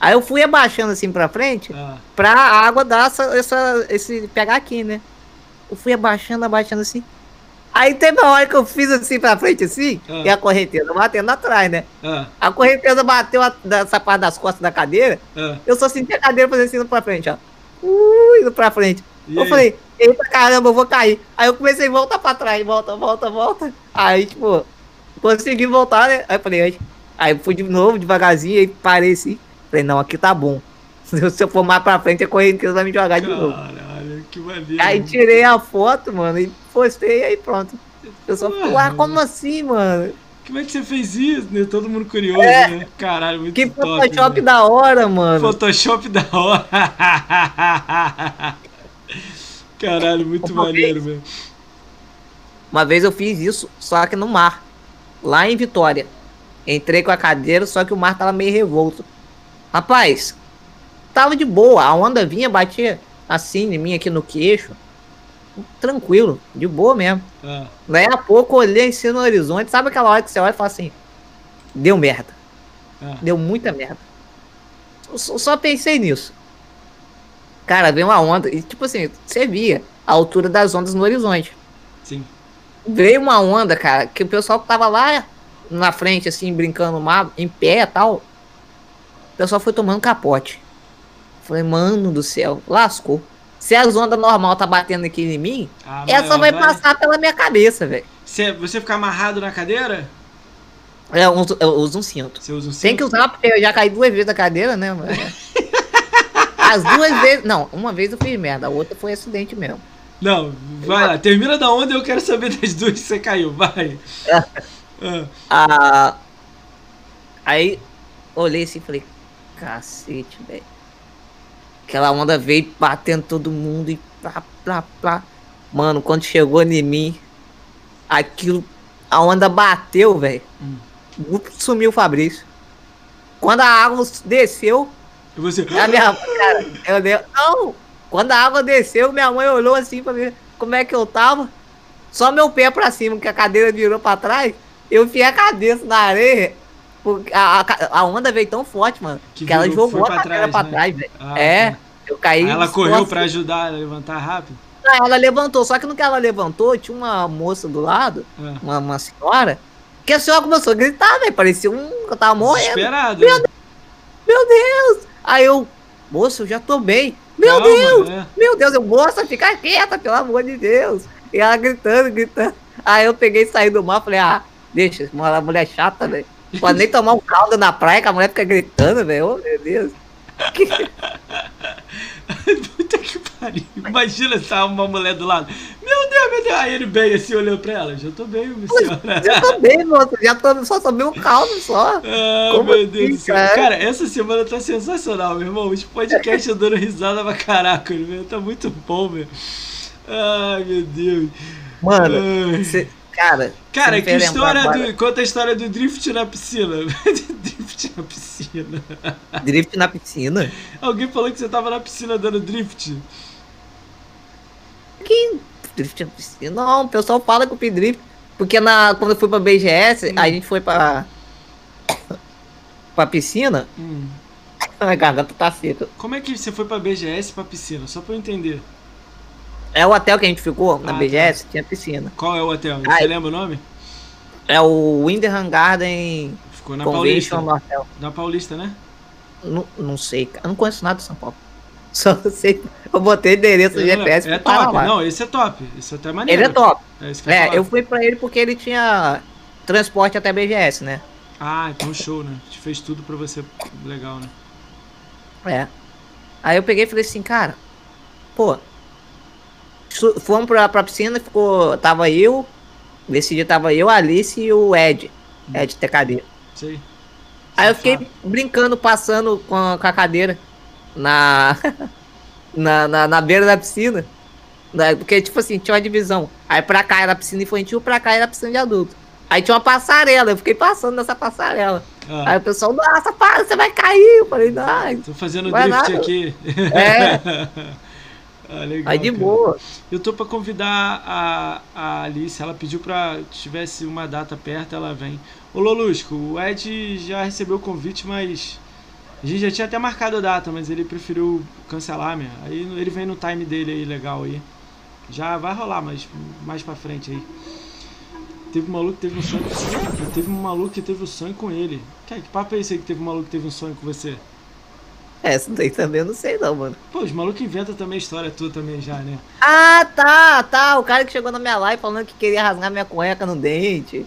Aí eu fui abaixando assim pra frente, Ah, pra água dar essa, essa, esse, pegar aqui, né? Eu fui abaixando, abaixando assim. Aí teve uma hora que eu fiz assim pra frente, assim, Ah. e a correnteza batendo atrás, né? ah, A correnteza bateu a, dessa parte das costas da cadeira, ah. eu só senti a cadeira fazendo assim indo pra frente, ó. Ui, indo pra frente. E eu aí? falei, eita caramba, eu vou cair. Aí eu comecei a voltar pra trás, volta, volta, volta. Aí, tipo, consegui voltar, né? Aí eu falei, aí, aí fui de novo, devagarzinho, aí parei assim. Falei, não, aqui tá bom. Se eu for mais pra frente, a correnteza vai me jogar de novo. Caralho, que maneiro. Aí tirei a foto, mano, e postei, aí pronto. Eu só falei, Porra. ah, como assim, mano? Como é que você fez isso, né? Todo mundo curioso, É. né? Caralho, muito Que top. Photoshop né? da hora, mano. Photoshop da hora. Caralho, muito Uma maneiro, velho. Uma vez eu fiz isso, só que no mar. Lá em Vitória. Entrei com a cadeira, só que o mar tava meio revolto. Rapaz, tava de boa. A onda vinha, batia assim em mim aqui no queixo. Tranquilo, de boa mesmo. Ah, Daí a pouco olhei assim no horizonte. Sabe aquela hora que você olha e fala assim: Deu merda. ah. Deu muita merda. Eu só pensei nisso. Cara, veio uma onda. E tipo assim, você via a altura das ondas no horizonte. Sim. Veio uma onda, cara, que o pessoal que tava lá na frente, assim, brincando no mar, em pé e tal. O pessoal foi tomando capote. Falei, mano do céu, lascou. Se as ondas normal tá batendo aqui em mim, A essa maior vai passar pela minha cabeça, velho. Você, você ficar amarrado na cadeira? É, Eu uso, eu uso um cinto. Você usa um cinto? Tem que usar, porque eu já caí duas vezes da cadeira, né? mano? As duas vezes. Não, uma vez eu fiz merda, a outra foi acidente mesmo. Não, vai lá. Termina da onda e eu quero saber das duas que você caiu. Vai. Ah, Ah, aí olhei assim e falei, cacete, velho. Aquela onda veio batendo todo mundo e plá, plá, plá. Mano, quando chegou em mim, aquilo, a onda bateu, velho. Hum. Sumiu o Fabrício. Quando a água desceu, e você. a minha. Cara, eu dei. Não! Quando a água desceu, minha mãe olhou assim pra ver como é que eu tava. Só meu pé pra cima, que a cadeira virou pra trás. Eu enfiei a cabeça na areia. porque A, a, a onda veio tão forte, mano. Que Que, ela jogou a pra cadeira trás, pra né? trás, velho. Ah, é, tá. eu caí. Aí ela correu assim. pra ajudar a levantar rápido? Não, Ela levantou, só que no que ela levantou, tinha uma moça do lado, Ah. uma, uma senhora, que a senhora começou a gritar, velho. Parecia um. Eu tava morrendo. Desesperado. Meu né? Meu Deus! Aí eu, moço, eu já tô bem. Meu Calma, Deus! né? Meu Deus, eu, moça, fica quieta, pelo amor de Deus. E ela gritando, gritando. Aí eu peguei e saí do mar, falei, ah, deixa, uma mulher chata, velho. Pode nem tomar um caldo na praia que a mulher fica gritando, velho. Ô, meu Deus. Puta que pariu. Imagina se tá uma mulher do lado. Meu Deus, meu Deus. Aí ele bem assim olhou pra ela. Já tô bem, minha senhora. Já tô bem, moço. Já tô, só tomei um caldo só. Ah, Como meu assim, Deus do céu. cara? Cara, essa semana tá sensacional, meu irmão. Os podcasts eu dando risada pra caraca, meu. Tá muito bom, meu. Ai, meu Deus. Mano, Ai. cê- cara. Cara, que história agora- do. Conta a história do drift na piscina. drift na piscina. Drift na piscina? Alguém falou que você tava na piscina dando drift. Que drift piscina? Não, o pessoal fala que fiz drift. Porque na, quando eu fui pra BGS, Hum. a gente foi pra. pra piscina. Hum. A garganta tá seca. Como é que você foi pra BGS pra piscina? Só pra eu entender. É o hotel que a gente ficou, na Ah, tá. BGS, tinha piscina. Qual é o hotel? Você Ai. lembra o nome? É o Winderham Garden Ficou na Convention Paulista. Hotel. Na Paulista, né? Não, não sei, cara. Eu não conheço nada de São Paulo. Só sei. Eu botei endereço do GPS é parar top. lá. Não, esse é top. Esse até é maneiro. Ele é top. É, É, falar. eu fui pra ele porque ele tinha transporte até BGS, né? Ah, então show, né? A gente fez tudo pra você legal, né? É. Aí eu peguei e falei assim, cara, pô. Fomos pra, pra piscina, ficou. Tava eu, Nesse dia tava eu, a Alice e o Ed. Ed TKD. Sei. Aí eu fiquei brincando, passando com a, com a cadeira na, na, na, na beira da piscina. Né, Porque, tipo assim, tinha uma divisão. Aí pra cá era piscina infantil, pra cá era piscina de adulto. Aí tinha uma passarela, eu fiquei passando nessa passarela. Ah, Aí o pessoal, nossa, para, você vai cair. Eu falei, não. tô fazendo drift nada. aqui. É. ah, legal, Aí de cara. boa. Eu tô pra convidar a, a Alice, ela pediu pra tivesse uma data perto, ela vem. Ô Lolusco, o Ed já recebeu o convite, mas a gente já tinha até marcado a data, mas ele preferiu cancelar, meu. Aí ele vem no time dele aí, legal aí. Já vai rolar, mas mais pra frente aí. Teve um maluco que teve um sonho com você. Teve um maluco que teve um sonho com ele. Que, que papo é esse aí que teve um maluco que teve um sonho com você? É, Essa daí também eu não sei não, mano. Pô, os malucos inventam também a história tua também já, né? Ah, tá, tá. O cara que chegou na minha live falando que queria rasgar minha cueca no dente.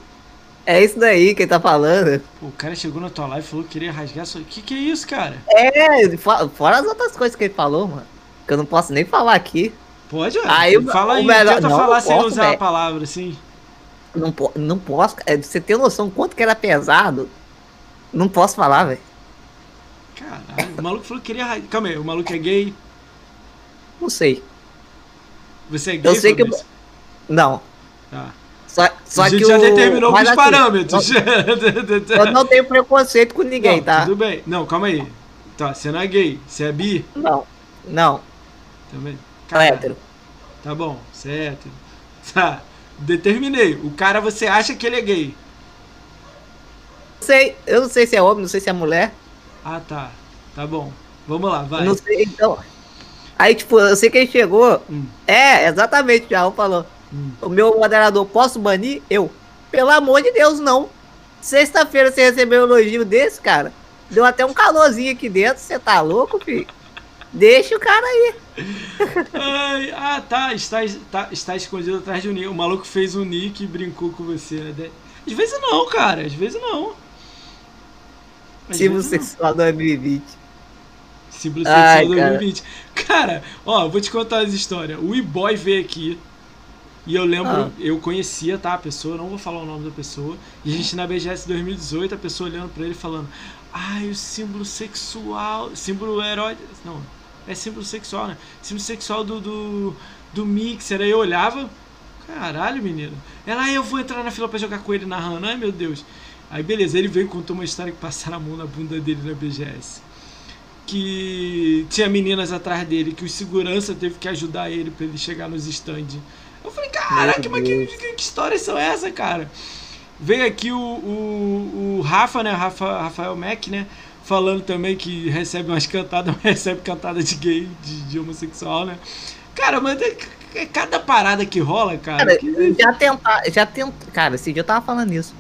É isso daí que ele tá falando. O cara chegou na tua live e falou que queria rasgar sua. Que que é isso, cara? É, fo- fora as outras coisas que ele falou, mano. Que eu não posso nem falar aqui. Pode. Aí, Fala o aí, melhor- tenta não, falar eu sem posso, usar a velho. palavra, assim. Não, po- não posso. é, Você tem noção quanto que era pesado? Não posso falar, velho. Caralho, o maluco falou que queria rasgar. Calma aí, o maluco é gay. Não sei. Você é gay, Eu sei que eu-? Não. Tá. Só, só a gente que já o... determinou mas assim, parâmetros. Eu não tenho preconceito com ninguém, Não, tá? Tudo bem. Não, calma aí. Tá, você não é gay, você é bi Não. Não. também. Sou Caralho, hétero. Tá bom, você é hétero. Tá, determinei. O cara você acha que ele é gay. Sei, eu não sei se é homem, não sei se é mulher. Ah, tá. Tá bom. Vamos lá, vai. Não sei, então. Aí, tipo, eu sei que ele chegou. Hum, É, exatamente, já falou. Hum. O meu moderador, posso banir? Eu. Pelo amor de Deus, não. Sexta-feira você recebeu um elogio desse, cara. Deu até um calorzinho aqui dentro. Você tá louco, filho? Deixa o cara aí. Ai, ah, tá está, está. está escondido atrás de um nick. O maluco fez um nick e brincou com você, né? Às vezes não, cara. Às vezes não. Às Símbolo vezes não. sexual 2020. Símbolo Ai, sexual cara. 2020. Cara, ó, vou te contar as histórias. O e-boy veio aqui. E eu lembro, Ah. eu conhecia, tá, a pessoa, não vou falar o nome da pessoa. E a gente na BGS 2018, a pessoa olhando pra ele falando: Ai, o símbolo sexual. Símbolo herói. Não, é símbolo sexual, né? Símbolo sexual do, do, do Mixer. Aí eu olhava, caralho, menino. Ela, "Ai, eu vou entrar na fila pra jogar com ele narrando. Ai, meu Deus. Aí beleza, ele veio e contou uma história que passaram a mão na bunda dele na BGS que tinha meninas atrás dele, que o segurança teve que ajudar ele pra ele chegar nos stands. Eu falei, caraca, mas que, que, que histórias são essas, cara? Veio aqui o, o, o Rafa, né? Rafa, Rafael Mack, né? Falando também que recebe umas cantadas, mas recebe cantada de gay, de, de homossexual, né? Cara, mas é, é cada parada que rola, cara. Cara, que- eu já tentar, já tenta. Cara, esse dia eu tava falando isso.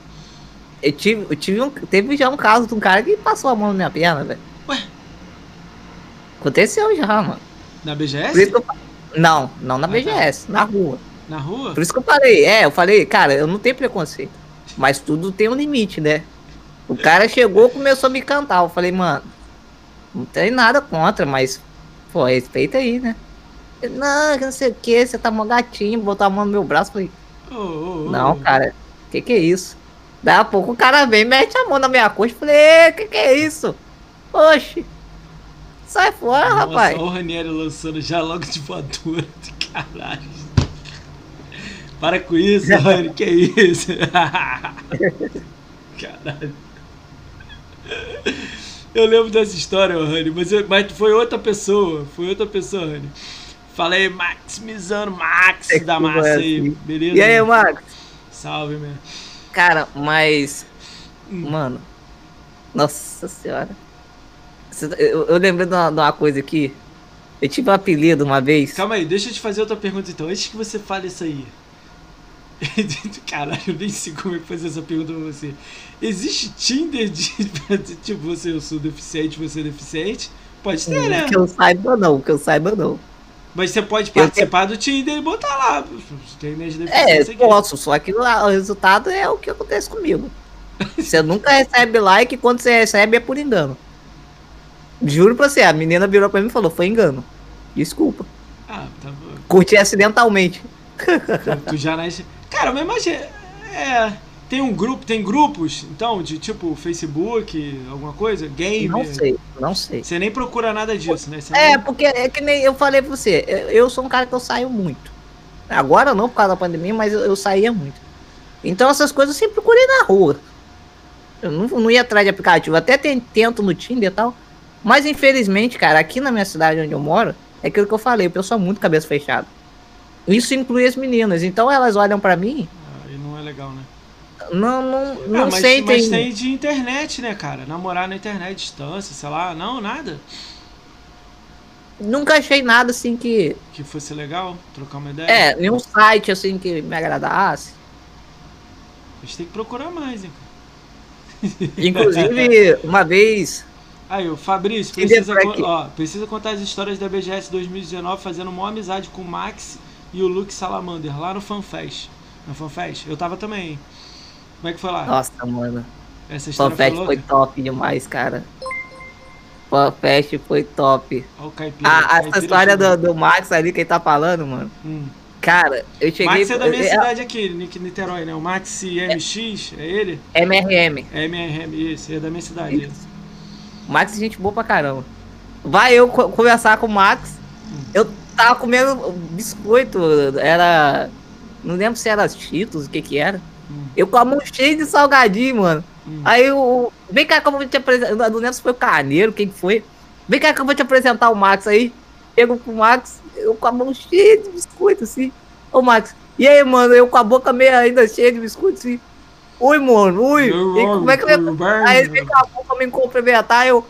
Eu tive, eu tive um, teve já um caso de um cara que passou a mão na minha perna, velho. Ué? Aconteceu já, mano. Na BGS? eu, não, não na Ah, tá. BGS, na rua. Na rua? Por isso que eu falei, é, eu falei, cara, eu não tenho preconceito. Mas tudo tem um limite, né? O cara chegou começou a me cantar. Eu falei, mano, não tem nada contra, mas, pô, respeita aí, né? Não, que não sei o que, você tá mó gatinho, botou a mão no meu braço. Falei, não, cara, que que é isso? Daí a pouco o cara vem, mete a mão na minha coxa. Falei, "Ê, que que é isso? Oxi, sai fora, Nossa, rapaz. olha o Ranieri lançando já logo de voadora caralho. Para com isso, Rani, que isso? Caralho. Eu lembro dessa história, Rani, mas, eu- mas foi outra pessoa, foi outra pessoa, Rani. Falei maximizando Max É da massa aí, assim. beleza? E aí, Marcos? Salve, man. Cara, mas. Hum. Mano. Nossa senhora. Cê- Eu, eu lembrei de uma, de uma coisa aqui. Eu tive um apelido uma vez. Calma aí, deixa eu te fazer outra pergunta então, antes que você fale isso aí. Caralho, eu nem sei como é que fazer essa pergunta pra você. Existe Tinder de. tipo, você, eu sou deficiente, você é deficiente? Pode ter, né? Que eu saiba não, que eu saiba não. Mas você pode Eu participar do Tinder e botar lá. Tem É, aqui. posso, só que o resultado é o que acontece comigo. Você nunca recebe like quando você recebe é por engano. Juro pra você, a menina virou pra mim e falou, foi engano. Desculpa. Ah, tá bom. Curti acidentalmente. Tu, tu já nasce. Cara, mas imagina. É. Tem um grupo, tem grupos, então, de tipo Facebook, alguma coisa? Game? Não sei, não sei. Você nem procura nada disso, né? Você É, nem- porque é que nem eu falei pra você, eu, sou um cara que eu saio muito. Agora não por causa da pandemia, mas eu, eu saía muito. Então essas coisas eu sempre procurei na rua. Eu não, não ia atrás de aplicativo, até ten- tento no Tinder e tal. Mas infelizmente, cara, aqui na minha cidade onde eu moro, é aquilo que eu falei, o pessoal é muito cabeça fechada. Isso inclui as meninas, então elas olham pra mim, Aí não é legal, né? não, não, não Ah, mas, sei, mas tem... tem de internet, né, cara? Namorar na internet, distância, sei lá. Não, nada. nunca achei nada assim que. Que fosse legal, trocar uma ideia. É, nenhum site assim que me agradasse. A gente tem que procurar mais, hein? Inclusive, uma vez. Aí, o Fabrício, precisa, ó, precisa contar as histórias da BGS 2019 fazendo uma amizade com o Max e o Luke Salamander lá no FanFest. Na FanFest? Eu tava também. Como é que foi lá? Nossa, mano. Essa história Fanfest foi foi top demais, cara. Fanfest foi top. Ó, o Caipira. A, essa Caipira história chegou. do, do Max ali que ele tá falando, mano. Hum. Cara, eu cheguei. Max é da minha é- cidade aqui, Nick Niterói, né? O Max MX, é ele? é MRM. É MRM, isso, é da minha cidade. isso. Max é gente boa pra caramba. Vai eu co- conversar com o Max. Eu tava comendo biscoito. Era. Não lembro se era Cheetos, o que que era. Hum. Eu com a mão cheia de salgadinho, mano. Hum. Aí o. Vem cá que eu vou te apresentar. Não lembro se foi o Carneiro, quem que foi. Vem cá que eu vou te apresentar o Max aí. Pego pro Max, eu com a mão cheia de biscoito, assim. Ô, Max, e aí, mano? Eu com a boca meio ainda cheia de biscoito, assim. Oi, mano, oi. E como é que eu bem? Aí ele vem com a boca me cumprimentar, eu.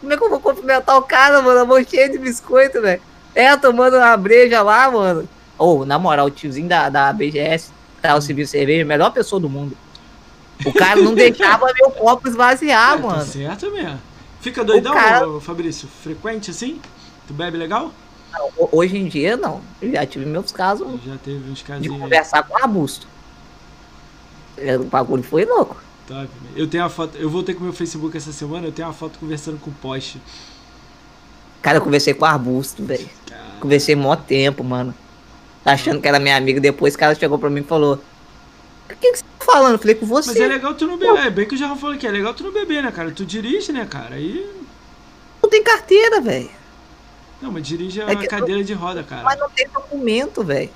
Como é que eu vou cumprimentar o cara, mano? A mão cheia de biscoito, velho. É, tomando uma breja lá, mano. Ô, na moral, o tiozinho da, da BGS, tá, o Civil Cerveja, melhor pessoa do mundo. O cara não deixava meu copo esvaziar, É, Tá mano. certo mesmo. Fica doidão, cara- ô, Fabrício? Frequente assim? Tu bebe legal? Ho- Hoje em dia, não. Eu já tive meus casos Já teve uns de casinhos conversar com arbusto. É, O bagulho foi louco. top. Eu tenho a foto, eu voltei com o meu Facebook essa semana, eu tenho uma foto conversando com o Poste. Cara, eu conversei com arbusto, velho. Conversei mó tempo, mano. Achando que era minha amiga. Depois o cara chegou pra mim e falou: O que, que você tá falando? Eu falei com você. Mas é legal tu não beber, é bem que o Jarrão falou que é legal tu não beber, né, cara? Tu dirige, né, cara? Aí. Não tem carteira, velho. Não, mas dirige a É eu- cadeira de roda, cara. Mas não tem documento, velho.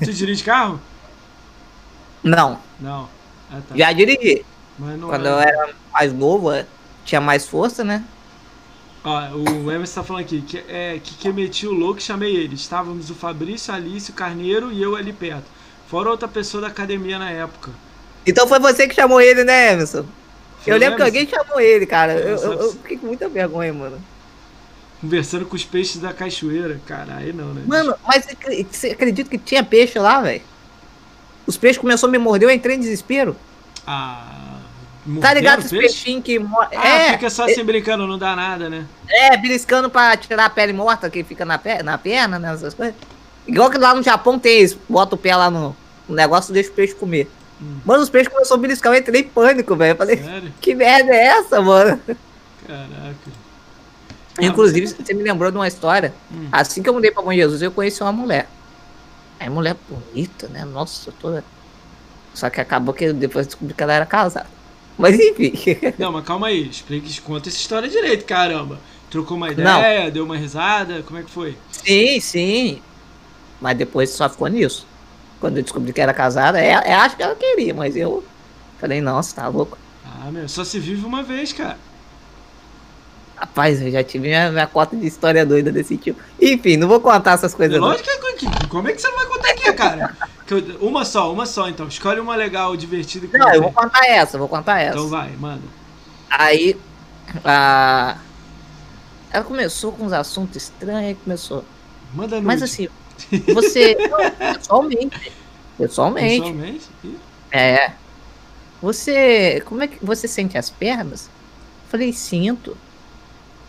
Tu dirige carro? Não, Não. Ah, tá. já dirigi. Quando é- eu era mais novo, é, tinha mais força, né? Ó, o Emerson tá falando aqui que, é, que, que meti o louco e chamei ele. Estávamos o Fabrício, Alice, o Carneiro e eu ali perto. Fora outra pessoa da academia na época. Então foi você que chamou ele, né, Emerson? Foi eu lembro que Emerson alguém chamou ele, cara. Eu, eu- eu fiquei com muita vergonha, mano. Conversando com os peixes da cachoeira. Caralho, não, né? Mano, mas você acredita que tinha peixe lá, velho? Os peixes começaram a me morder, eu entrei em desespero. Ah. Tá ligado o esses peixe? peixinhos que morrem? Ah, é, fica só assim brincando, não dá nada, né? é, beliscando pra tirar a pele morta que fica na, pe na perna, né? Essas coisas. Igual que lá no Japão tem isso. Bota o pé lá no, no negócio e deixa o peixe comer. Hum. Mano, os peixes começaram a beliscar, eu entrei em pânico, velho. Eu falei, Sério? que merda é essa, mano? Caraca. Inclusive, você me lembrou de uma história. Hum. Assim que eu mudei pra Bom Jesus, eu conheci uma mulher. Aí, mulher bonita, né? Nossa, toda. Só que acabou que depois eu descobri que ela era casada. Mas enfim. Não, mas calma aí. Explique, conta essa história direito, caramba. Trocou uma Não. ideia, deu uma risada, como é que foi? sim, sim. Mas depois só ficou nisso. Quando eu descobri que era casada, é, é, acho que ela queria, mas eu falei, nossa, tá louco. Ah, meu, só se vive uma vez, cara. Rapaz, eu já tive minha, minha cota de história doida desse tipo. Enfim, não vou contar essas coisas. Lógico que, que- como é que você não vai contar aqui, cara? Eu- uma só, uma só, então. Escolhe uma legal, divertida Não, eu vou contar essa, vou contar essa. Então vai, manda. Aí, a... ela começou com uns assuntos estranhos, começou. Manda nude. Mas assim, você. não, pessoalmente. Pessoalmente. Pessoalmente? É. Você. Como é que você sente as pernas? Falei, sinto.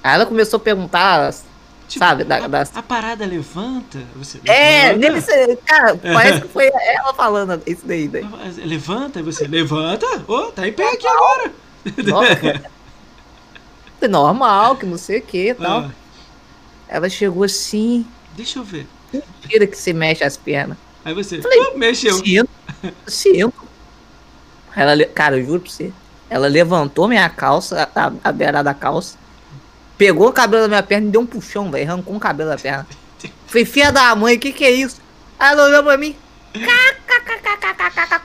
Aí ela começou a perguntar, tipo, sabe, da- a, das. a parada levanta? Você É, levanta? deve ser. Cara, parece que foi ela falando isso daí. daí. Levanta, e você levanta? Ô, tá em pé aqui agora. Nossa. Normal, que não sei o que e tal. Ah, Ela chegou assim, deixa eu ver. tira que você mexe as pernas. Aí você, Falei, "Ah, mexeu. Sinto. Sinto. Ela, cara, eu juro pra você. Ela levantou minha calça, a, a beirada da calça, Pegou o cabelo da minha perna e deu um puxão, velho. Arrancou o cabelo da perna. Falei, filha da mãe, que que é isso? Ela olhou pra mim.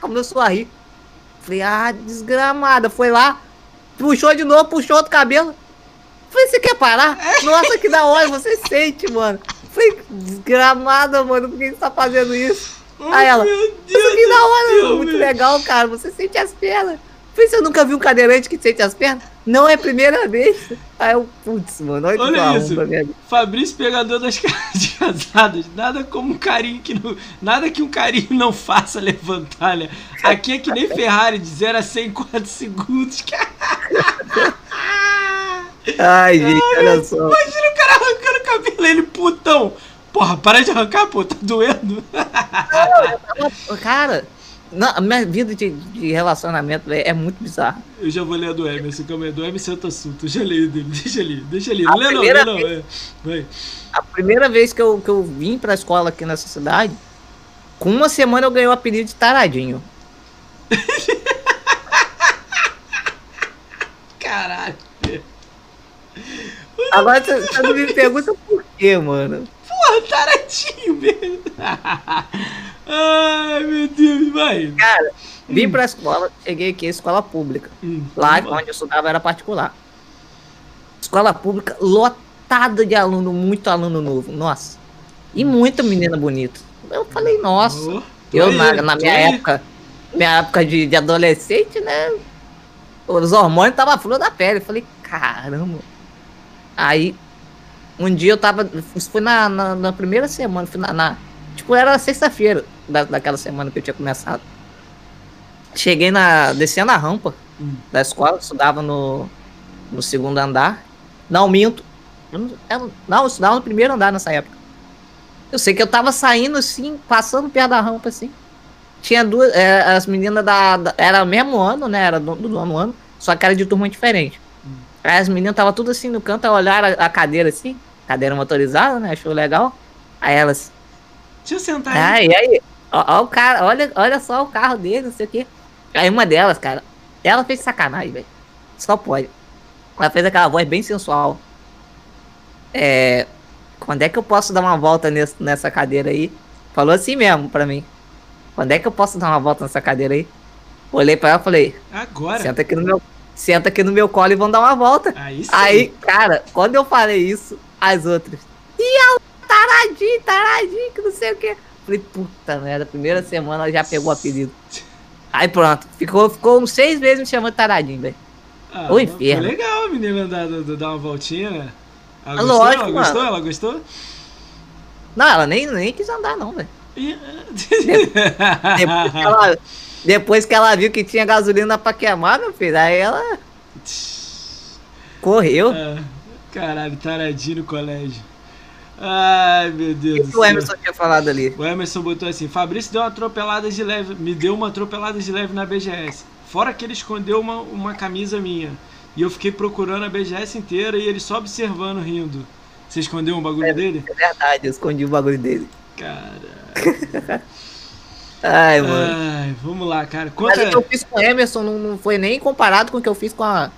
Começou a rir. Falei, ah, desgramada. Foi lá, puxou de novo, puxou outro cabelo. Falei, você quer parar? Nossa, que da hora, você sente, mano. Falei, desgramada, mano, por que você tá fazendo isso? Oh, Aí ela, isso que da hora, Deus, muito meu. legal, cara. Você sente as pernas. Falei, você nunca viu um cadeirante que sente as pernas? Não é a primeira vez. Aí eu, putz, mano, olha, Olha eu isso. Fabrício pegador das caras de casados. Nada como um carinho que não. Nada que um carinho não faça levantar, né? Aqui é que nem Ferrari, de 0 a 100 em 4 segundos. Ai, gente, olha só. Imagina o cara arrancando o cabelo, ele putão. Porra, para de arrancar, pô, tá doendo. Cara, não, a minha vida de, de relacionamento véio, é muito bizarra. Eu já vou ler a do Emerson, calma aí, do Emerson é outro assunto. Eu já leio dele, deixa ali, deixa ali. Não lê não, lê não. é. Vai. A primeira vez que eu, que eu vim pra escola aqui nessa cidade, com uma semana eu ganhei o apelido de taradinho. Caralho. Agora você me pergunta por quê, mano. Porra, taradinho mesmo. Ai, meu Deus, vai. Cara, vim pra escola, cheguei aqui, escola pública. Hum, Lá onde eu estudava era particular. Escola pública lotada de aluno, muito aluno novo. Nossa. E muita menina bonita. Eu falei, nossa. Oh, eu, na, aí, na tô minha aí. época, minha época de, de adolescente, né? Os hormônios estavam flor da pele. Eu falei, caramba. Aí, um dia eu tava. Isso foi na, na, na primeira semana, foi na, na- tipo, era sexta-feira da, daquela semana que eu tinha começado. Cheguei na. descendo a rampa Hum. da escola, estudava no, no segundo andar. Não, minto. Eu não, eu- não, eu estudava no primeiro andar nessa época. Eu sei que eu tava saindo assim, passando perto da rampa assim. Tinha duas. é, as meninas da, da- Era o mesmo ano, né? Era do, do nono ano, só que era de turma diferente. Aí as meninas estavam tudo assim no canto, olharam a, a cadeira assim, cadeira motorizada, né? Achou legal. Aí elas. Deixa eu sentar aí. Ah, e aí? Ó, ó o cara, olha, olha só o carro dele, não sei o quê. Aí uma delas, cara, ela fez sacanagem, velho. Só pode. Ela fez aquela voz bem sensual. É. Quando é que eu posso dar uma volta nesse- nessa cadeira aí? Falou assim mesmo pra mim. Quando é que eu posso dar uma volta nessa cadeira aí? Olhei pra ela e falei, Agora. senta aqui no meu. Senta aqui no meu colo e vamos dar uma volta. Aí sim. Aí, cara, quando eu falei isso, as outras. E taradinho, taradinho, que não sei o que. Falei, puta merda, primeira semana ela já pegou o apelido. Aí pronto, ficou, ficou uns seis meses me chamando taradinho, velho. Ah, foi inferno. legal a menina dar, dar, uma voltinha, né? Ela gostou? lógico, ela gostou? Ela gostou? Não, ela nem, nem quis andar, não, velho. Ih, Depois, que ela- depois que ela viu que tinha gasolina pra queimar, meu filho, aí ela correu. Ah, Caralho, taradinho no colégio. Ai, meu O Deus que do o. Emerson tinha falado ali? O Emerson botou assim: Fabrício deu uma atropelada de leve, me deu uma atropelada de leve na BGS. Fora que ele escondeu uma, uma camisa minha. E eu fiquei procurando a BGS inteira e ele só observando, rindo. Você escondeu um bagulho dele? É verdade, eu escondi o bagulho dele. Cara. Ai, mano. Ai, vamos lá, cara. Mas Conta. o que eu fiz com o Emerson não, não foi nem comparado com o que eu fiz com, a,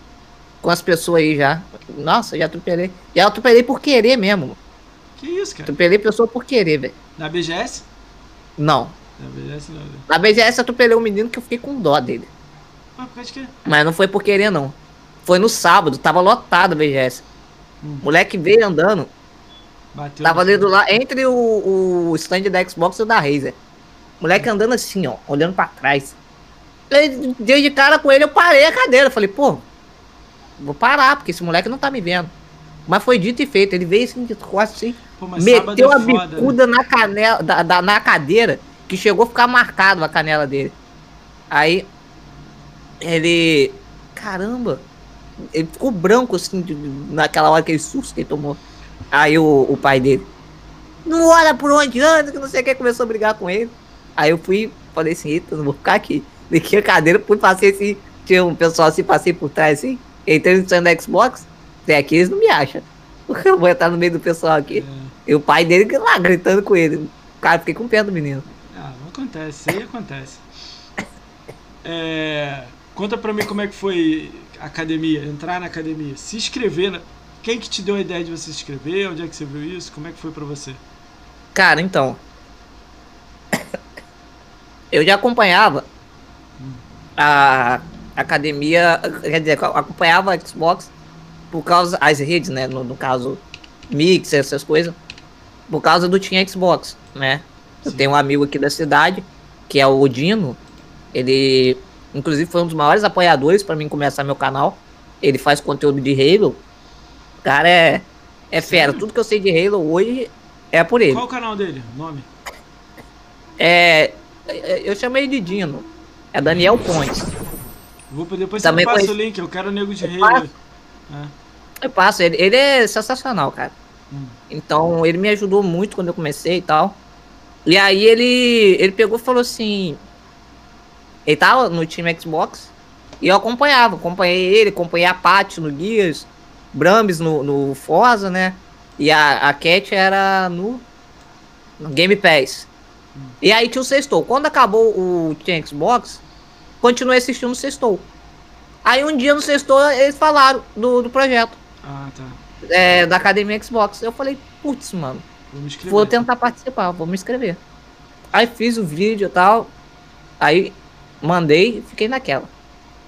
com as pessoas aí já. Nossa, já atropelei. Já atropelei por querer mesmo. Que isso, cara? Atropelei pessoa por querer, velho. Na BGS? Não. Na BGS não. né? Na BGS eu atropelei um menino que eu fiquei com dó dele. Ah, por causa de quê? Mas não foi por querer, não. Foi no sábado, tava lotado a BGS. Hum. Moleque veio andando, Bateu. tava ali do lado, entre o, o stand da Xbox e o da Razer. Moleque andando assim, ó, olhando pra trás. Eu dei de cara com ele, eu parei a cadeira. Falei, pô, vou parar, porque esse moleque não tá me vendo. Mas foi dito e feito, ele veio assim, de costas assim, Pô, meteu é a foda, né? bicuda na canela, da, da- na cadeira, que chegou a ficar marcado a canela dele. Aí, ele, caramba, ele ficou branco assim, naquela hora que ele susto que ele tomou. Aí o, o pai dele, não olha por onde anda, que não sei o que, começou a brigar com ele. Aí eu fui, falei assim, eita, não vou ficar aqui. Liguei a cadeira, fui, passei assim, tinha um pessoal assim, passei por trás assim, entrei no stand Xbox, até aqui eles não me acham. Eu vou entrar no meio do pessoal aqui. É. E o pai dele lá gritando com ele. Cara, fiquei com pena do menino. Ah, não acontece, isso aí acontece. é, conta pra mim como é que foi a academia, entrar na academia, se inscrever. Na... Quem que te deu a ideia de você se inscrever? Onde é que você viu isso? Como é que foi pra você? Cara, então. Eu já acompanhava a academia, quer dizer, acompanhava a Xbox por causa as redes, né, no, no caso Mix, essas coisas, por causa do Team Xbox, né? Eu tenho um amigo aqui da cidade, que é o Dino, ele inclusive foi um dos maiores apoiadores para mim começar meu canal. Ele faz conteúdo de Halo. O cara é é fera. Tudo que eu sei de Halo hoje é por ele. Qual o canal dele? Nome? É, eu chamei de Dino. É Daniel Pontes. Vou depois Também você passa o link, eu quero o nego de eu Halo. Passo, é. Eu passo, ele, ele é sensacional, cara. Hum. Então, ele me ajudou muito quando eu comecei e tal. E aí ele, ele pegou e falou assim. Ele tava no time Xbox. E eu acompanhava, acompanhei ele, acompanhei a Pat no Gears, Brambis no, no Forza, né? E a, a Cat era no, no Game Pass. E aí tinha o Sextou. Quando acabou o Team Xbox, continuei assistindo o Sextou. Aí um dia no Sextou eles falaram do, do projeto. Ah, tá. É, da Academia Xbox. Eu falei, putz, mano. Vou tentar participar, vou me inscrever. Aí fiz o vídeo e tal. Aí mandei e fiquei naquela.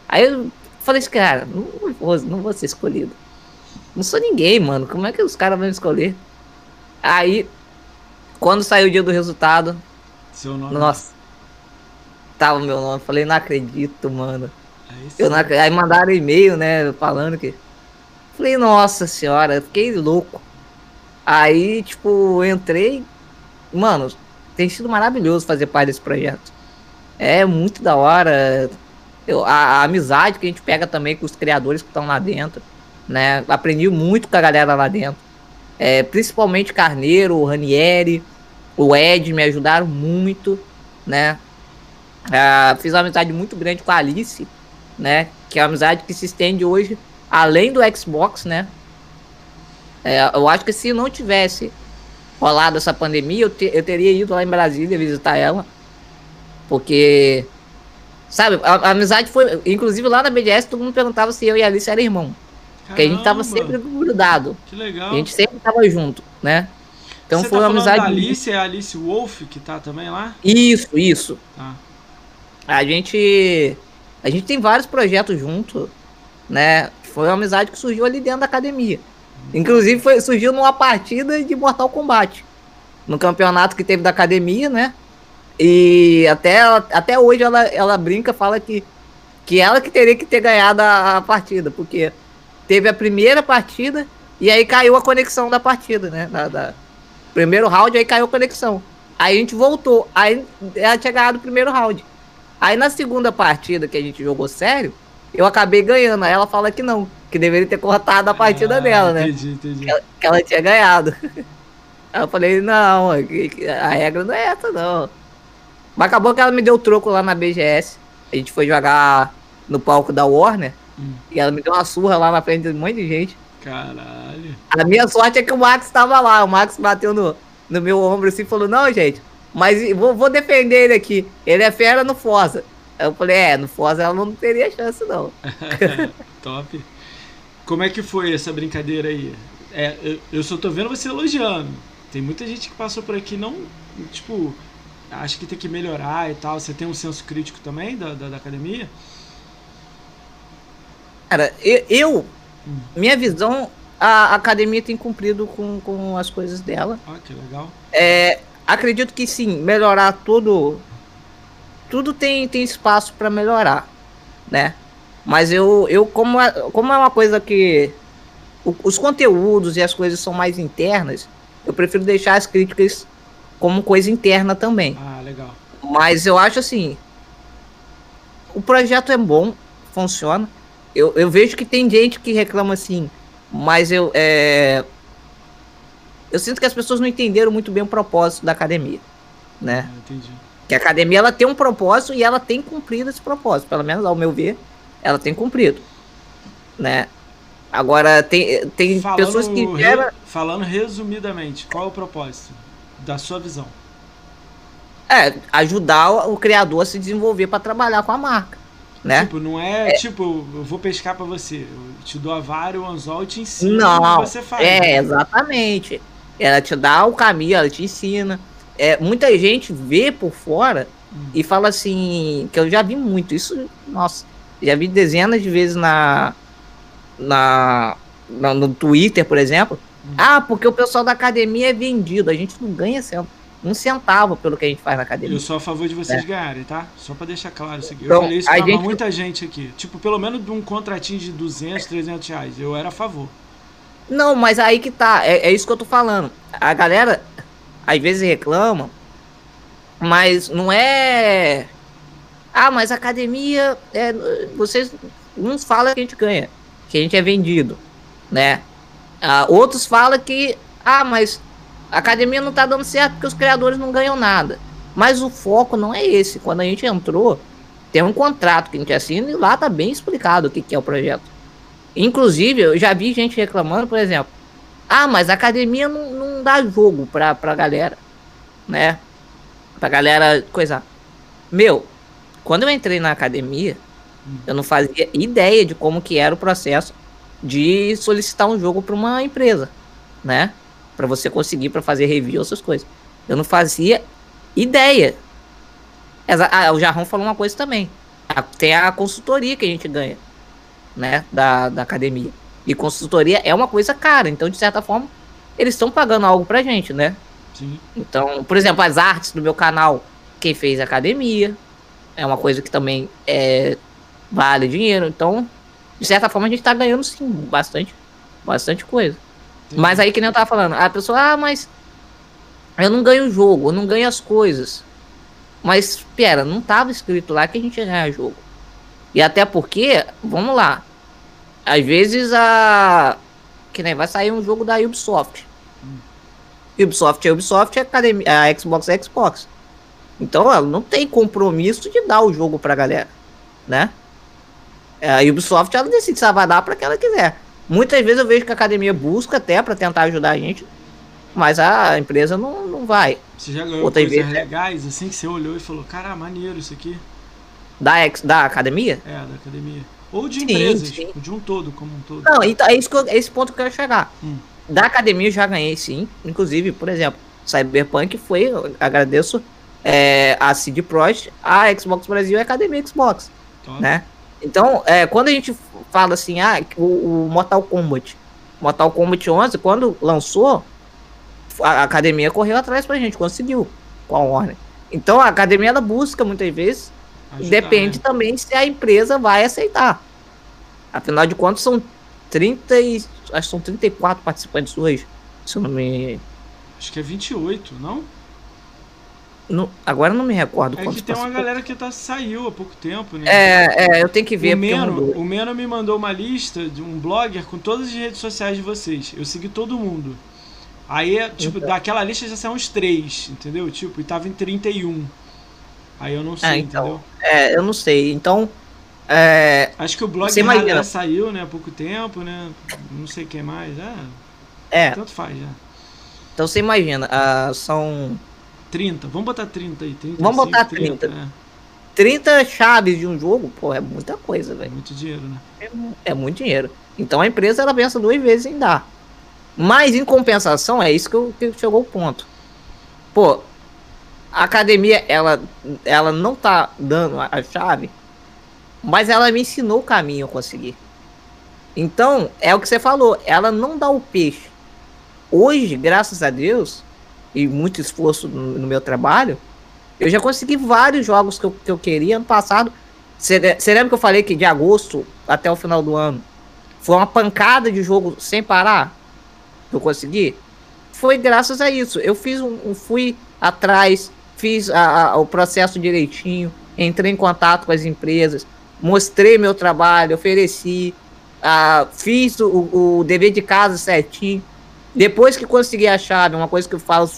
Aí eu falei assim, cara, não vou, não vou ser escolhido. Não sou ninguém, mano. Como é que os caras vão escolher? Aí, quando saiu o dia do resultado. Seu nome? Nossa. Tava o meu nome. Falei, não acredito, mano. Eu não, aí mandaram e-mail, né? Falando que. Falei, nossa senhora, fiquei louco. Aí, tipo, entrei. Mano, tem sido maravilhoso fazer parte desse projeto. É muito da hora. Eu, a, a amizade que a gente pega também com os criadores que estão lá dentro. Né? Aprendi muito com a galera lá dentro. É, principalmente Carneiro, o Ranieri, o Ed me ajudaram muito, né? Ah, fiz uma amizade muito grande com a Alice, né? Que é uma amizade que se estende hoje além do Xbox, né? É, eu acho que se não tivesse rolado essa pandemia, eu, te, eu teria ido lá em Brasília visitar ela. Porque, sabe, a, a, amizade foi. Inclusive lá na BDS todo mundo perguntava se eu e a Alice eram irmão. Porque a gente tava sempre grudado. Que legal. A gente sempre tava junto, né? Então Você foi tá uma amizade. Da Alice é a Alice Wolf que tá também lá? Isso, isso. Ah. A gente. A gente tem vários projetos junto, né? Foi uma amizade que surgiu ali dentro da academia. Inclusive foi, surgiu numa partida de Mortal Kombat. No campeonato que teve da academia, né? E até, até hoje ela, ela brinca, fala que, que ela que teria que ter ganhado a, a partida, porque teve a primeira partida e aí caiu a conexão da partida, né? Da, da, primeiro round, aí caiu a conexão. Aí a gente voltou. Aí ela tinha ganhado o primeiro round. Aí na segunda partida que a gente jogou sério, eu acabei ganhando. Aí ela fala que não, que deveria ter cortado a partida ah, dela, né? Entendi, entendi. Que ela, que ela tinha ganhado. Aí eu falei, não, a regra não é essa, não. Mas acabou que ela me deu troco lá na BGS. A gente foi jogar no palco da Warner. Hum. E ela me deu uma surra lá na frente de um monte de gente. Caralho. A minha sorte é que o Max tava lá. O Max bateu no, no meu ombro assim e falou: Não, gente, mas vou, vou defender ele aqui. Ele é fera no Forza. Eu falei, é, no Forza ela não teria chance, não. Top. Como é que foi essa brincadeira aí? É, eu, eu só tô vendo você elogiando. Tem muita gente que passou por aqui não, tipo, acha que tem que melhorar e tal. Você tem um senso crítico também da, da, da academia? Cara, eu, eu hum. minha visão, a academia tem cumprido com, com as coisas dela. Ah, que legal. É, acredito que sim, melhorar tudo tudo tem, tem espaço para melhorar, né? Mas eu, eu como, é, como é uma coisa que o, os conteúdos e as coisas são mais internas, eu prefiro deixar as críticas como coisa interna também. Ah, legal. Mas eu acho assim, o projeto é bom, funciona. Eu, eu vejo que tem gente que reclama assim, mas eu é, eu sinto que as pessoas não entenderam muito bem o propósito da academia, né? Ah, entendi. Que a academia ela tem um propósito e ela tem cumprido esse propósito, pelo menos ao meu ver, ela tem cumprido, né? Agora tem, tem falando pessoas que re, gera... falando resumidamente, qual é o propósito da sua visão? É, ajudar o criador a se desenvolver para trabalhar com a marca, Né? Tipo, não é, é, tipo, eu vou pescar para você. Eu te dou a vara, o anzol e te ensino não, como você faz. É, exatamente. Ela te dá o caminho, ela te ensina. É, muita gente vê por fora hum. e fala assim, que eu já vi muito isso, nossa, já vi dezenas de vezes na, na, na no Twitter, por exemplo. Hum. Ah, porque o pessoal da academia é vendido, a gente não ganha um centavo pelo que a gente faz na academia. Eu sou a favor de vocês é. ganharem, tá? Só para deixar claro isso aqui. Então, eu falei isso pra gente... muita gente aqui. Tipo, pelo menos de um contratinho de 200, 300 reais. Eu era a favor. Não, mas aí que tá. É, é isso que eu tô falando. A galera, às vezes, reclama, mas não é. Ah, mas academia. É... Vocês. Uns falam que a gente ganha, que a gente é vendido, né? Ah, outros falam que. Ah, mas a academia não tá dando certo porque os criadores não ganham nada. Mas o foco não é esse. Quando a gente entrou, tem um contrato que a gente assina e lá tá bem explicado o que, que é o projeto. Inclusive, eu já vi gente reclamando, por exemplo, ah, mas a academia não, não dá jogo pra, pra galera, né? Pra galera coisa. Meu, quando eu entrei na academia, eu não fazia ideia de como que era o processo de solicitar um jogo para uma empresa, né? para você conseguir para fazer review essas coisas. Eu não fazia ideia. Ah, o Jarrão falou uma coisa também. Tem a consultoria que a gente ganha, né, da, da academia. E consultoria é uma coisa cara, então de certa forma eles estão pagando algo pra gente, né? Sim. Então, por exemplo, as artes do meu canal, quem fez academia, é uma coisa que também é, vale dinheiro. Então, de certa forma a gente tá ganhando sim bastante, bastante coisa. Mas aí que nem eu tava falando, a pessoa, ah, mas eu não ganho o jogo, eu não ganho as coisas. Mas, pera, não tava escrito lá que a gente ia ganhar jogo. E até porque, vamos lá, às vezes a. Que nem vai sair um jogo da Ubisoft. Ubisoft é Ubisoft, a, academia, a Xbox é Xbox. Então ela não tem compromisso de dar o jogo pra galera, né? A Ubisoft ela decide se ela vai dar pra quem ela quiser. Muitas vezes eu vejo que a academia busca até para tentar ajudar a gente, mas a empresa não, não vai. Você já ganhou coisas legais, assim, que você olhou e falou, cara, maneiro isso aqui. Da, ex, da academia? É, da academia. Ou de sim, empresas, sim. Tipo, de um todo, como um todo. Não, então é, isso que eu, é esse ponto que eu quero chegar. Hum. Da academia eu já ganhei, sim. Inclusive, por exemplo, Cyberpunk foi, agradeço é, a CD Projekt, a Xbox Brasil e a Academia Xbox, Top. né? Então, é, quando a gente fala assim, ah, o, o, Mortal Kombat, Mortal Kombat 11, quando lançou, a academia correu atrás pra gente, conseguiu com a Warner. Então, a academia ela busca muitas vezes, Ajudar, depende né? também se a empresa vai aceitar. Afinal de contas, são 30 e, acho que são 34 participantes hoje, se eu não me... Acho que é 28, não? No, agora não me recordo é que tem uma galera que tá, saiu há pouco tempo, né? É, é eu tenho que ver. O Meno, o Meno me mandou uma lista de um blogger com todas as redes sociais de vocês. Eu segui todo mundo. Aí, tipo, então. daquela lista já saiu uns três, entendeu? Tipo, e tava em 31. Aí eu não sei, é, então, entendeu? É, eu não sei. Então. É, Acho que o blog já saiu, né, há pouco tempo, né? Não sei quem mais. É. é. Tanto faz já. Então você imagina, uh, são 30. Vamos botar 30 aí. 35, Vamos botar 30. 30, é. 30 chaves de um jogo, pô, é muita coisa, velho. É muito dinheiro, né? É, é, muito dinheiro. Então a empresa ela pensa duas vezes em dar. Mas em compensação, é isso que, eu, que chegou o ponto. Pô, a academia, ela, ela não tá dando a chave, mas ela me ensinou o caminho a conseguir. Então, é o que você falou, ela não dá o peixe. Hoje, graças a Deus, e muito esforço no, no, meu trabalho, eu já consegui vários jogos que eu, que eu queria ano passado. Você lembra que eu falei que de agosto até o final do ano foi uma pancada de jogo sem parar? Que eu consegui? Foi graças a isso. Eu fiz um, um fui atrás, fiz a, a, o processo direitinho, entrei em contato com as empresas, mostrei meu trabalho, ofereci, uh, fiz o, o dever de casa certinho. Depois que consegui a chave, uma coisa que eu falo,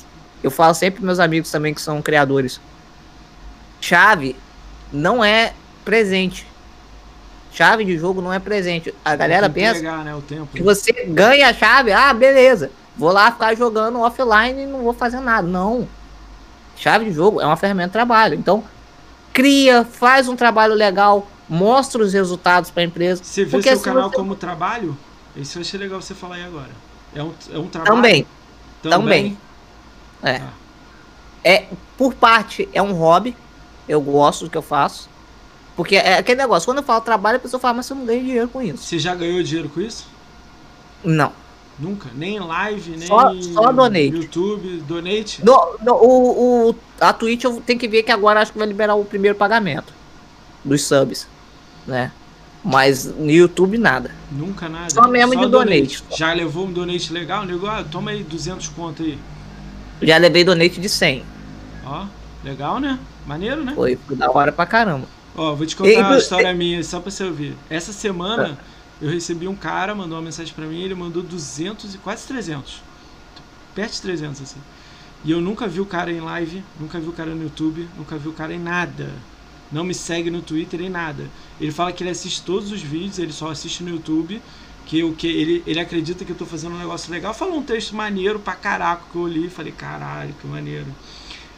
eu falo sempre pros meus amigos também que são criadores. Chave não é presente. Chave de jogo não é presente. A galera pensa né, que você ganha a chave, ah, beleza. Vou lá ficar jogando offline e não vou fazer nada. Não. Chave de jogo é uma ferramenta de trabalho. Então, cria, faz um trabalho legal, mostro os resultados para a empresa. Você vê seu se canal você- como trabalho? Isso eu achei legal você falar aí agora. É um, é um trabalho? Também, também. É. Tá. é, por parte, é um hobby. Eu gosto do que eu faço. Porque é aquele negócio, quando eu falo trabalho, a pessoa fala, mas você não ganha dinheiro com isso. Você já ganhou dinheiro com isso? Não. Nunca? Nem em live, nem Só- só donate. YouTube, donate? No, no- o, o, a Twitch eu tenho que ver que agora acho que vai liberar o primeiro pagamento dos subs, né? Mas no YouTube nada. Nunca nada. Só mesmo de donate. Já levou um donate legal? Nego, ah, toma aí 200 conto aí. Já levei donate de 100. Ó, legal, né? Maneiro, né? Foi, foi da hora pra caramba. Ó, vou te contar E- uma história minha, só pra você ouvir. Essa semana Ah. Eu recebi um cara, mandou uma mensagem pra mim, ele mandou 200 e quase 300. Perto de 300, assim. E eu nunca vi o cara em live, nunca vi o cara no YouTube, nunca vi o cara em nada. Não me segue no Twitter em nada. Ele fala que ele assiste todos os vídeos, ele só assiste no YouTube. Que, o que ele, ele acredita que eu tô fazendo um negócio legal. Falou um texto maneiro pra caraca que eu li. Falei, caralho, que maneiro.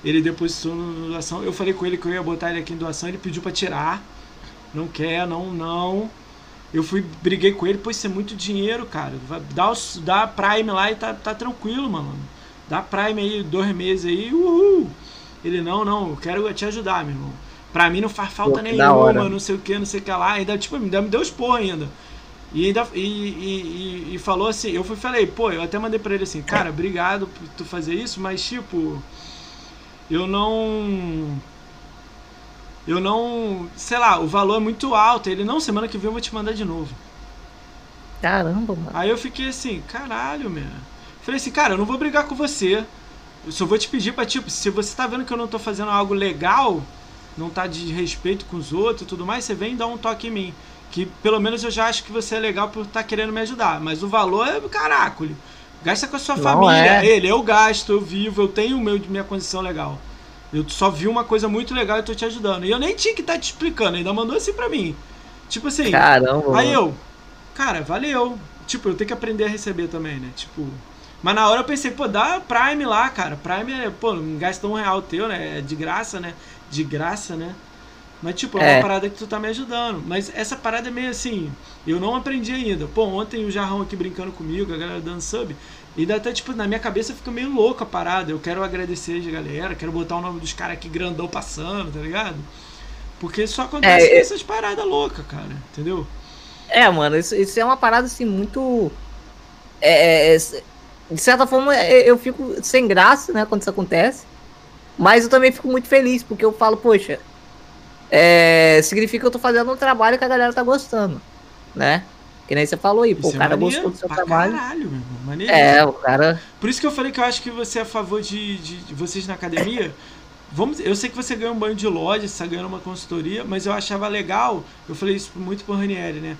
Ele depositou no doação. Eu falei com ele que eu ia botar ele aqui em doação. Ele pediu pra tirar. Não quer, não, não. Eu fui, briguei com ele, pô, isso é muito dinheiro, cara. Dá, os- dá Prime lá e tá, tá tranquilo, mano. Dá Prime aí, dois meses aí, uhul. Ele, não, não, eu quero te ajudar, meu irmão. Pra mim não faz falta Pô, nenhuma, não sei o que, não sei o que lá. Ainda, tipo, ainda me deu expor ainda. E ainda e, e, e- e falou assim, eu fui falei, pô, eu até mandei pra ele assim, cara, obrigado por tu fazer isso, mas tipo, eu não. Eu não. Sei lá, o valor é muito alto. Ele, não, semana que vem eu vou te mandar de novo. Caramba, mano. Aí eu fiquei assim, caralho, meu. Falei assim, cara, eu não vou brigar com você. Eu só vou te pedir pra, tipo, se você tá vendo que eu não tô fazendo algo legal, não tá de respeito com os outros e tudo mais, você vem dar um toque em mim. Que pelo menos eu já acho que você é legal por estar querendo me ajudar. Mas o valor é caracolho. Gasta com a sua Não família. é. Ele, eu gasto, eu vivo, eu tenho o meu, minha condição legal. Eu só vi uma coisa muito legal e tô te ajudando. E eu nem tinha que estar te explicando, ainda mandou assim pra mim. Tipo assim, Caramba. Aí eu, cara, valeu. Tipo, eu tenho que aprender a receber também, né? Tipo. Mas na hora eu pensei, pô, dá Prime lá, cara. Prime é, pô, não gasta um real teu, né? É de graça, né? De graça, né? Mas, tipo, é uma É. parada que tu tá me ajudando. Mas essa parada é meio assim, eu não aprendi ainda. Pô, ontem o Jarrão aqui brincando comigo, a galera dando sub. E daí até, tipo, na minha cabeça fica meio louca a parada. Eu quero agradecer a galera, quero botar o nome dos caras aqui grandão passando, tá ligado? Porque só acontece É, é- essas paradas loucas, cara. Entendeu? É, mano, isso, isso é uma parada assim muito. É, é, de certa forma, é, eu fico sem graça, né, quando isso acontece. Mas eu também fico muito feliz, porque eu falo, poxa, é, significa que eu tô fazendo um trabalho que a galera tá gostando, né? Que nem você falou aí, pô, Isso o cara é maneiro gostou do seu trabalho. Caralho. Maneiro. É, o cara. Por isso que eu falei que eu acho que você é a favor de, de, de vocês na academia. Vamos, eu sei que você ganhou um banho de loja, você tá ganhando uma consultoria, mas eu achava legal. Eu falei isso muito pro Ranieri, né?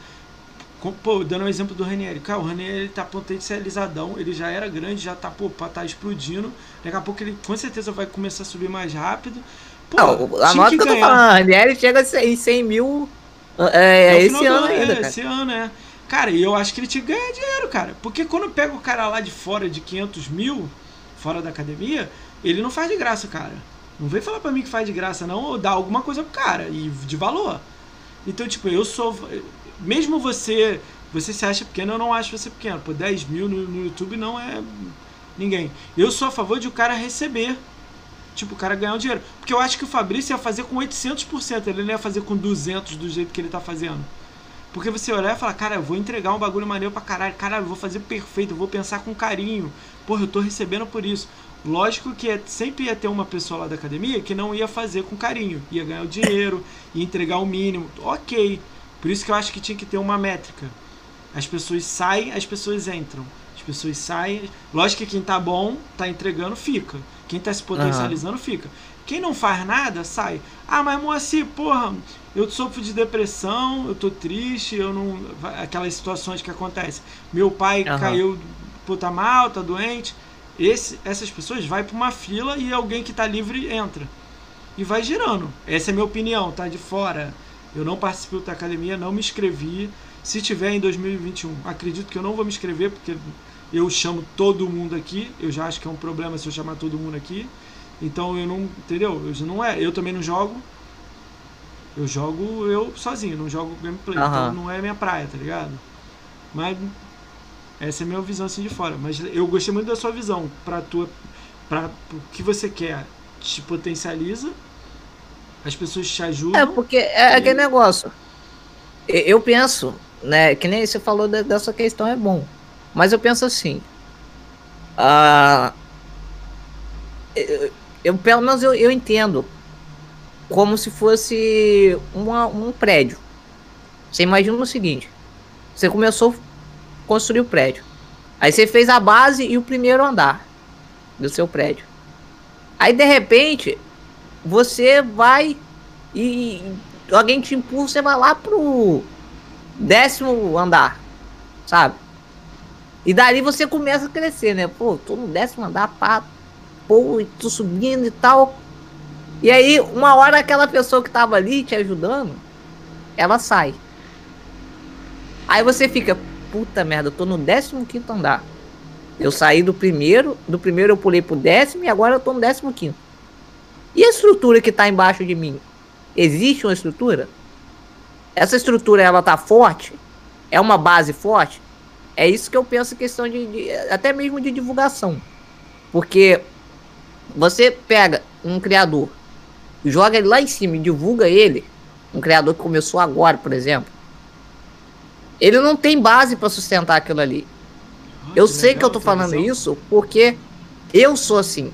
Pô, dando um exemplo do Ranieri. Cara, o Ranieri ele tá potencializadão, ele já era grande, já tá, pô, tá explodindo. Daqui a pouco ele com certeza vai começar a subir mais rápido. Pô, Não, a nota que eu tô falando, Ranieri chega em 100 mil é, É o esse do ano ainda, é. Esse ano, é. Cara, e eu acho que ele tinha que ganhar dinheiro, cara. Porque quando pega o cara lá de fora de 500 mil, fora da academia, ele não faz de graça, cara. Não vem falar pra mim que faz de graça, não, ou dá alguma coisa pro cara, e de valor. Então, tipo, eu sou. Mesmo você. Você se acha pequeno, eu não acho você pequeno. Pô, 10 mil no, no YouTube não é ninguém. Eu sou a favor de o cara receber. Tipo, o cara ganhar o dinheiro. Porque eu acho que o Fabrício ia fazer com 800%. Ele não ia fazer com 200% do jeito que ele tá fazendo. Porque você olhar e falar, cara, eu vou entregar um bagulho maneiro pra caralho. Cara, eu vou fazer perfeito, eu vou pensar com carinho. Porra, eu tô recebendo por isso. Lógico que é- sempre ia ter uma pessoa lá da academia que não ia fazer com carinho. Ia ganhar o dinheiro, ia entregar o mínimo. Ok. Por isso que eu acho que tinha que ter uma métrica. As pessoas saem, as pessoas entram. As pessoas saem. Lógico que quem tá bom, tá entregando, fica. Quem tá se potencializando, fica. Quem não faz nada, sai. Ah, mas Moacir, porra, eu sofro de depressão, eu tô triste, eu não. Aquelas situações que acontecem. Meu pai Aham. caiu, pô, tá mal, tá doente. Esse, essas pessoas vai pra uma fila e alguém que tá livre entra. E vai girando. Essa é a minha opinião, tá? De fora. Eu não participo da academia, não me inscrevi. Se tiver em 2021, acredito que eu não vou me inscrever, porque eu chamo todo mundo aqui. Eu já acho que é um problema se eu chamar todo mundo aqui. Então eu não. Entendeu? Eu não é. Eu também não jogo. Eu jogo eu sozinho, não jogo gameplay, Aham. então não é minha praia, tá ligado? Mas essa é a minha visão assim de fora. Mas eu gostei muito da sua visão. Pra tua. Pra o que você quer, te potencializa. As pessoas te ajudam. É, porque é aquele negócio. E- Eu penso, né? Que nem você falou de- dessa questão é bom. Mas eu penso assim. ah, eu, pelo menos eu, eu entendo. Como se fosse uma- um prédio. Você imagina o seguinte. Você começou a construir o prédio. Aí você fez a base e o primeiro andar do seu prédio. Aí de repente você vai e, alguém te empurra, você vai lá pro décimo andar, sabe? E dali você começa a crescer, né? Pô, tô no décimo andar, pá, pô, e tô subindo e tal. E aí, uma hora aquela pessoa que tava ali te ajudando, ela sai. Aí você fica, puta merda, eu tô no décimo quinto andar. Eu saí do primeiro, do primeiro eu pulei pro décimo e agora eu tô no décimo quinto. E a estrutura que tá embaixo de mim? Existe uma estrutura? Essa estrutura ela tá forte? É uma base forte? É isso que eu penso questão de, de- até mesmo de divulgação. Porque você pega um criador, joga ele lá em cima e divulga ele, um criador que começou agora, por exemplo. Ele não tem base para sustentar aquilo ali. Ah, Eu sei que legal eu tô falando visão. isso porque eu sou assim.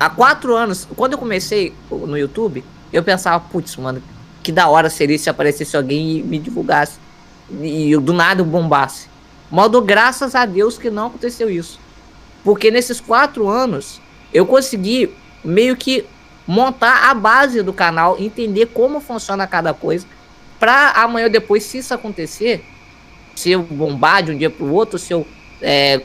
Há quatro anos, quando eu comecei no YouTube, eu pensava, putz, mano, que da hora seria se aparecesse alguém e me divulgasse. E eu, do nada eu bombasse. Modo graças a Deus que não aconteceu isso. Porque nesses quatro anos eu consegui meio que montar a base do canal, entender como funciona cada coisa, pra amanhã ou depois, se isso acontecer, se eu bombar de um dia pro outro, se eu é,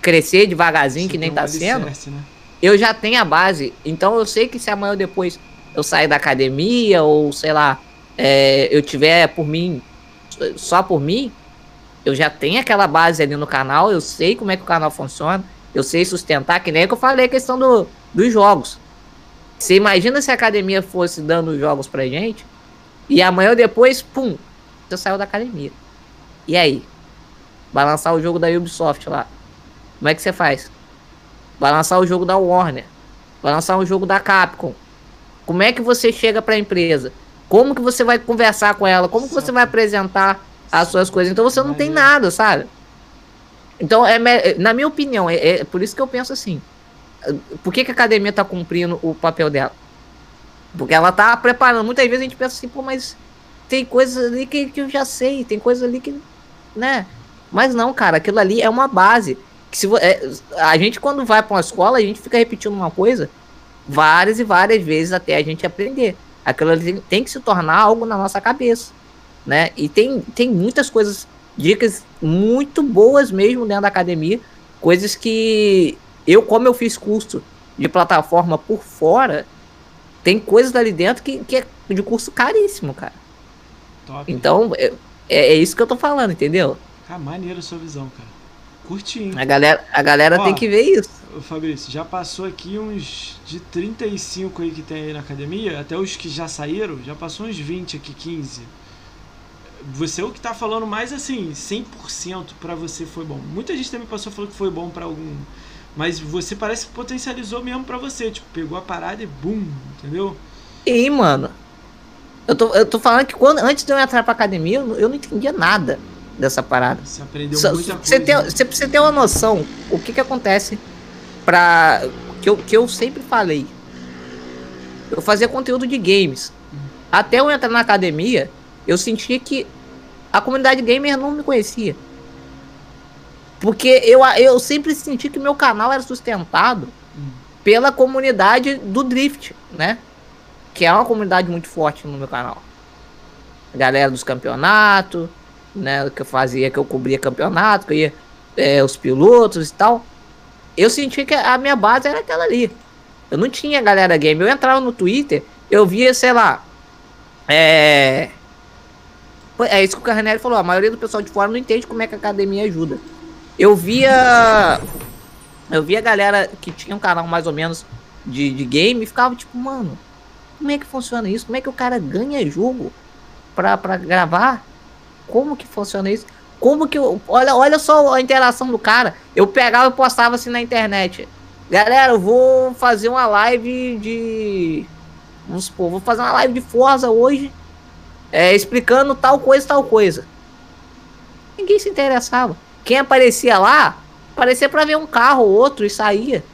crescer devagarzinho, Você que nem tem um tá sendo, alicerce, né? eu já tenho a base. Então eu sei que se amanhã ou depois eu sair da academia, ou sei lá, é, eu tiver por mim, só por mim, eu já tenho aquela base ali no canal, eu sei como é que o canal funciona, eu sei sustentar, que nem que eu falei a questão do, dos jogos. Você imagina se a academia fosse dando os jogos pra gente, e amanhã ou depois, pum, você saiu da academia. E aí? Vai lançar o jogo da Ubisoft lá. Como é que você faz? Vai lançar o jogo da Warner. Vai lançar um jogo da Capcom. Como é que você chega pra empresa? Como que você vai conversar com ela? Como que você vai apresentar as suas coisas? Então você não tem Maneiro. nada, sabe? Então, é, na minha opinião, é, é por isso que eu penso assim. Por que, que a academia tá cumprindo o papel dela? Porque ela tá preparando. Muitas vezes a gente pensa assim, pô, mas tem coisas ali que, que eu já sei, tem coisas ali que. né? Mas não, cara, aquilo ali é uma base. Que se é, a gente, quando vai pra uma escola, a gente fica repetindo uma coisa várias e várias vezes até a gente aprender. Aquilo ali tem, tem que se tornar algo na nossa cabeça. Né? E tem, tem muitas coisas, dicas muito boas mesmo dentro da academia. Coisas que eu, como eu fiz curso de plataforma por fora, tem coisas ali dentro que, que é de curso caríssimo, cara. Top. Então, é, é isso que eu tô falando, entendeu? Cara, maneiro a sua visão, cara. Curti, hein? A galera, a galera Ó, tem que ver isso. Fabrício, já passou aqui uns de 35 aí que tem aí na academia, até os que já saíram, já passou uns 20 aqui, 15. Você é o que tá falando mais assim, 100% pra você foi bom. Muita gente também passou falando que foi bom pra algum, mas você parece que potencializou mesmo pra você, tipo, pegou a parada e bum, entendeu? E, mano, eu tô, eu tô falando que quando, antes de eu entrar pra academia, eu, não- eu não entendia nada dessa parada. Você aprendeu Só- muita Você coisa. tem, né? você precisa ter uma noção o que que acontece pra. Que eu, que eu sempre falei. Eu fazia conteúdo de games. Até eu entrar na academia, eu sentia que a comunidade gamer não me conhecia. Porque eu, eu sempre senti que meu canal era sustentado pela comunidade do Drift, né? Que é uma comunidade muito forte no meu canal. A galera dos campeonatos, né? Que eu fazia, que eu cobria campeonato, que eu ia é, os pilotos e tal. Eu senti que a minha base era aquela ali. Eu não tinha galera game. Eu entrava no Twitter, eu via, sei lá. É. É isso que o Carnelli falou. A maioria do pessoal de fora não entende como é que a academia ajuda. Eu via. Eu via a galera que tinha um canal mais ou menos de, de game e ficava tipo, mano, como é que funciona isso? Como é que o cara ganha jogo pra, pra gravar? Como que funciona isso? Como que eu. Olha, olha só a interação do cara. Eu pegava e postava assim na internet. Galera, eu vou fazer uma live de. Vamos supor, vou fazer uma live de Forza hoje. É, explicando tal coisa, tal coisa. Ninguém se interessava. Quem aparecia lá, aparecia para ver um carro ou outro e saía.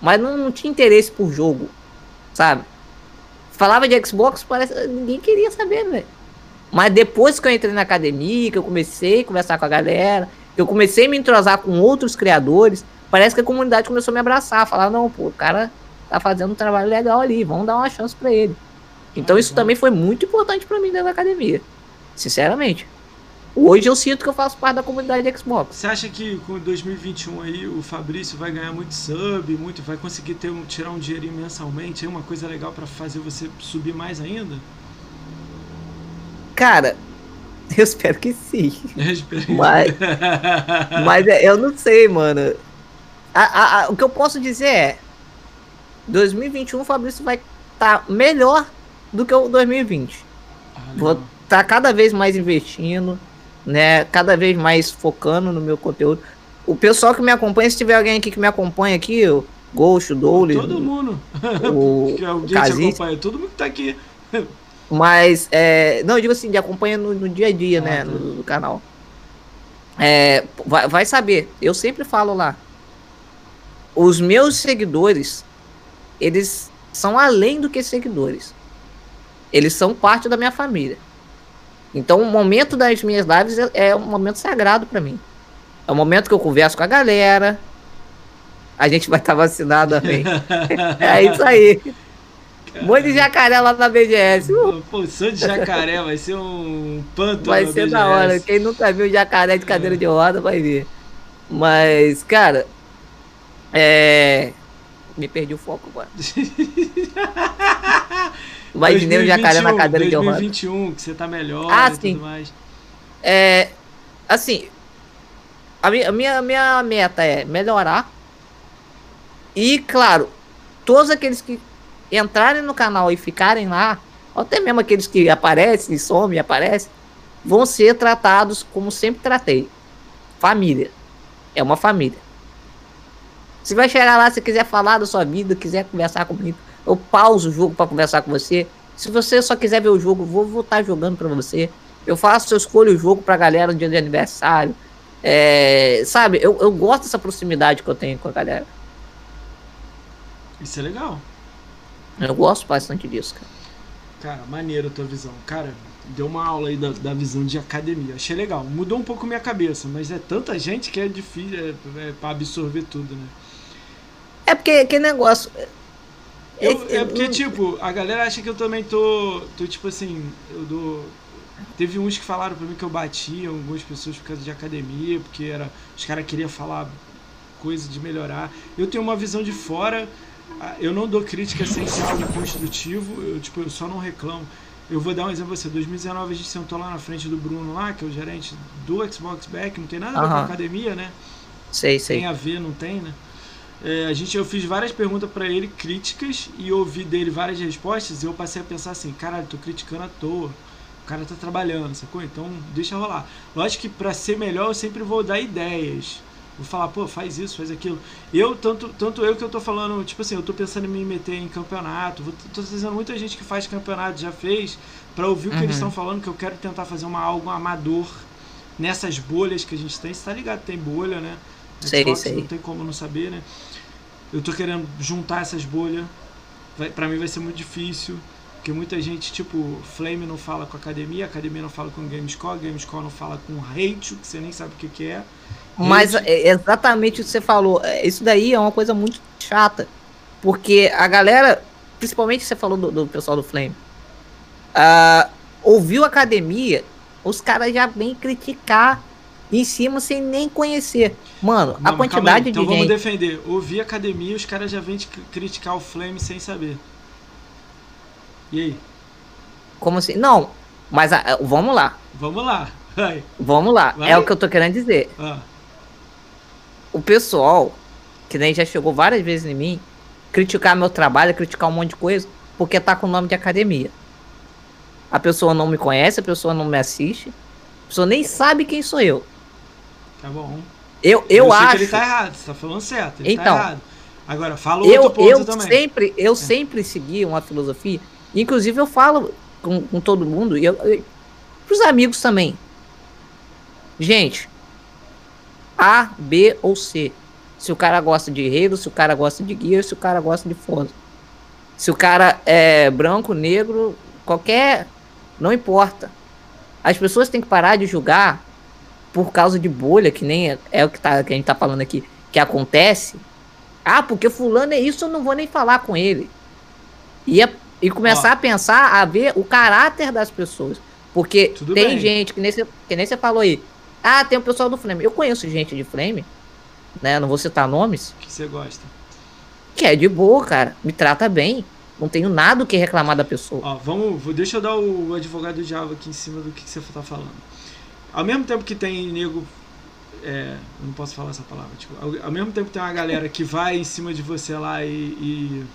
Mas não, não tinha interesse por jogo. Sabe? Falava de Xbox, parece, ninguém queria saber, velho. Mas depois que eu entrei na academia, que eu comecei a conversar com a galera, que eu comecei a me entrosar com outros criadores, parece que a comunidade começou a me abraçar, falar, não, pô, o cara tá fazendo um trabalho legal ali, vamos dar uma chance para ele. Então isso também foi muito importante para mim dentro da academia. Sinceramente. Hoje eu sinto que eu faço parte da comunidade Xbox. Você acha que com 2021 aí o Fabrício vai ganhar muito sub, muito, vai conseguir ter um, tirar um dinheirinho mensalmente, é uma coisa legal para fazer você subir mais ainda? Cara, eu espero que sim. Eu espero. Mas, mas é, eu não sei, mano. A, a, a, o que eu posso dizer é: 2021 o Fabrício vai estar tá melhor do que o 2020. Ah, Vou estar tá cada vez mais investindo né? Cada vez mais focando no meu conteúdo. O pessoal que me acompanha, se tiver alguém aqui que me acompanha aqui, o Ghost, o Doule. Todo mundo. O que acompanha, todo mundo que tá aqui. Mas, é, não, eu digo assim, de acompanha no, no dia a dia, ah, né, tá. no, no, canal. É, vai, vai saber, eu sempre falo lá. Os meus seguidores, eles são além do que seguidores. Eles são parte da minha família. Então, o momento das minhas lives é, é um momento sagrado para mim. É o momento que eu converso com a galera. A gente vai estar tá vacinado também. é isso aí. Caramba. de jacaré lá na BGS. Uh. Pô, sou de jacaré, vai ser um panto Vai ser BGS. da hora. Quem nunca viu jacaré de cadeira de roda vai ver. Mas, cara, é. Me perdi o foco agora. Imaginei o jacaré na cadeira 2021, de roda. 2021, que você tá melhor ah, e sim. tudo mais. É, assim, a minha, a minha, meta é melhorar. E, claro, todos aqueles que entrarem no canal e ficarem lá, até mesmo aqueles que aparecem, somem, aparecem, vão ser tratados como sempre tratei. Família. É uma família. Se vai chegar lá, se quiser falar da sua vida, quiser conversar comigo, eu pauso o jogo para conversar com você. Se você só quiser ver o jogo, vou voltar jogando para você. Eu faço, eu escolho o jogo pra galera no dia de aniversário. É, sabe, eu, eu gosto dessa proximidade que eu tenho com a galera. Isso é legal. Eu gosto bastante disso, cara. Cara, maneiro a tua visão. Cara, deu uma aula aí da, da visão de academia. Achei legal. Mudou um pouco minha cabeça, mas é tanta gente que é difícil é, é pra absorver tudo, né? É porque que negócio. Eu, é porque, tipo, a galera acha que eu também tô. tô tipo assim, eu dou. Teve uns que falaram pra mim que eu batia algumas pessoas por causa de academia, porque era, os caras queriam falar coisa de melhorar. Eu tenho uma visão de fora, eu não dou crítica sem ser algo construtivo, eu, tipo, eu só não reclamo. Eu vou dar um exemplo pra você. 2019 a gente sentou lá na frente do Bruno lá, que é o gerente do Xbox Back, não tem nada a ver com academia, né? Sei, sei. Tem a ver, não tem, né? É, a gente, eu fiz várias perguntas para ele, críticas, e ouvi dele várias respostas, e eu passei a pensar assim, caralho, tô criticando à toa. O cara tá trabalhando, sacou? Então deixa rolar. Lógico que para ser melhor eu sempre vou dar ideias. Vou falar, pô, faz isso, faz aquilo. Eu, tanto, tanto eu que eu tô falando, tipo assim, eu tô pensando em me meter em campeonato. Vou, tô trazendo muita gente que faz campeonato, já fez, para ouvir o que eles estão uhum. falando, que eu quero tentar fazer uma, algo amador nessas bolhas que a gente tem. Você tá ligado? Tem bolha, né? Sei, sei. Não tem como não saber, né? Eu tô querendo juntar essas bolhas. Vai, pra mim vai ser muito difícil. Porque muita gente, tipo, Flame não fala com a academia, a academia não fala com o Gamescore, Gamescore não fala com o Hate, que você nem sabe o que, que é. Mas é exatamente o que você falou. É, isso daí é uma coisa muito chata. Porque a galera, principalmente você falou do, do pessoal do Flame, uh, ouviu a academia, os caras já vêm criticar em cima sem nem conhecer. Mano, não, a quantidade então de vamos defender. Ouvir academia, os caras já vêm criticar o Flame sem saber. E aí? Como assim? Não, mas a, vamos lá. Vamos lá. Vai. Vamos lá. Vai. É o que eu tô querendo dizer. Ah. O pessoal, que nem já chegou várias vezes em mim, criticar meu trabalho, criticar um monte de coisa. porque tá com o nome de academia. A pessoa não me conhece, a pessoa não me assiste, a pessoa nem sabe quem sou eu. Tá bom. Eu, eu, eu acho. ele tá errado, você tá falando certo. Ele Então, tá errado. Agora, fala eu, outro ponto eu também. sempre, eu sempre segui uma filosofia. Inclusive eu falo com, com todo mundo e eu, eu, pros amigos também. Gente, A, B ou C. Se o cara gosta de Halo, se o cara gosta de Gear, se o cara gosta de Forza. Se o cara é branco, negro, qualquer, não importa. As pessoas têm que parar de julgar por causa de bolha, que nem é, é o que, tá, que a gente tá falando aqui, que acontece. Ah, porque fulano é isso, eu não vou nem falar com ele. E, é- e começar Ó. a pensar, a ver o caráter das pessoas. Porque Tudo tem bem. gente, que nem, você, que nem você falou aí. Ah, tem o pessoal do Flame. Eu conheço gente de Flame, né? Não vou citar nomes. que você gosta. Que é de boa, cara. Me trata bem. Não tenho nada o que reclamar da pessoa. Ó, vamos, vou- deixa eu dar o advogado do diabo aqui em cima do que, que você tá falando. Ao mesmo tempo que tem nego. É, eu não posso falar essa palavra. Tipo, ao, ao mesmo tempo que tem uma galera que vai em cima de você lá e, e,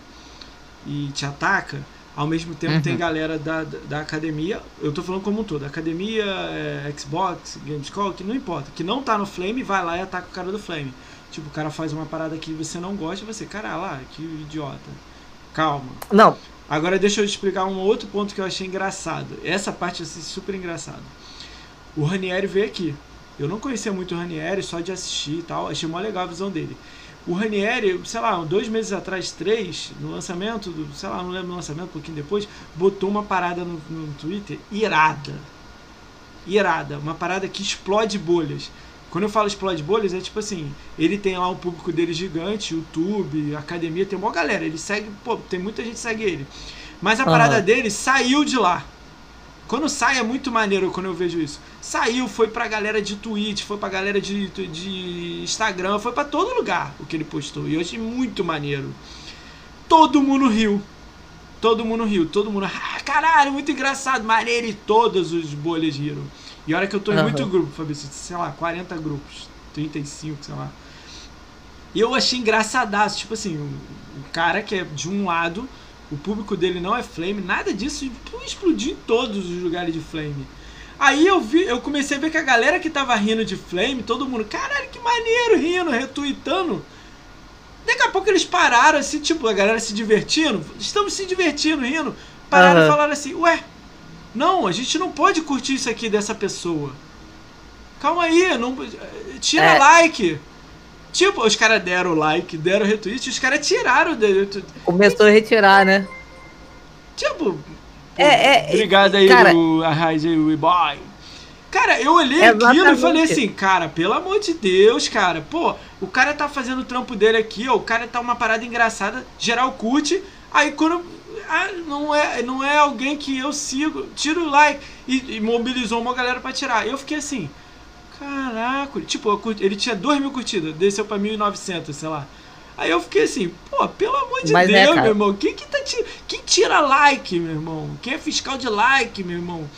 e te ataca, ao mesmo tempo Uhum. tem galera da, da, da academia. Eu tô falando como um todo. Academia, é, Xbox, Gamescom, que não importa. Que não tá no Flame, vai lá e ataca o cara do Flame. Tipo, o cara faz uma parada que você não gosta e você, cara, lá, que idiota. Calma. Não, Agora deixa eu te explicar um outro ponto que eu achei engraçado. Essa parte eu achei super engraçado. O Ranieri veio aqui. Eu não conhecia muito o Ranieri, só de assistir e tal. Achei mó legal a visão dele. O Ranieri, sei lá, dois meses atrás, três, no lançamento, do, sei lá, não lembro do lançamento, um pouquinho depois, botou uma parada no, no Twitter irada. Irada. Uma parada que explode bolhas. Quando eu falo explode bolhas, é tipo assim, ele tem lá um público dele gigante, YouTube, academia, tem uma galera, ele segue, pô, tem muita gente que segue ele. Mas a Aham. parada dele saiu de lá. Quando sai é muito maneiro quando eu vejo isso. Saiu, foi pra galera de Twitch, foi pra galera de, de Instagram, foi pra todo lugar o que ele postou. E eu achei muito maneiro. Todo mundo riu. Todo mundo riu, todo mundo. Ah, caralho, muito engraçado, maneiro. E todas os bolhas riram. E olha que eu tô em Aham. muito grupo, Fabrício, sei lá, 40 grupos, 35, sei lá. E eu achei engraçadaço, tipo assim, o, o cara que é de um lado, o público dele não é Flame, nada disso explodiu em todos os lugares de Flame. Aí eu vi, eu comecei a ver que a galera que tava rindo de Flame, todo mundo, caralho, que maneiro, rindo, retweetando. Daqui a pouco eles pararam assim, tipo, a galera se divertindo, estamos se divertindo, rindo. Pararam e Aham. falaram assim, ué, não, a gente não pode curtir isso aqui dessa pessoa. Calma aí, não, tira É. like. Tipo, os caras deram like, deram retweet, os caras tiraram. de- começou a retirar, né? Tipo. É, é, Obrigado aí, cara- o Arraiz aí, o boy. Cara, eu olhei aquilo e falei assim, cara, pelo amor de Deus, cara, pô, o cara tá fazendo o trampo dele aqui, ó, o cara tá uma parada engraçada, geral curte, aí quando ah, não é não é alguém que eu sigo, tira o like e, e mobilizou uma galera pra tirar. Eu fiquei assim, caraca, tipo, curti- ele tinha 2 mil curtidas, desceu pra 1.900, sei lá. Aí eu fiquei assim, pô, pelo amor de Mas, né, Deus, cara? meu irmão, quem que tá tirando? Quem tira like, meu irmão? Quem é fiscal de like, meu irmão?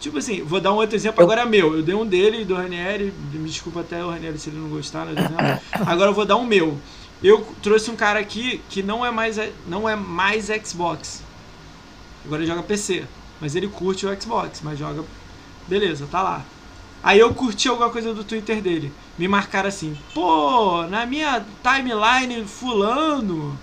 Tipo assim, vou dar um outro exemplo Eu- agora meu. Eu dei um dele, do Ranieri, me desculpa até o Ranieri se ele não gostar, né. Agora eu vou dar um meu. Eu trouxe um cara aqui que não é mais, não é mais Xbox. Agora ele joga PC. Mas ele curte o Xbox, mas joga. Beleza, tá lá. Aí eu curti alguma coisa do Twitter dele. Me marcaram assim, pô, na minha timeline fulano.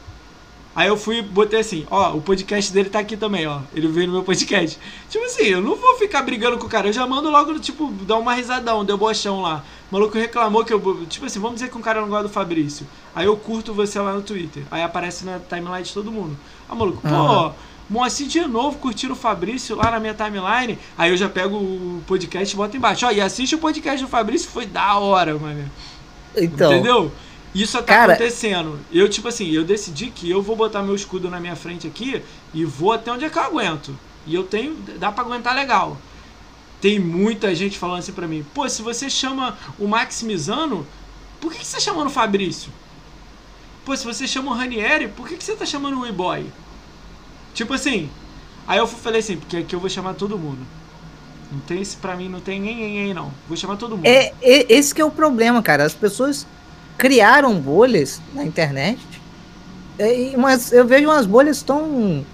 Aí eu fui botei assim, ó, o podcast dele tá aqui também, ó. Ele veio no meu podcast. Tipo assim, eu não vou ficar brigando com o cara. Eu já mando logo, tipo, dar uma risadão, um debochão lá. O maluco reclamou que eu. Tipo assim, vamos dizer que um cara não gosta do Fabrício. Aí eu curto você lá no Twitter. Aí aparece na timeline de todo mundo. O maluco, pô, Aham. Moacir de novo curtindo o Fabrício lá na minha timeline. Aí eu já pego o podcast e boto embaixo. Ó, e assiste o podcast do Fabrício, foi da hora, mano. Então, Entendeu? Isso tá Cara- acontecendo. Eu, tipo assim, eu decidi que eu vou botar meu escudo na minha frente aqui e vou até onde é que eu aguento. E eu tenho. dá pra aguentar legal. Tem muita gente falando assim pra mim, pô, se você chama o Maximizano, por que, que você tá chamando o Fabrício? Pô, se você chama o Ranieri, por que, que você tá chamando o E-Boy? Tipo assim. Aí eu falei assim, porque aqui eu vou chamar todo mundo. Não tem esse pra mim, não tem ninguém não. Vou chamar todo mundo. é, é- esse que é o problema, cara. As pessoas criaram bolhas na internet. É, umas- eu vejo umas bolhas tão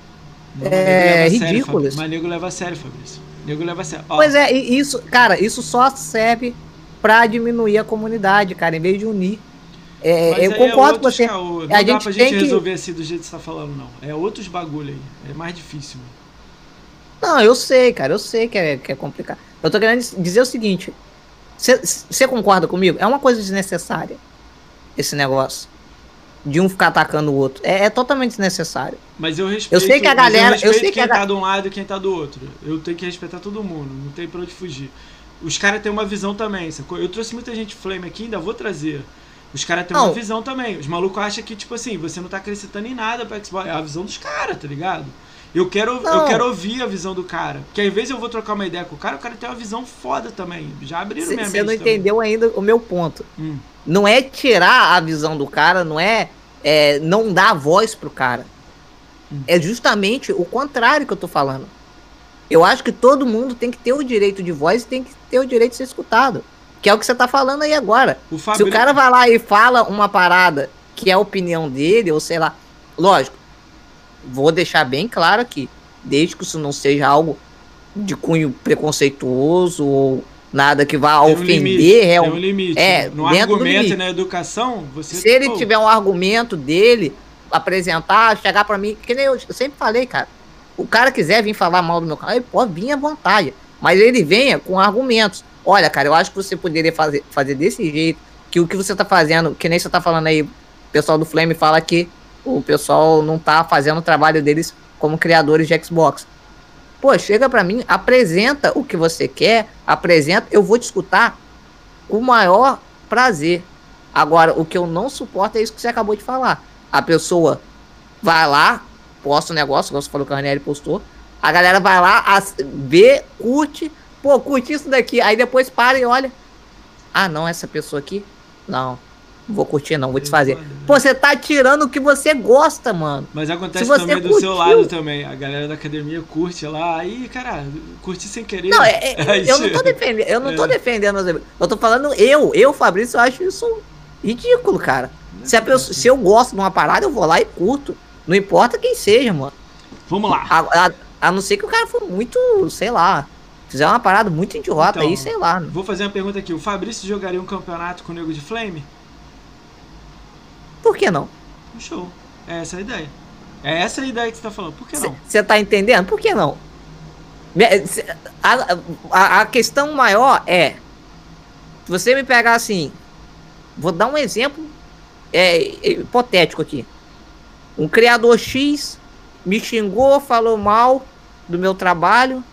é, ridículas. Mas nego leva a sério, Fabrício. Nego leva a sério. Ó, Pois é, isso, cara, isso só serve pra diminuir a comunidade, cara, em vez de unir. É, eu aí concordo com outros você. caô. Não A dá gente pra tem gente que- resolver assim do jeito que você tá falando, não. É outros bagulho aí. É mais difícil. Não, eu sei, cara, eu sei que é, que é complicado. Eu tô querendo dizer o seguinte: você concorda comigo? É uma coisa desnecessária esse negócio de um ficar atacando o outro. É, é totalmente desnecessário. Mas eu respeito. sei que a galera- eu respeito sei que quem a tá de um lado e quem tá do outro. Eu tenho que respeitar todo mundo. Não tem pra onde fugir. Os caras têm uma visão também, sacou? Eu trouxe muita gente flame aqui, ainda vou trazer. Os caras têm uma visão também. Os malucos acham que, tipo assim, você não tá acrescentando em nada pra Xbox. É a visão dos caras, tá ligado? Eu quero, eu quero ouvir a visão do cara. Porque às vezes eu vou trocar uma ideia com o cara, o cara tem uma visão foda também. Já abriram minha Você não mente também. entendeu ainda o meu ponto. Hum. Não é tirar a visão do cara, não é, é não dar voz pro cara. Hum. É justamente o contrário que eu tô falando. Eu acho que todo mundo tem que ter o direito de voz e tem que ter o direito de ser escutado. Que é o que você tá falando aí agora. O Se o cara vai lá e fala uma parada que é a opinião dele, ou sei lá. Lógico, vou deixar bem claro aqui. Desde que isso não seja algo de cunho preconceituoso ou nada que vá Tem um ofender limite, real- tem um limite. é, no argumento e na educação, você. Se ele tiver um argumento dele, apresentar, chegar pra mim, que nem eu, eu sempre falei, cara. O cara quiser vir falar mal do meu canal, ele pode vir à vontade. Mas ele venha com argumentos. Olha, cara, eu acho que você poderia fazer, fazer desse jeito, que o que você tá fazendo, que nem você tá falando aí, o pessoal do Flame fala que o pessoal não tá fazendo o trabalho deles como criadores de Xbox. Pô, chega pra mim, apresenta o que você quer, apresenta, eu vou te escutar com o maior prazer. Agora, o que eu não suporto é isso que você acabou de falar. A pessoa vai lá, posta o negócio, igual você falou que a Ranieri postou. A galera vai lá, as- vê, curte. Pô, curte isso daqui. Aí depois para e olha. Ah, não, essa pessoa aqui? Não. Não vou curtir, não, vou desfazer. né? Pô, você tá tirando o que você gosta, mano. Mas acontece também do curtiu- seu lado também. A galera da academia curte lá. Aí, cara, curti sem querer. Não, é, é- Aí eu não tô defendendo, eu não tô É. defendendo os amigos. Eu tô falando eu, eu, Fabrício, eu acho isso ridículo, cara. Se, a pessoa- se eu gosto de uma parada, eu vou lá e curto. Não importa quem seja, mano. Vamos lá. A, a- a não ser que o cara for muito, sei lá, fizer uma parada muito idiota Então, aí, sei lá. Vou fazer uma pergunta aqui. O Fabrício jogaria um campeonato com o Nego de Flame? Por que não? Show. É essa a ideia. É essa a ideia que você tá falando. Por que não? Você tá entendendo? Por que não? Cê- A, a, a questão maior é. Se você me pegar assim. Vou dar um exemplo é, é, hipotético aqui. Um criador X me xingou, falou mal do meu trabalho,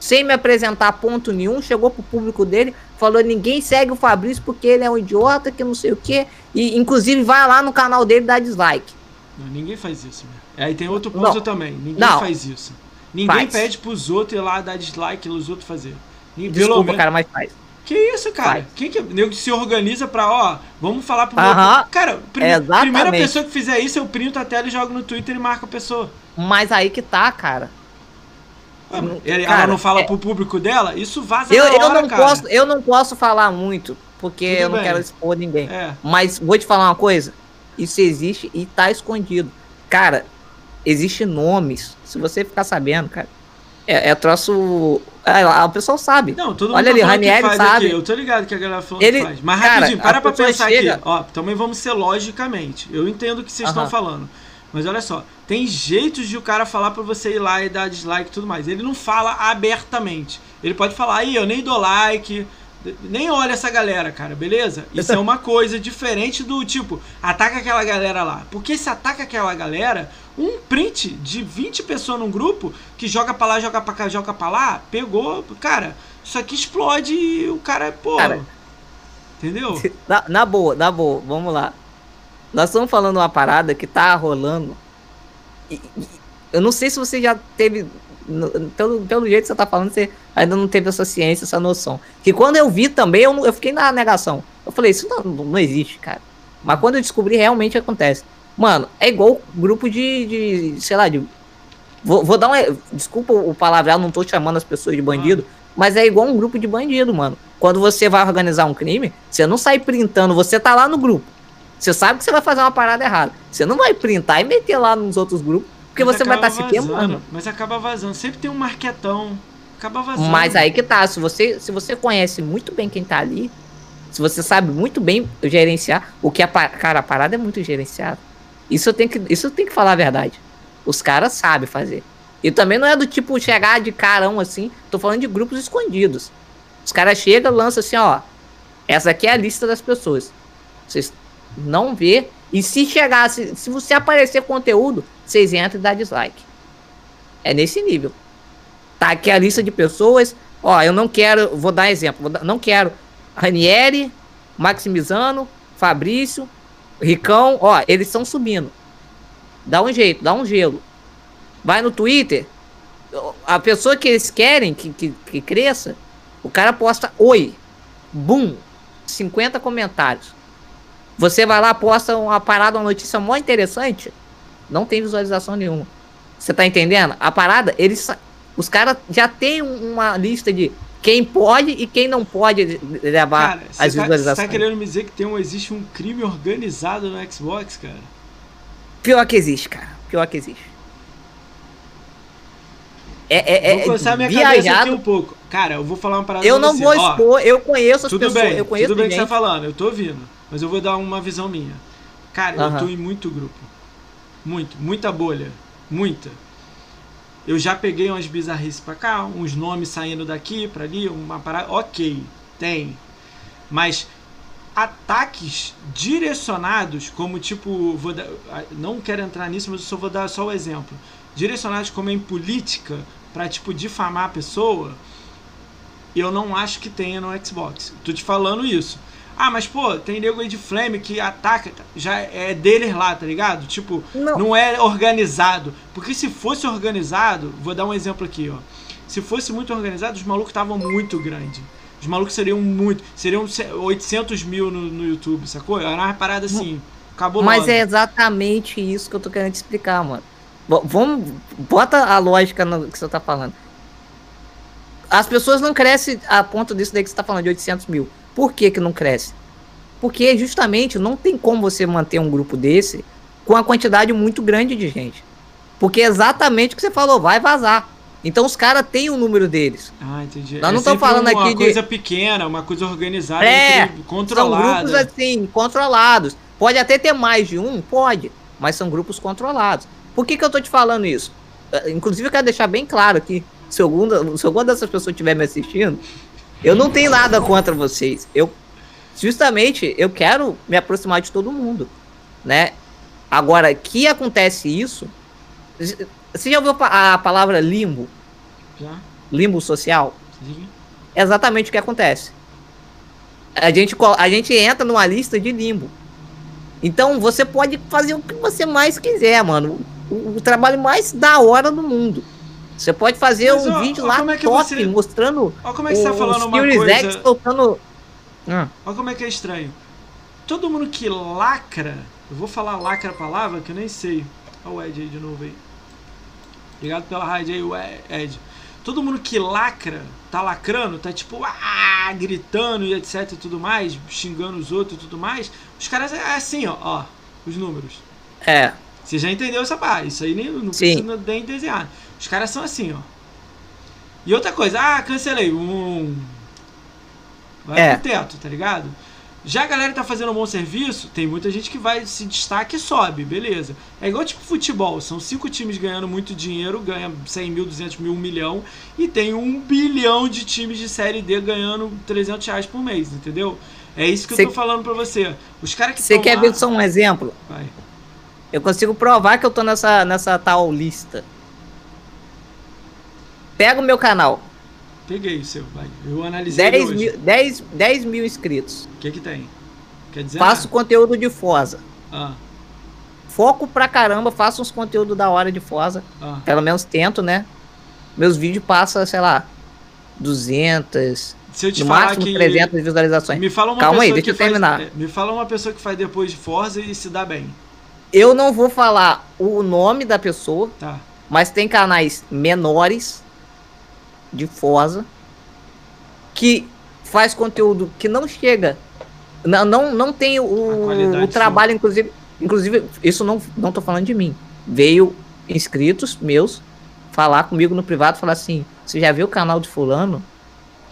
sem me apresentar ponto nenhum, chegou pro público dele, falou: ninguém segue o Fabrício porque ele é um idiota, que não sei o quê. E inclusive vai lá no canal dele e dá dislike. Não, ninguém faz isso, meu. Aí tem outro ponto Não. também. Ninguém Não. faz isso. Ninguém Faz. pede pros outros ir lá dar dislike os outros fazer. Desculpa, menos- cara, mas faz. Que isso, cara? Faz. Quem que nego que se organiza pra, ó, vamos falar pro meu. Aham. Cara, prime- Exatamente. primeira pessoa que fizer isso, eu printo a tela e jogo no Twitter e marco a pessoa. Mas aí que tá, cara. Ela cara, não fala é- pro público dela? Isso vaza Eu, eu, hora, não cara. posso, eu não posso falar muito, porque Tudo eu não bem. quero expor ninguém. É. Mas vou te falar uma coisa. Isso existe e tá escondido. Cara, existe nomes. Se você ficar sabendo, cara. É, é troço. É, a- o pessoal sabe. Não, todo mundo Olha ali, Ranieri sabe. aqui. Eu tô ligado que a galera falando Ele- que faz. Mas cara, rapidinho, para pra pessoa pensar chega- aqui. Ó, também vamos ser logicamente. Eu entendo o que vocês estão Aham. falando. Mas olha só, tem jeitos de o cara falar pra você ir lá e dar dislike e tudo mais. Ele não fala abertamente. Ele pode falar, aí, eu nem dou like, nem olha essa galera, cara, beleza? Isso é uma coisa diferente do tipo, ataca aquela galera lá. Porque se ataca aquela galera, um print de 20 pessoas num grupo que joga pra lá, joga pra cá, joga pra lá, pegou, cara, isso aqui explode e o cara, pô. Cara. entendeu? Na, na boa, na boa, vamos lá. Nós estamos falando uma parada que tá rolando. E- e- eu não sei se você já teve. no- Pelo, pelo jeito que você tá falando, você ainda não teve essa ciência, essa noção. Que quando eu vi também, eu, eu fiquei na negação. Eu falei, isso não, não existe, cara. Mas quando eu descobri, realmente acontece. Mano, é igual grupo de. de sei lá, de. Vou, vou dar um. Desculpa o palavreado, não tô chamando as pessoas de bandido. Mas é igual um grupo de bandido, mano. Quando você vai organizar um crime, você não sai printando, você tá lá no grupo. Você sabe que você vai fazer uma parada errada. Você não vai printar e meter lá nos outros grupos, Porque Mas você vai estar se vazando, queimando. Mas acaba vazando. Sempre tem um marquetão. Acaba vazando. Mas aí que tá, se você, se você conhece muito bem quem tá ali, se você sabe muito bem gerenciar, o que a, cara, a parada é muito gerenciada. Isso eu tenho que, isso eu tenho que falar a verdade. Os caras sabem fazer. E também não é do tipo chegar de carão assim, tô falando de grupos escondidos. Os caras chegam, lançam assim, ó, essa aqui é a lista das pessoas. Vocês não vê e se chegar, se, você aparecer conteúdo, vocês entram e dá dislike. É nesse nível. Tá aqui a lista de pessoas. Ó, eu não quero. Vou dar exemplo. vou não quero. Ranieri, Maximizano, Fabrício, Ricão. Ó, eles estão subindo. Dá um jeito, dá um gelo. Vai no Twitter. A pessoa que eles querem que, que, que cresça, o cara posta oi. Bum. 50 comentários. Você vai lá, posta uma parada, uma notícia mó interessante. Não tem visualização nenhuma. Você tá entendendo? A parada, eles. Os caras já tem um- uma lista de quem pode e quem não pode levar Cara, as você tá, você visualizações. tá querendo me dizer que tem um, existe um crime organizado no Xbox, cara? Pior que existe, cara. Pior que existe. É, é, vou é começar a minha cabeça aqui viajado. um pouco. Cara, eu vou falar uma parada Eu não você. vou Ó, expor, eu conheço as Tudo pessoas. bem, eu conheço tudo bem que você gente. tá falando, eu tô ouvindo. Mas eu vou dar uma visão minha. Cara, eu tô em muito grupo. Muito, muita bolha. Muita. Eu já peguei umas bizarrices pra cá, uns nomes saindo daqui pra ali, uma parada. Ok, tem. Mas ataques direcionados, como tipo. Vou dar, não quero entrar nisso, mas eu só vou dar só o exemplo. Direcionados como em política, pra tipo difamar a pessoa, eu não acho que tenha no Xbox. Tô te falando isso. Ah, mas pô, tem nego aí de Flame que ataca, já é deles lá, tá ligado? Tipo, Não. não é organizado. Porque se fosse organizado, vou dar um exemplo aqui, ó. Se fosse muito organizado, os malucos estavam muito grandes. Os malucos seriam muito. Seriam 800 mil no, no YouTube, sacou? Era uma parada assim. Acabou Mas é exatamente isso que eu tô querendo te explicar, mano. V- Vamos. Bota a lógica no que você tá falando. As pessoas não crescem a ponto disso daí que você tá falando, de 800 mil. Por que que não cresce? Porque justamente não tem como você manter um grupo desse com uma quantidade muito grande de gente. Porque é exatamente o que você falou, vai vazar. Então os caras têm o número deles. Ah, entendi. Nós é não tamo sempre falando uma aqui de- coisa pequena, uma coisa organizada, É, entre- São controlada. grupos assim, controlados. Pode até ter mais de um, pode, mas são grupos controlados. Por que, que eu tô te falando isso? Eh, Inclusive, eu quero deixar bem claro aqui, se alguma, se alguma dessas pessoas estiver me assistindo, eu não tenho nada contra vocês. Eu, justamente, eu quero me aproximar de todo mundo, né? Agora, que acontece isso... Você já ouviu a palavra limbo? Já? Limbo social? Sim. É exatamente o que acontece. A gente, a gente entra numa lista de limbo. Então você pode fazer o que você mais quiser, mano. O, o trabalho mais da hora do mundo. Você pode fazer Mas, um ó, vídeo ó, lá como é que top, você- mostrando Olha como é que você tá falando uma Series coisa. X soltando... Hum, Olha como é que é estranho. Todo mundo que lacra, eu vou falar lacra a palavra que eu nem sei. Olha o Ed aí de novo aí. Obrigado pela rádio aí, Ed. Todo mundo que lacra, tá lacrando, tá tipo, ah, gritando e etc e tudo mais, xingando os outros e tudo mais. Os caras é assim, ó, ó, os números. é, Você já entendeu essa parte? Isso aí nem, não Sim. precisa nem desenhar. Os caras são assim, ó. E outra coisa, ah, cancelei. Um. Vai É. pro teto, tá ligado? Já a galera tá fazendo um bom serviço, tem muita gente que vai se destaque e sobe, beleza. É igual tipo futebol, são cinco times ganhando muito dinheiro, ganha 100 mil, 200 mil, 1 milhão, e tem um bilhão de times de Série D ganhando 300 reais por mês, entendeu? É isso que Cê- eu tô falando pra você. Os caras que você quer lá- ver só um exemplo? Vai. Eu consigo provar que eu tô nessa, nessa tal lista. Pega o meu canal. Peguei o seu, vai. Eu analisei 10 hoje. mil, 10, 10 mil inscritos. O que que tem? Quer dizer Faço nada? conteúdo de Forza. Ah, Foco pra caramba, faço uns conteúdos da hora de Forza. ah. Pelo menos tento, né? Meus vídeos passam, sei lá, 200, Se eu te no falar máximo que... 300 visualizações. Me fala uma Calma aí, pessoa deixa que eu faz- terminar. é, Me fala uma pessoa que faz depois de Forza e se dá bem. Eu não vou falar o nome da pessoa, Tá. mas tem canais menores de Forza que faz conteúdo que não chega. Não, não, não tem o, o trabalho, inclusive. Inclusive, isso não, não tô falando de mim. Veio inscritos meus falar comigo no privado, falar assim: você já viu o canal de Fulano?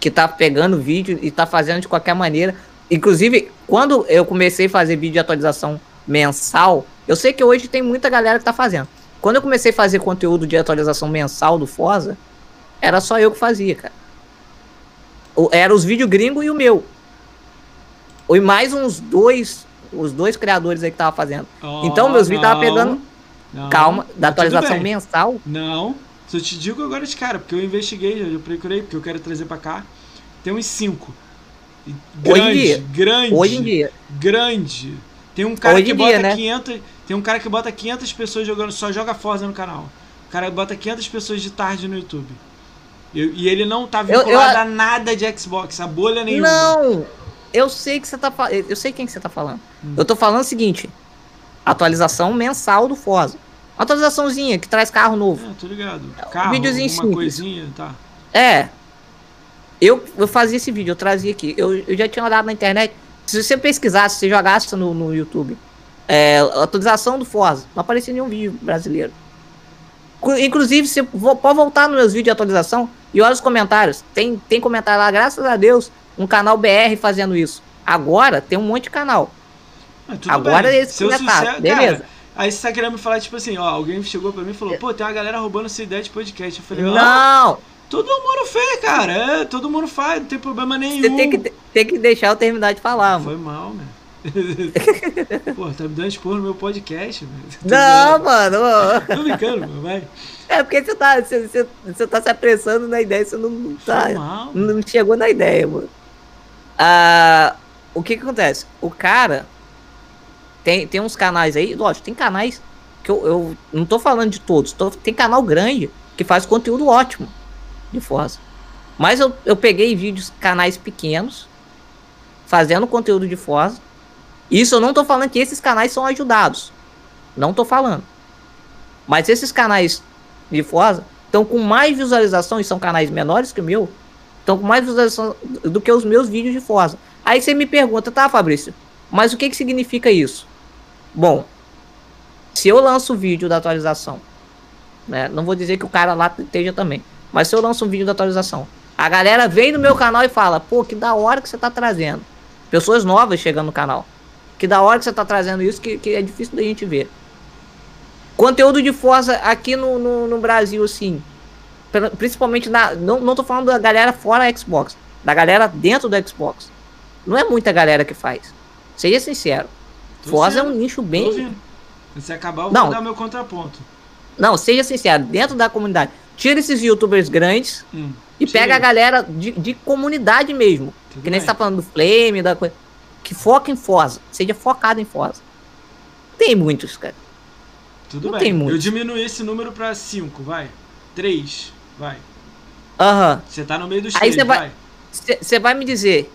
Que tá pegando vídeo e tá fazendo de qualquer maneira. Inclusive, quando eu comecei a fazer vídeo de atualização mensal, eu sei que hoje tem muita galera que tá fazendo. Quando eu comecei a fazer conteúdo de atualização mensal do Forza, era só eu que fazia, cara. Era os vídeos gringos e o meu. E mais uns dois, os dois criadores aí que tava fazendo. Oh, então, meus vídeos tava pegando. Não, calma, da atualização mensal. Não, só te digo agora de cara, porque eu investiguei, eu procurei, porque eu quero trazer para cá. Tem uns cinco. Grande, Hoje em dia. grande. Hoje em dia. Grande. Tem um cara Hoje que bota dia, né? 500, tem um cara que bota 500 pessoas jogando, só joga Forza no canal. O cara bota 500 pessoas de tarde no YouTube. Eu, e ele não tá vinculado eu, eu, a nada de Xbox, a bolha nenhuma. Não! Eu sei que você tá Eu sei quem que você tá falando. Hum. Eu tô falando o seguinte: atualização mensal do Forza. Atualizaçãozinha que traz carro novo. É, tô ligado. Carro, videozinho uma simples. coisinha, tá. É. Eu, eu fazia esse vídeo, eu trazia aqui. Eu, eu já tinha olhado na internet. Se você pesquisasse, se jogasse no, no YouTube, é, atualização do Forza, não aparecia nenhum vídeo brasileiro. Inclusive, você pode voltar nos meus vídeos de atualização e olha os comentários. Tem, tem comentário lá, graças a Deus, um canal BR fazendo isso. Agora tem um monte de canal. Agora bem. esse comentário, beleza. Cara, aí você tá querendo me falar, tipo assim, ó, alguém chegou pra mim e falou, pô, tem uma galera roubando sua ideia de podcast. Eu falei, não! Todo mundo fez, cara. É, todo mundo faz, não tem problema nenhum. Você tem que, tem que deixar eu terminar de falar, mano. Foi mal, né? Pô, tá me dando expor no meu podcast, velho. Não, mano. Tô brincando, mano, vai. É porque você tá, você, você, você tá se apressando na ideia, você não tá. Mal, não chegou na ideia, mano. Ah, o que que acontece? O cara tem, tem uns canais aí, lógico, tem canais que eu, eu não tô falando de todos, tô, tem canal grande que faz conteúdo ótimo de Forza. Mas eu, eu peguei vídeos, canais pequenos, fazendo conteúdo de Forza, isso eu não tô falando que esses canais são ajudados. Não tô falando. Mas esses canais de Forza estão com mais visualização e são canais menores que o meu. Estão com mais visualização do que os meus vídeos de Forza. Aí você me pergunta, tá, Fabrício? Mas o que, que significa isso? Bom, se eu lanço o vídeo da atualização, né? Não vou dizer que o cara lá esteja também. Mas se eu lanço um vídeo da atualização, a galera vem no meu canal e fala, pô, que da hora que você tá trazendo. Pessoas novas chegando no canal. Que da hora que você tá trazendo isso, que, que é difícil da gente ver. Conteúdo de Forza aqui no, no, no Brasil, assim. Principalmente na. Não, não tô falando da galera fora Xbox. Da galera dentro do Xbox. Não é muita galera que faz. Seja sincero. Tô Forza sendo, é um nicho bem. Se acabar, eu não, vou dar meu contraponto. Não, seja sincero, dentro da comunidade. Tira esses youtubers grandes hum, e pega a galera de, de comunidade mesmo. Tudo que nem você tá falando do Flame, da coisa que foca em Forza, seja focado em Forza. Tem muitos, cara. Tudo Não bem. Eu diminuí esse número pra 5, vai. 3, vai. Aham. Você tá no meio dos Aí três, vai. Você vai me dizer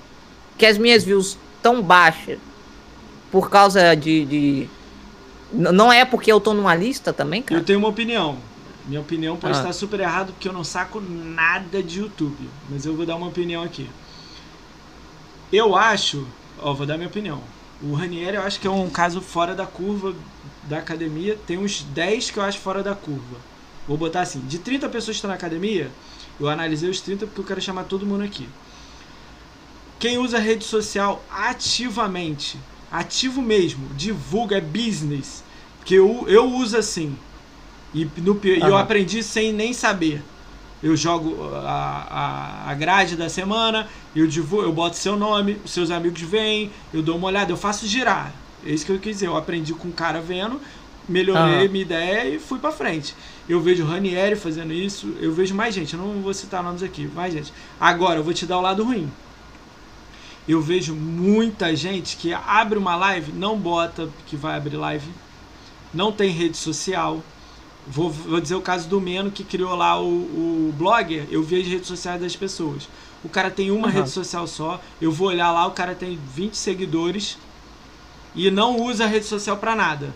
que as minhas views tão baixas por causa de, de... Não é porque eu tô numa lista também, cara? Eu tenho uma opinião. Minha opinião pode ah. estar super errado porque eu não saco nada de YouTube. Mas eu vou dar uma opinião aqui. Eu acho Ó, vou dar minha opinião. O Ranieri eu acho que é um caso fora da curva da academia. Tem uns 10 que eu acho fora da curva. Vou botar assim, de 30 pessoas que estão na academia, eu analisei os 30 porque eu quero chamar todo mundo aqui. Quem usa rede social ativamente, ativo mesmo, divulga, é business, que eu, eu uso assim. E, no, e eu aprendi sem nem saber eu jogo a, a, a grade da semana, eu divulgo, eu boto seu nome, os seus amigos vêm, eu dou uma olhada, eu faço girar. É isso que eu quis dizer. Eu aprendi com o cara vendo, melhorei minha ideia e fui para frente. Eu vejo o Ranieri fazendo isso, eu vejo mais gente, eu não vou citar nomes aqui, mais gente. Agora, eu vou te dar o lado ruim. Eu vejo muita gente que abre uma live, não bota que vai abrir live, não tem rede social, Vou, vou dizer o caso do Meno que criou lá o, o blogger. Eu vi as redes sociais das pessoas. O cara tem uma uhum. rede social só. Eu vou olhar lá, o cara tem 20 seguidores e não usa a rede social para nada.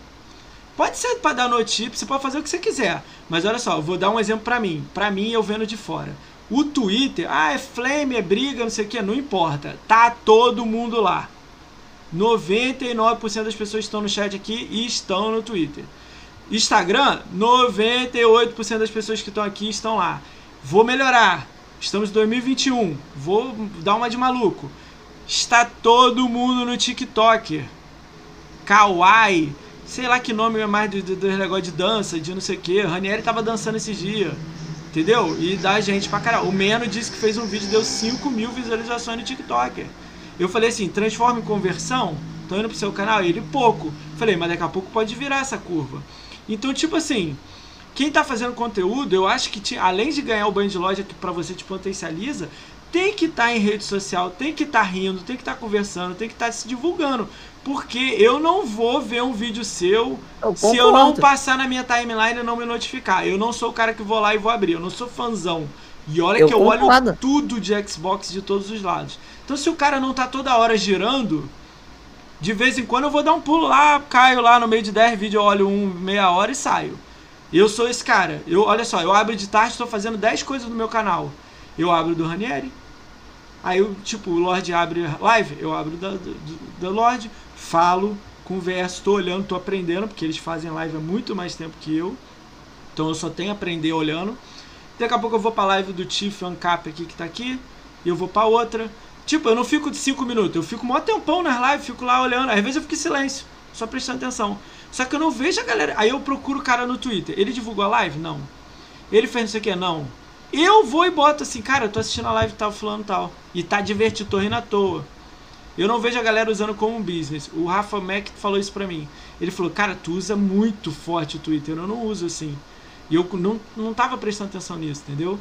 Pode ser para dar notícia, você pode fazer o que você quiser. Mas olha só, vou dar um exemplo para mim. Para mim, eu vendo de fora. O Twitter, ah, é flame, é briga, não sei o que, não importa. Tá todo mundo lá. 99% das pessoas estão no chat aqui e estão no Twitter. Instagram, 98% das pessoas que estão aqui estão lá. Vou melhorar. Estamos em 2021. Vou dar uma de maluco. Está todo mundo no TikTok. Kawaii. Sei lá que nome é mais do, do, negócio de dança, de não sei o que. Ranieri tava dançando esses dias. Entendeu? E dá gente pra caralho. O Meno disse que fez um vídeo deu 5 mil visualizações no TikTok. Eu falei assim, transforma em conversão. Tô indo pro seu canal. Ele, pouco. Falei, mas daqui a pouco pode virar essa curva. Então, tipo assim, quem tá fazendo conteúdo, eu acho que além de ganhar o banho de loja que para você te potencializa, tem que estar tá em rede social, tem que estar tá rindo, tem que estar tá conversando, tem que estar tá se divulgando. Porque eu não vou ver um vídeo seu eu se eu não passar na minha timeline e não me notificar. Eu não sou o cara que vou lá e vou abrir, eu não sou fãzão. E olha eu que eu concordo. olho tudo de Xbox de todos os lados. Então se o cara não tá toda hora girando, de vez em quando eu vou dar um pulo lá, caio lá no meio de 10 vídeos, olho um meia hora e saio. Eu sou esse cara. Eu, olha só, eu abro de tarde, estou fazendo 10 coisas no meu canal. Eu abro do Ranieri. Aí, eu, tipo, o Lorde abre live, eu abro da, do, da Lorde, falo, converso, tô olhando, tô aprendendo, porque eles fazem live há muito mais tempo que eu. Então eu só tenho a aprender olhando. Daqui a pouco eu vou pra live do Tiff Ancap aqui que tá aqui. E eu vou pra outra. Tipo, eu não fico de 5 minutos, eu fico mó tempão nas lives, fico lá olhando. Às vezes eu fico em silêncio, só prestando atenção. Só que eu não vejo a galera. Aí eu procuro o cara no Twitter. Ele divulgou a live? Não. Ele fez não sei o que? Não. Eu vou e boto assim, cara, eu tô assistindo a live tal, fulano tal. E tá divertido, tô rindo à toa. Eu não vejo a galera usando como um business. O Rafa Mack falou isso pra mim. Ele falou, cara, tu usa muito forte o Twitter. Eu não uso assim. E eu não, não tava prestando atenção nisso, entendeu?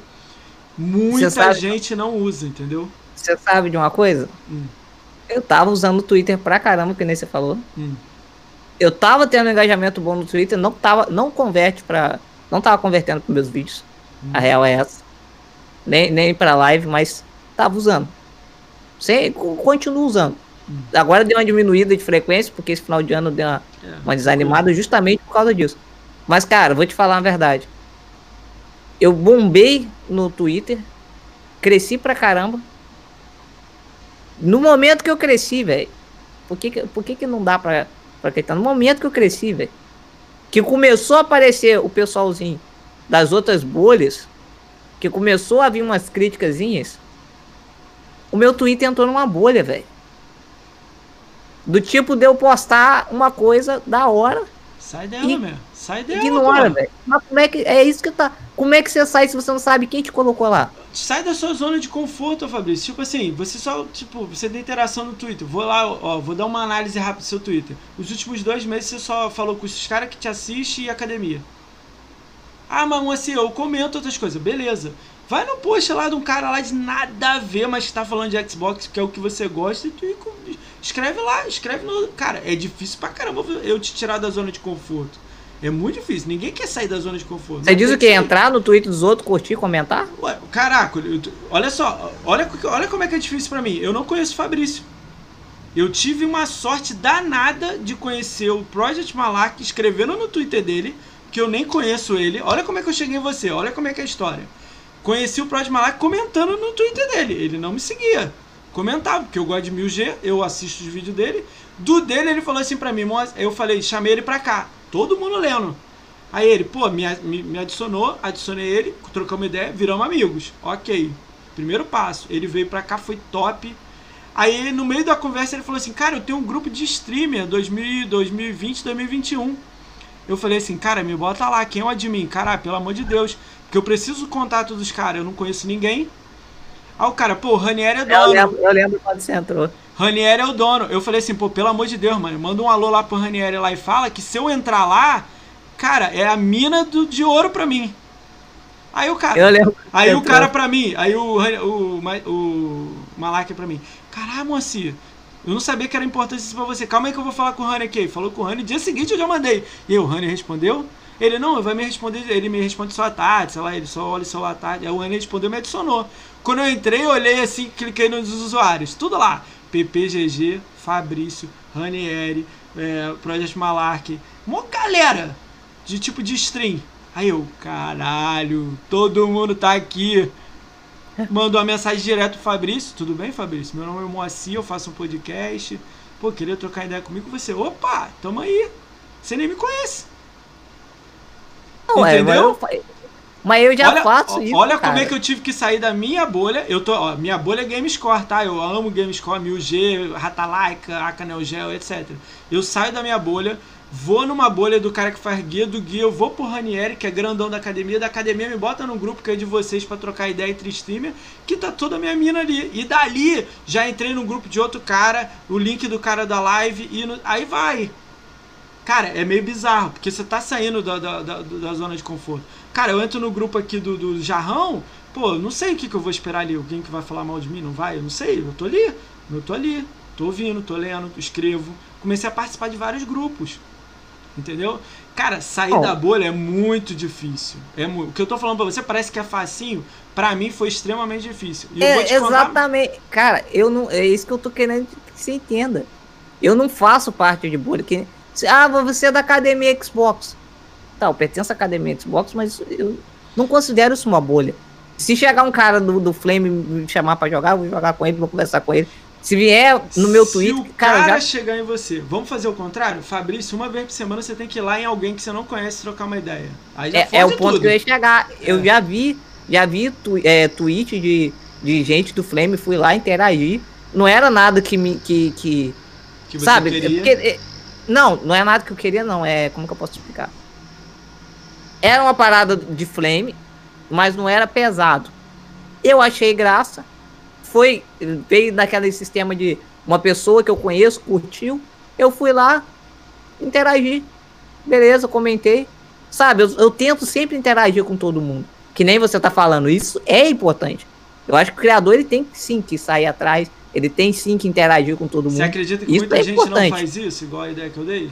Muita gente não usa, entendeu? Você sabe de uma coisa? Hum. Eu tava usando o Twitter pra caramba, que nem você falou. Hum. Eu tava tendo um engajamento bom no Twitter, não tava, não converte para, não tava convertendo para meus vídeos. Hum. A real é essa. Nem, nem para live, mas tava usando. Sem, continuo usando. Hum. Agora deu uma diminuída de frequência, porque esse final de ano deu uma, é, uma desanimada justamente por causa disso. Mas, cara, vou te falar a verdade. Eu bombei no Twitter, cresci pra caramba. No momento que eu cresci, velho, por que, por que, que não dá pra, pra acreditar? No momento que eu cresci, velho, que começou a aparecer o pessoalzinho das outras bolhas, que começou a vir umas críticasinhas, o meu Twitter entrou numa bolha, velho. Do tipo de eu postar uma coisa da hora. Sai dela, e, meu. Sai dela. Ignora, velho. Mas como é que. É isso que tá. Como é que você sai se você não sabe quem te colocou lá? Sai da sua zona de conforto, Fabrício. Tipo assim, você só, tipo, você tem interação no Twitter. Vou lá, ó, vou dar uma análise rápida do seu Twitter. Os últimos dois meses você só falou com os caras que te assistem e academia. Ah, mas assim, eu comento outras coisas. Beleza. Vai no post lá de um cara lá de nada a ver, mas que tá falando de Xbox, que é o que você gosta, e tu escreve lá, escreve no. Cara, é difícil pra caramba eu te tirar da zona de conforto. É muito difícil. Ninguém quer sair da zona de conforto. Você diz o que? Entrar no Twitter dos outros, curtir, comentar? Ué, caraca, olha só. Olha, olha como é que é difícil para mim. Eu não conheço o Fabrício. Eu tive uma sorte danada de conhecer o Project Malak escrevendo no Twitter dele, que eu nem conheço ele. Olha como é que eu cheguei em você. Olha como é que é a história. Conheci o Project Malak comentando no Twitter dele. Ele não me seguia. Comentava, porque eu gosto de 1000G, eu assisto os vídeos dele. Do dele, ele falou assim pra mim, eu falei, chamei ele pra cá todo mundo lendo. Aí ele, pô, me, me, me adicionou, adicionei ele, trocamos ideia, viramos amigos. Ok. Primeiro passo. Ele veio pra cá, foi top. Aí no meio da conversa ele falou assim, cara, eu tenho um grupo de streamer 2000, 2020, 2021. Eu falei assim, cara, me bota lá, quem é o admin? Cara, pelo amor de Deus, porque eu preciso contato dos caras, eu não conheço ninguém. Aí o cara, pô, o Ranieri é dono. Eu lembro, eu lembro quando você entrou. Ranieri é o dono. Eu falei assim, pô, pelo amor de Deus, mano, manda um alô lá pro Ranieri lá e fala que se eu entrar lá, cara, é a mina do, de ouro pra mim. Aí o cara. Aí o cara pra mim, aí o, o, o, o Malak pra mim. Caralho, mocinha. Eu não sabia que era importante isso pra você. Calma aí que eu vou falar com o Rani aqui. Falou com o Rani, dia seguinte eu já mandei. E aí o Rani respondeu. Ele não, vai me responder. Ele me responde só à tarde, sei lá, ele só olha só à tarde. Aí o Rani respondeu me adicionou. Quando eu entrei, eu olhei assim, cliquei nos usuários. Tudo lá. PPGG, Fabrício, Ranieri, é, Project Malark, uma galera de tipo de stream. Aí eu, caralho, todo mundo tá aqui. Mandou uma mensagem direto pro Fabrício. Tudo bem, Fabrício? Meu nome é Moacir, eu faço um podcast. Pô, queria trocar ideia comigo. Você, opa, tamo aí. Você nem me conhece. Não, é, mas eu, mas eu já olha, faço isso. Olha cara. como é que eu tive que sair da minha bolha. Eu tô, ó, minha bolha é GameScore, tá? Eu amo GameScore, 1000G, Ratalaika, Akanel Gel, etc. Eu saio da minha bolha, vou numa bolha do cara que faz guia do guia, eu vou pro Ranieri, que é grandão da academia, da academia me bota num grupo que é de vocês para trocar ideia entre streamer, que tá toda a minha mina ali. E dali já entrei num grupo de outro cara, o link do cara da live e no, aí vai. Cara, é meio bizarro, porque você tá saindo da, da, da, da zona de conforto. Cara, eu entro no grupo aqui do, do Jarrão, pô, não sei o que, que eu vou esperar ali. Alguém que vai falar mal de mim, não vai? Eu não sei, eu tô ali, eu tô ali, tô ouvindo, tô lendo, escrevo. Comecei a participar de vários grupos. Entendeu? Cara, sair oh. da bolha é muito difícil. É o que eu tô falando pra você parece que é facinho. Pra mim foi extremamente difícil. É, exatamente. Contar... Cara, eu não. É isso que eu tô querendo que você entenda. Eu não faço parte de bolha. Que, ah, você é da academia Xbox. Tá, eu pertenço à academia Xbox, mas eu não considero isso uma bolha. Se chegar um cara do, do Flame me chamar para jogar, eu vou jogar com ele, vou conversar com ele. Se vier no meu Twitter, Se o cara, cara já... chegar em você, vamos fazer o contrário? Fabrício, uma vez por semana você tem que ir lá em alguém que você não conhece trocar uma ideia. é, é o ponto tudo. que eu ia chegar. É. Eu já vi, já vi tu, é, tweet de, de gente do Flame, fui lá interagir. Não era nada que me. que, que, que sabe? Porque, é, não, não é nada que eu queria, não. É. Como que eu posso explicar? Era uma parada de Flame, mas não era pesado. Eu achei graça foi veio daquele sistema de uma pessoa que eu conheço, curtiu, eu fui lá, interagir. Beleza, comentei. Sabe, eu, eu tento sempre interagir com todo mundo. Que nem você tá falando, isso é importante. Eu acho que o criador ele tem sim que sair atrás, ele tem sim que interagir com todo mundo. Você acredita que isso muita é gente importante. não faz isso, igual a ideia que eu dei?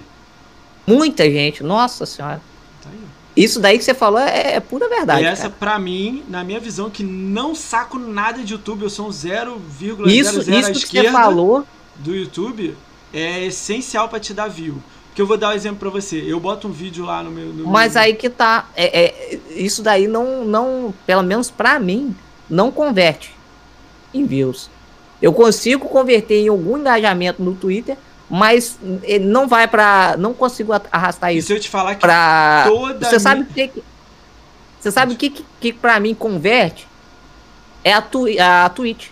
Muita gente, nossa senhora. Tá aí. Isso daí que você falou é, é pura verdade. E essa, cara. pra mim, na minha visão, que não saco nada de YouTube, eu sou um 0,00 isso, isso que você falou. do YouTube, é essencial para te dar view. Que eu vou dar um exemplo para você. Eu boto um vídeo lá no meu. No Mas meu... aí que tá. É, é, isso daí não, não, pelo menos para mim, não converte em views. Eu consigo converter em algum engajamento no Twitter, mas não vai para não consigo arrastar isso. E se eu te falar que pra... toda você sabe que você sabe o que que, que para mim converte é a, tu, a Twitch.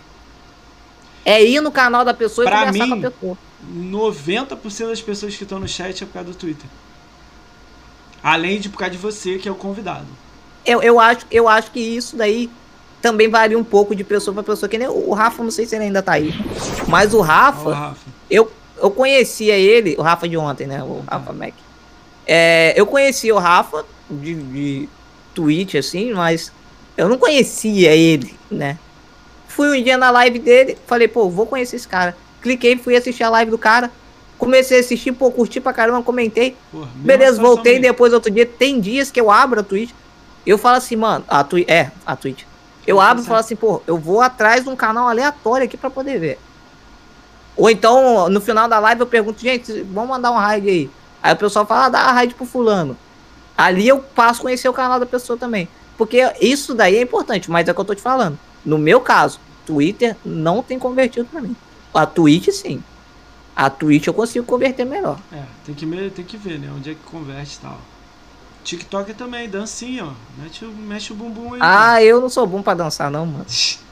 É ir no canal da pessoa pra e conversar mim, com a pessoa. 90% das pessoas que estão no chat é por causa do Twitter. Além de por causa de você, que é o convidado. Eu, eu, acho, eu acho que isso daí também varia um pouco de pessoa para pessoa. Que nem o Rafa, não sei se ele ainda tá aí. Mas o Rafa, o Rafa. eu, eu conhecia ele, o Rafa de ontem, né? O Rafa Mac. É, eu conhecia o Rafa de, de Twitch, assim, mas eu não conhecia ele, né? Fui um dia na live dele, falei, pô, vou conhecer esse cara. Cliquei, fui assistir a live do cara. Comecei a assistir, pô, curti pra caramba, comentei. Porra, Beleza, voltei depois outro dia. Tem dias que eu abro a Twitch. Eu falo assim, mano, a Twitch. É, a Twitch. Eu abro e falo assim, pô, eu vou atrás de um canal aleatório aqui pra poder ver. Ou então, no final da live, eu pergunto, gente, vamos mandar um raid aí. Aí o pessoal fala, ah, dá raid pro fulano. Ali eu passo a conhecer o canal da pessoa também. Porque isso daí é importante, mas é o que eu tô te falando. No meu caso, Twitter não tem convertido para mim. A Twitch sim. A Twitch eu consigo converter melhor. É, tem que, tem que ver, né? Onde é que converte e tal. TikTok também, dancinha, ó. Mexe, mexe o bumbum aí. Ah, cara. eu não sou bom pra dançar, não, mano.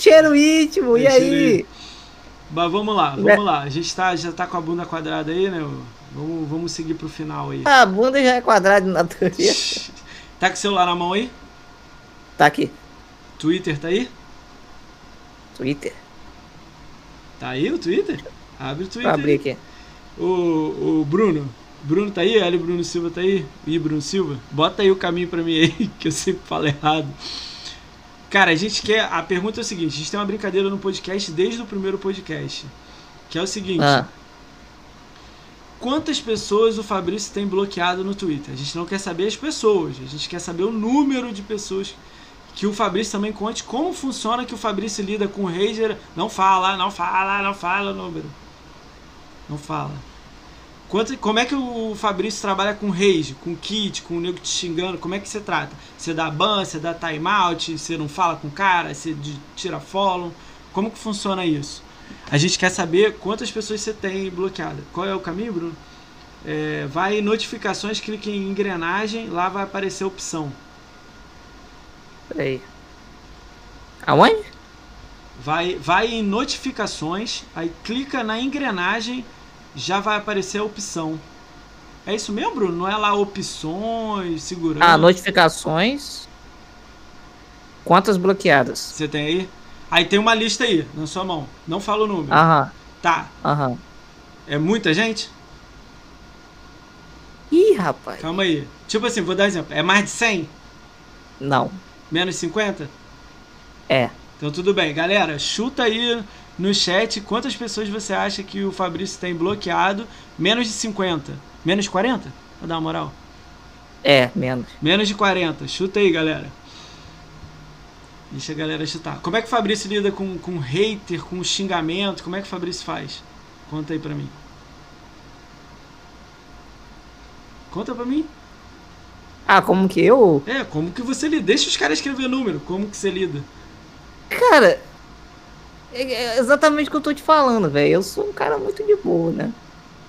Cheiro íntimo, é, e aí? Mas vamos lá, vamos é. lá. A gente tá, já tá com a bunda quadrada aí, né? Vamos, vamos seguir pro final aí. A bunda já é quadrada na teoria. tá com o celular na mão aí? Tá aqui. Twitter tá aí? Twitter. Tá aí o Twitter? Abre o Twitter. Vou abrir aqui. O, o Bruno. Bruno tá aí? L Bruno Silva tá aí? E Bruno Silva? Bota aí o caminho pra mim aí, que eu sempre falo errado. Cara, a gente quer. A pergunta é o seguinte: a gente tem uma brincadeira no podcast desde o primeiro podcast. Que é o seguinte: ah. Quantas pessoas o Fabrício tem bloqueado no Twitter? A gente não quer saber as pessoas, a gente quer saber o número de pessoas que o Fabrício também conte como funciona que o Fabrício lida com o Rager. Não fala, não fala, não fala o número. Não fala. Quanto, como é que o Fabrício trabalha com rage, com kit, com o nego te xingando? Como é que você trata? Você dá ban, você dá timeout, você não fala com o cara, você tira follow? Como que funciona isso? A gente quer saber quantas pessoas você tem bloqueada. Qual é o caminho, Bruno? É, vai em notificações, clique em engrenagem, lá vai aparecer a opção. Peraí. Aonde? Vai, vai em notificações, aí clica na engrenagem, já vai aparecer a opção. É isso mesmo, Bruno? Não é lá opções, segurança? Ah, notificações. Quantas bloqueadas? Você tem aí? Aí tem uma lista aí, na sua mão. Não fala o número. Aham, Tá. aham. É muita gente? Ih, rapaz. Calma aí. Tipo assim, vou dar exemplo. É mais de 100? Não. Menos 50? É. Então tudo bem. Galera, chuta aí no chat quantas pessoas você acha que o Fabrício tem bloqueado. Menos de 50. Menos de 40? Vou dar uma moral. É, menos. Menos de 40. Chuta aí, galera. Deixa a galera chutar. Como é que o Fabrício lida com, com hater, com xingamento? Como é que o Fabrício faz? Conta aí pra mim. Conta pra mim. Ah, como que eu? É, como que você lida? Deixa os caras escrever número. Como que você lida? Cara, é é exatamente o que eu tô te falando, velho. Eu sou um cara muito de boa, né?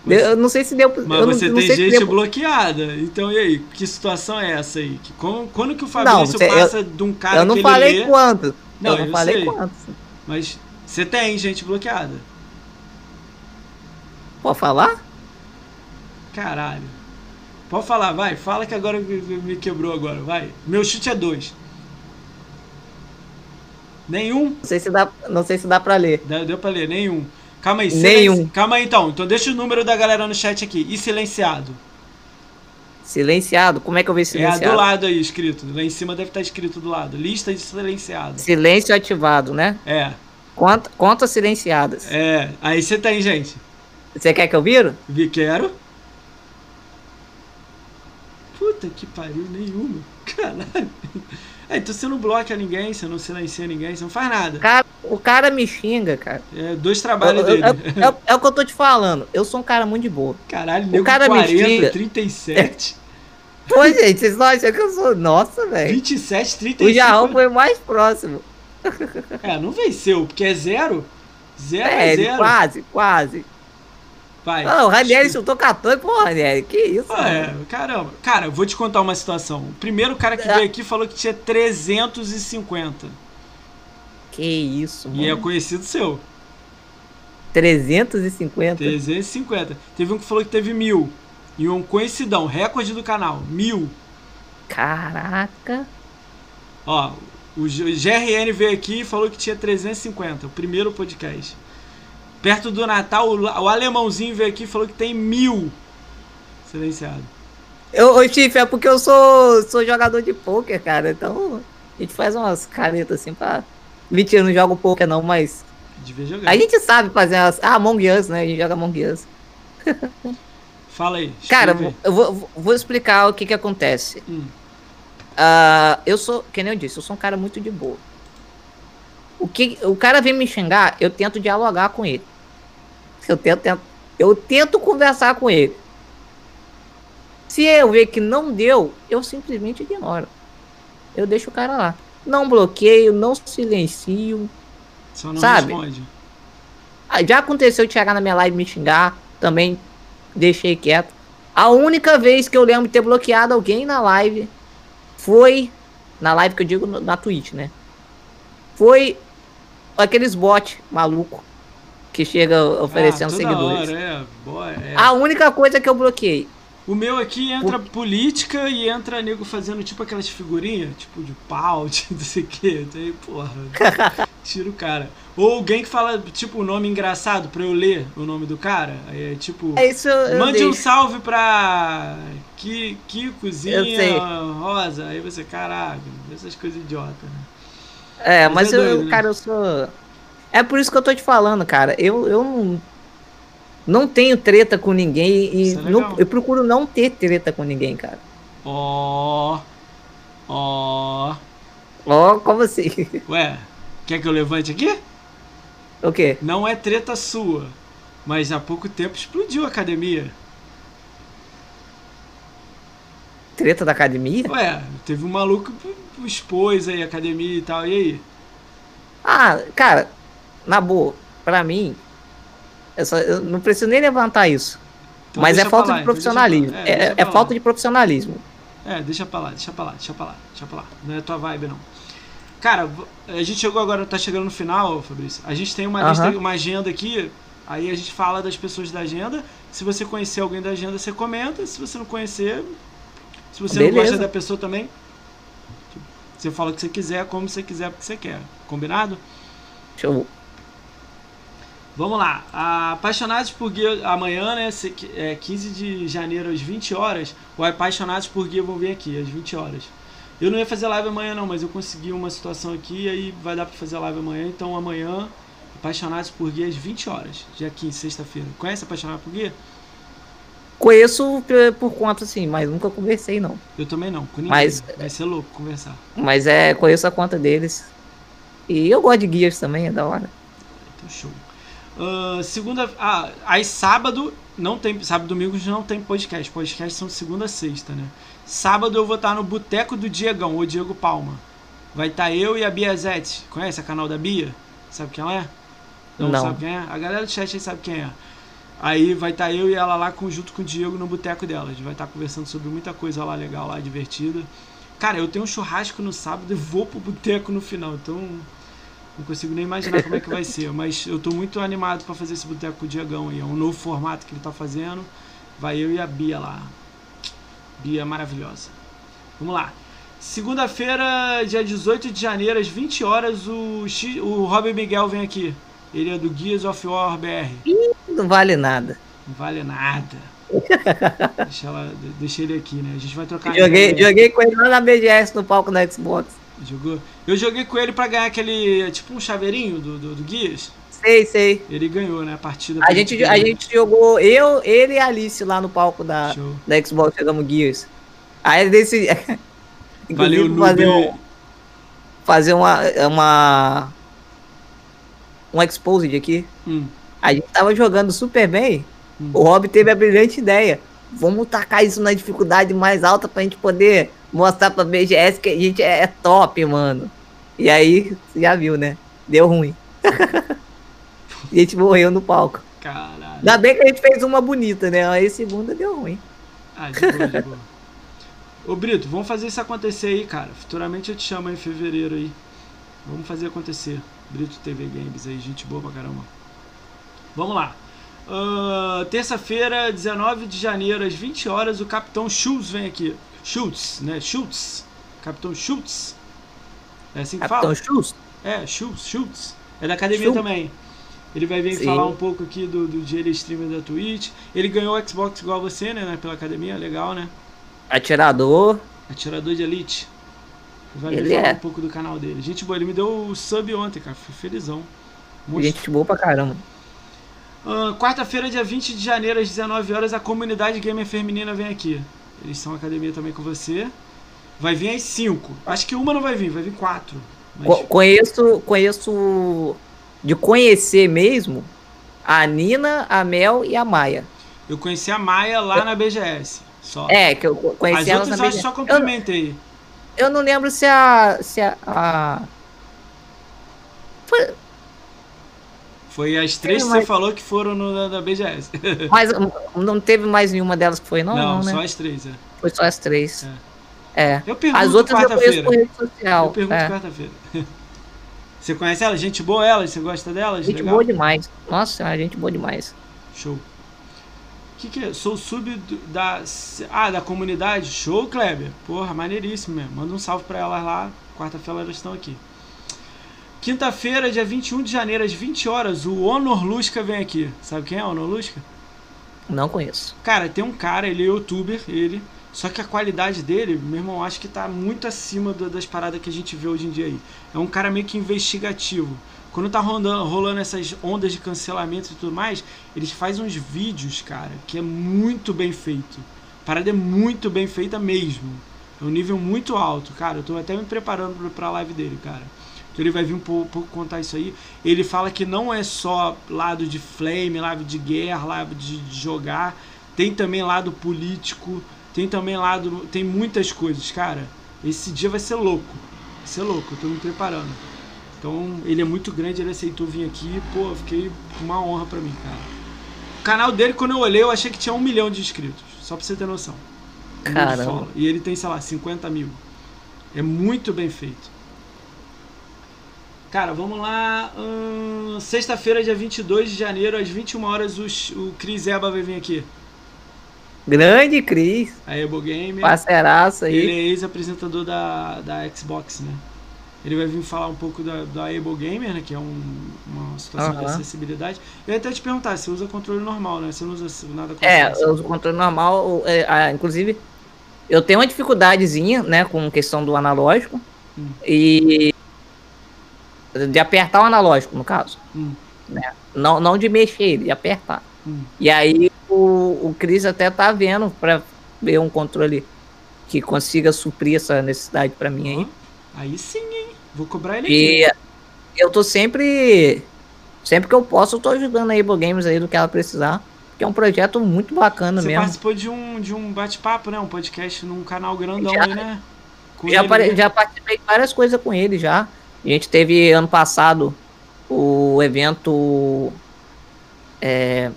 Mas- eu não sei se deu. Mas eu não, você não tem gente deu- bloqueada. Então e aí? Que situação é essa aí? Que, como, quando que o Fabrício você- eu- passa de um cara Eu não que falei lê... quanto. Não, eu não eu falei sei. quanto. Mas você tem gente bloqueada. Pode falar? Caralho. Pode falar, vai. Fala que agora me, me quebrou agora, vai. Meu chute é dois. Nenhum? Não sei se dá, não sei se dá pra ler. Deu, deu pra ler, nenhum. Calma aí, Nenhum. silenci- Calma aí então. Então deixa o número da galera no chat aqui. E silenciado. Silenciado? Como é que eu vejo É silenciado? do lado aí escrito. Lá em cima deve estar escrito do lado. Lista de silenciado. Silêncio ativado, né? É, Conta, contas silenciadas. é. Aí você tem, gente. Você quer que eu viro? Vi, quero. Puta que pariu, nenhuma. Caralho. É, então você não bloqueia ninguém, você não silencia ninguém, você não faz nada. Cara, o cara me xinga, cara. É dois Eu- trabalhos eu- dele. eu- é, o que eu tô te falando. Eu sou um cara muito de boa. Caralho, nego cara me 40, xinga. 37, Pô, gente, vocês não acham que eu sou. Nossa, velho. 27, O 35. Jarrão foi mais próximo. É, não venceu, porque é zero. Zero é, É, zero. quase, quase. Vai. Ah, o Ranieri chutou 14. Pô, Ranieri, que isso? Ah, é, caramba. Cara, eu vou te contar uma situação. O primeiro cara que Ah. veio aqui falou que tinha 350. Que isso, mano. E é conhecido seu. 350. 350. Teve um que falou que teve mil. E um conhecidão, recorde do canal, mil. Caraca. Ó, o GRN veio aqui e falou que tinha 350, o primeiro podcast. Perto do Natal, o, o alemãozinho veio aqui e falou que tem mil. Silenciado. Eu, ô, Chief, é porque eu sou, sou jogador de pôquer, cara. Então, a gente faz umas caretas assim pra. Mentira, não jogo pôquer não, mas. Devia jogar. A gente sabe fazer as. Ah, Among Us, né? A gente joga Among Us. Fala aí. Cara, aí. eu vou, vou explicar o que que acontece. Hum. Ah, eu sou, que nem eu disse, eu sou um cara muito de boa. O que o cara vem me xingar, eu tento dialogar com ele. Eu tento, tento- eu tento conversar com ele. Se eu ver que não deu, eu simplesmente ignoro. Eu deixo o cara lá. Não bloqueio, não silencio. Só não sabe? responde. Ah, Já aconteceu de chegar na minha live e me xingar, também deixei quieto. A única vez que eu lembro de ter bloqueado alguém na live foi. Na live que eu digo na Twitch, né? Foi aqueles bot maluco que chega oferecendo Ah, seguidores. Hora, é, boa, é. A única coisa que eu bloqueei. O meu aqui entra política e entra nego fazendo tipo aquelas figurinhas, tipo de pau, de não sei o que. Aí, porra, tira o cara. Ou alguém que fala, tipo, um nome engraçado pra eu ler o nome do cara. Aí é tipo. É isso Mande um deixo. salve pra Kikozinha Eu sei. Rosa. Aí você, caraca, essas coisas idiotas, né? É, Mas eu, doido, né? cara, eu sou. É por isso que eu tô te falando, cara. Eu, eu não. Não tenho treta com ninguém e é não- eu procuro não ter treta com ninguém, cara. Ó. Ó. Ó, como assim? Ué, quer que eu levante aqui? o quê? Não é treta sua, mas há pouco tempo explodiu a academia. Treta da academia? Ué, teve um maluco expôs aí academia e tal, e aí? Ah, cara, na boa, pra mim, eu, só- eu não preciso nem levantar isso. Então Mas é falta lá, de então profissionalismo. pra- É, é lá. falta de profissionalismo. É, deixa pra lá, deixa pra lá, deixa pra lá, deixa pra lá. Não é tua vibe, não. Cara, a gente chegou agora, tá chegando no final, Fabrício. A gente tem uma, lista, uma agenda aqui, aí a gente fala das pessoas da agenda. Se você conhecer alguém da agenda, você comenta. Se você não conhecer, se você não Beleza. gosta da pessoa também, você fala o que você quiser, como você quiser, porque você quer. Combinado? Show. Vamos lá. A Apaixonados por Guia amanhã, né? É 15 de janeiro às 20 horas. O Apaixonados por Guia vão vir aqui às 20 horas. Eu não ia fazer live amanhã não, mas eu consegui uma situação aqui e aí vai dar pra fazer live amanhã. Então amanhã, Apaixonados por Guia às 20 horas, dia 15, sexta-feira. Conhece Apaixonados por Guia? Conheço por conta, assim, mas nunca conversei, não. Eu também não, com ninguém. Mas- Vai ser louco conversar. Mas é, conheço a conta deles. E eu gosto de Gears também, é da hora. Então show. Ah, segunda. Ah, aí sábado não tem. Sábado e domingo não tem podcast. Podcast são segunda a sexta, né? Sábado eu vou estar no Boteco do Diegão, o Diego Palma. Vai estar eu e a Bia Zete. Conhece a canal da Bia? Sabe quem ela é? Não. sabe quem é? A galera do chat aí sabe quem é. Aí vai estar eu e ela lá junto com o Diego no boteco dela. A gente vai estar conversando sobre muita coisa lá legal, lá divertida. Cara, eu tenho um churrasco no sábado e vou pro boteco no final, então não consigo nem imaginar como é que vai ser. Mas eu tô muito animado pra fazer esse boteco com o Diegão aí. É um novo formato que ele tá fazendo. Vai eu e a Bia lá. Bia maravilhosa. Vamos lá. Segunda-feira, dia 18 de janeiro, às 20 horas, o, X, o Robin Miguel vem aqui. Ele é do Gears of War BR. Não vale nada. Não vale nada. deixa, ela, deixa ele aqui, né? A gente vai trocar. Joguei, joguei com ele lá na BGS no palco da Xbox. Jogou? Eu joguei com ele pra ganhar aquele. Tipo um chaveirinho do, do, do. Sei, sei. Ele ganhou, né? A partida. A gente, a gente jogou, eu, ele e a Alice lá no palco da, Show. da Xbox, jogamos Gears. Aí desse. Valeu, fazer, um, fazer uma. uma. Um exposed aqui. Hum. A gente tava jogando super bem. Hum. O Rob teve a brilhante ideia. Vamos tacar isso na dificuldade mais alta pra gente poder mostrar pra BGS que a gente é top, mano. E aí, você já viu, né? Deu ruim. a gente morreu no palco. Caralho. Ainda bem que a gente fez uma bonita, né? Aí segunda deu ruim. Ah, de boa, de boa. Ô Brito, vamos fazer isso acontecer aí, cara. Futuramente eu te chamo em fevereiro aí. Vamos fazer acontecer. Brito TV Games aí, gente boa pra caramba. Vamos lá. Ah, Terça-feira, 19 de janeiro, às 20 horas, o Capitão Schultz vem aqui. Schultz, né? Schultz. Capitão Schultz. É assim que Capitão fala? Schultz? É, Schultz, Schultz. É da academia Schultz. também. Ele vai vir Sim. falar um pouco aqui do, do dia ele streamer da Twitch. Ele ganhou o Xbox igual você, né? Pela academia, legal, né? Atirador. Atirador de Elite. Vai Ele falar é. um pouco do canal dele. Gente boa, ele me deu o sub ontem, cara. Fui felizão. Gente boa pra caramba. Ah, Quarta-feira, dia 20 de janeiro, às 19 horas, a comunidade gamer feminina vem aqui. Eles são academia também com você. Vai vir às 5. Acho que uma não vai vir, vai vir quatro. Mas Co- conheço, conheço de conhecer mesmo a Nina, a Mel e a Maia. eu conheci a Maia lá na BGS. Só. É, que eu co- As conheci elas outras na eu BGS. só eu, complementei. eu não lembro se a. Se a, a- Foi- Foi as três que você falou que foram no, na, na BGS. mas não teve mais nenhuma delas que foi, não, Não, não, né? só as três, é. Foi só as três. É. Eu pergunto As outras eu conheço quarta-feira. por rede social. Eu pergunto é. quarta-feira. Você conhece elas? Gente boa elas? Você gosta delas? Gente Legal. boa demais. Nossa, a gente boa demais. Show. Que, que é? Sou sub da. Ah, da comunidade? Show, Kleber. Porra, maneiríssimo mesmo. Manda um salve pra elas lá. Quarta-feira elas estão aqui. Quinta-feira, dia 21 de janeiro, às 20 horas, o Honor Lusca vem aqui. Sabe quem é o Honor Lusca? Não conheço. Cara, tem um cara, ele é youtuber, ele. Só que a qualidade dele, meu irmão, acho que tá muito acima do- das paradas que a gente vê hoje em dia aí. É um cara meio que investigativo. Quando tá rolando, rolando essas ondas de cancelamento e tudo mais, eles fazem uns vídeos, cara, que é muito bem feito. A parada é muito bem feita mesmo. É um nível muito alto, cara. Eu tô até me preparando pra- live dele, cara. Então ele vai vir um pouco, pouco contar isso aí. Ele fala que não é só lado de flame, lado de guerra, lado de, de jogar. Tem também lado político. Tem também lado. Tem muitas coisas, cara. Esse dia vai ser louco. Vai ser louco, eu tô me preparando. Então ele é muito grande, ele aceitou vir aqui. Pô, fiquei uma honra pra mim, cara. canal dele, quando eu olhei, eu achei que tinha um milhão de inscritos. Só pra você ter noção. Caramba. E ele tem, sei lá, 50 mil. É muito bem feito. Cara, vamos lá. Hum, Sexta-feira, dia 22 de janeiro, às 21 horas, o, o Cris Eba vai vir aqui. Grande Cris. A Ebo Gamer. Parceiraço aí. Ele é ex-apresentador da, da Xbox, né? Ele vai vir falar um pouco da, da Able Gamer, né? Que é um, uma situação de acessibilidade. Eu ia até te perguntar, você usa controle normal, né? Você não usa nada com É, eu uso controle normal. É, inclusive, eu tenho uma dificuldadezinha, né? Com questão do analógico. Hum. E. De apertar o analógico, no caso. Hum. Né? Não, não de mexer ele, de apertar. Hum. E aí o, o Cris até tá vendo pra ver um controle que consiga suprir essa necessidade para mim aí. Aí sim, hein? Vou cobrar ele e aqui. eu tô sempre. Sempre que eu posso, eu tô ajudando a Able Games aí do que ela precisar. Que é um projeto muito bacana Você mesmo. Você participou de um, de um bate-papo, né? Um podcast num canal grandão já, aí, né? Com já, né? já participei de várias coisas com ele já. A gente teve ano passado o evento é,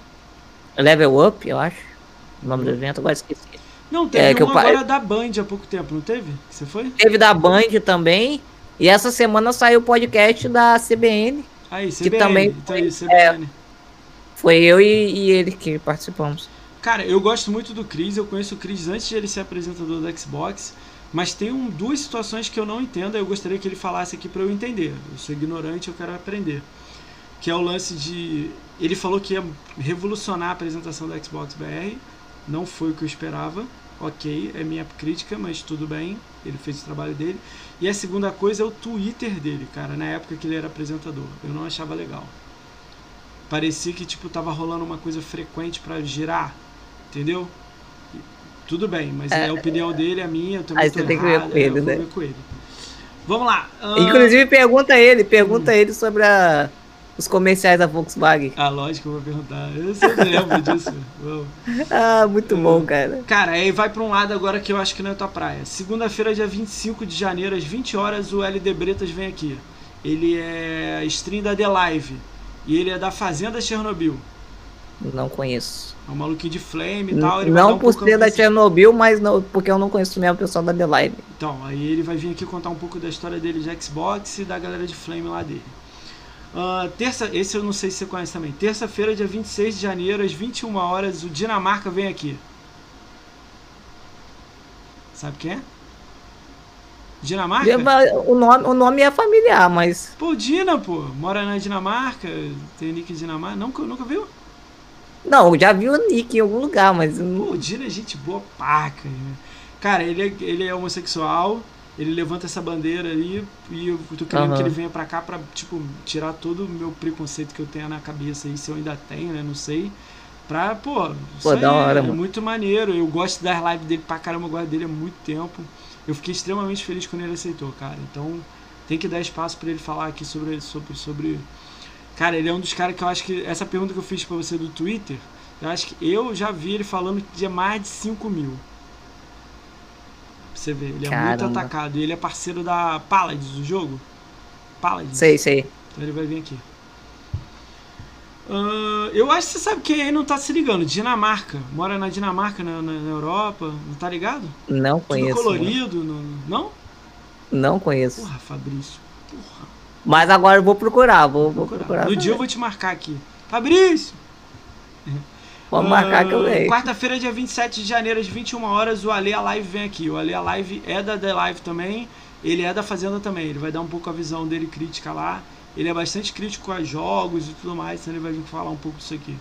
Level Up, eu acho. O nome do uhum. evento, agora esqueci. Não, teve é, um agora da Band há pouco tempo, não teve? Você foi? Teve da Band também. E essa semana saiu o podcast da CBN. Aí, CBN. Que também tá aí, CBN. É, foi eu e, e, ele que participamos. Cara, eu gosto muito do Chris. Eu conheço o Chris antes de ele ser apresentador do Xbox. Mas tem um, duas situações que eu não entendo. Eu gostaria que ele falasse aqui para eu entender. Eu sou ignorante, eu quero aprender. Que é o lance de. Ele falou que ia revolucionar a apresentação do Xbox BR. Não foi o que eu esperava ok, é minha crítica, mas tudo bem, ele fez o trabalho dele. E a segunda coisa é o Twitter dele, cara, na época que ele era apresentador. Eu não achava legal. Parecia que tipo tava rolando uma coisa frequente para girar, entendeu? Tudo bem, mas é, é a opinião dele, a minha, eu também Aí você tem que ver com ele, né? com ele. Vamos lá. Uh... Inclusive pergunta ele, pergunta hum. ele sobre a os comerciais da Volkswagen. Ah, lógico, eu vou perguntar. Eu sempre lembro disso. ah, muito bom, cara. Cara, aí vai pra um lado agora que eu acho que não é tua praia. Segunda-feira, dia 25 de janeiro, às 20 horas, o LD Bretas vem aqui. Ele é stream da The Live. E ele é da Fazenda Chernobyl. Não conheço. É um maluquinho de flame e tal. Ele não um por ser da Chernobyl, mas não, porque eu não conheço mesmo o pessoal da The Live. Então, aí ele vai vir aqui contar um pouco da história dele de Xbox e da galera de flame lá dele. Uh, terça, esse eu não sei se você conhece também. Terça-feira, dia 26 de janeiro, às 21 horas, o Dinamarca vem aqui. Sabe quem é? Dinamarca? O nome, o nome é familiar, mas. Pô, Dina, pô. Mora na Dinamarca, tem nick Dinamarca. Nunca, nunca viu? Não, já vi o nick em algum lugar, mas. Pô, o Dina é gente boa paca. Né? Cara, ele é, ele é homossexual ele levanta essa bandeira aí e eu tô querendo uhum. que ele venha pra cá pra, tipo, tirar todo o meu preconceito que eu tenho na cabeça aí, se eu ainda tenho, né? Não sei. Pra, pô, pô da hora, é, mano. muito maneiro. Eu gosto das lives dele pra caramba, eu gosto dele há muito tempo. Eu fiquei extremamente feliz quando ele aceitou, cara. Então, tem que dar espaço para ele falar aqui sobre, sobre, sobre. Cara, ele é um dos caras que eu acho que. Essa pergunta que eu fiz pra você do Twitter, eu acho que eu já vi ele falando de mais de 5 mil você ver. Ele é Caramba. muito atacado. E ele é parceiro da Paladins, do jogo. Paladins. Sei, sei. Então ele vai vir aqui. Uh, eu acho que você sabe quem aí não tá se ligando. Dinamarca. Mora na Dinamarca, na, na, na Europa. Não tá ligado? Não conheço. Tudo colorido. No, não? Não conheço. Porra, Fabrício. Porra. Mas agora eu vou procurar. Vou, vou procurar. procurar. no dia eu vou te marcar aqui. Fabrício! Pode marcar que eu venho. Quarta-feira, dia 27 de janeiro, às 21 horas, o Ale a Live vem aqui. O Ale a Live é da The Live também. Ele é da Fazenda também. Ele vai dar um pouco a visão dele crítica lá. Ele é bastante crítico a jogos e tudo mais, então ele vai vir falar um pouco disso aqui.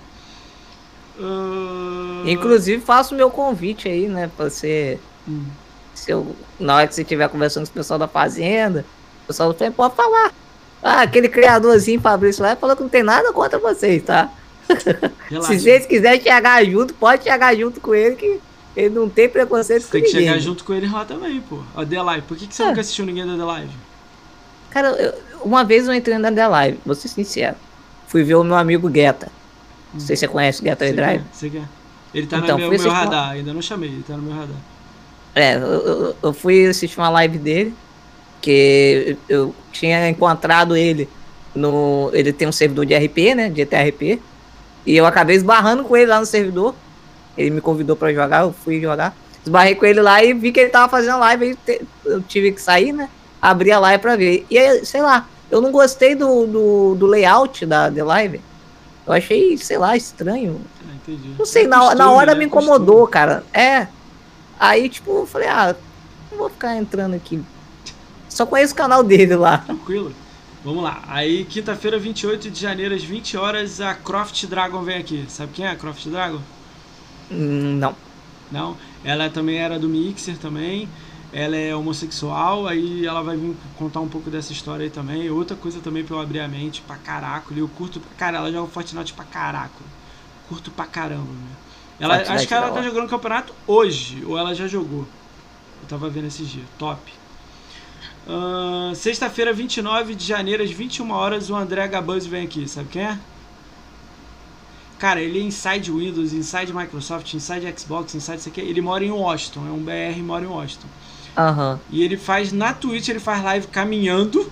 Uh... Inclusive, faço meu convite aí, né? Pra você. Hum. Se eu, na hora que você estiver conversando com o pessoal da Fazenda, o pessoal do Flame pode falar. Ah, aquele criadorzinho Fabrício lá falou que não tem nada contra vocês, tá? Se vocês quiserem chegar junto, pode chegar junto com ele que ele não tem preconceito você com ninguém. Tem que chegar junto com ele lá também, pô. A The Live. Por que, que você é. nunca assistiu ninguém da The Live? Cara, eu, uma vez eu entrei na The Live, vou ser sincero. Fui ver o meu amigo Guetta. Não sei se você conhece o Guetta Drive. Você quer? Ele tá então, no meu, meu radar, ainda não chamei, ele tá no meu radar. É, eu, eu, eu fui assistir uma live dele, que eu tinha encontrado ele no. Ele tem um servidor de RP, né? De TRP. E eu acabei esbarrando com ele lá no servidor. Ele me convidou pra jogar, eu fui jogar. Esbarrei com ele lá e vi que ele tava fazendo live. Eu tive que sair, né? Abri a live pra ver. E aí, sei lá, eu não gostei do, do, do layout da The Live. Eu achei, sei lá, estranho. Ah, entendi. Não sei, É na, na costume, hora né? me Costume. incomodou, cara. É. Aí, tipo, eu falei, ah, não vou ficar entrando aqui. Só conheço o canal dele lá. Tranquilo. Vamos lá. Aí, quinta-feira, 28 de janeiro, às 20 horas, a Croft Dragon vem aqui. Sabe quem é a Croft Dragon? Hum, Não. Não. Ela também era do Mixer também. Ela é homossexual, aí ela vai vir contar um pouco dessa história aí também. Outra coisa também pra eu abrir a mente, pra caraco. Eu curto pra caralho. Ela joga Fortnite pra caraco. Curto pra caramba, né? Ela, Fortnite acho que ela tá hora. jogando campeonato hoje, ou ela já jogou. Eu tava vendo esses dias. Top. Ahn, Sexta-feira, 29 de janeiro, às 21 horas, o André Gabuzzi vem aqui. Sabe quem é? Cara, ele é inside Windows, inside Microsoft, inside Xbox, inside isso aqui. Ele mora em Washington, é um BR e mora em Washington. Aham. E ele faz na Twitch, ele faz live caminhando.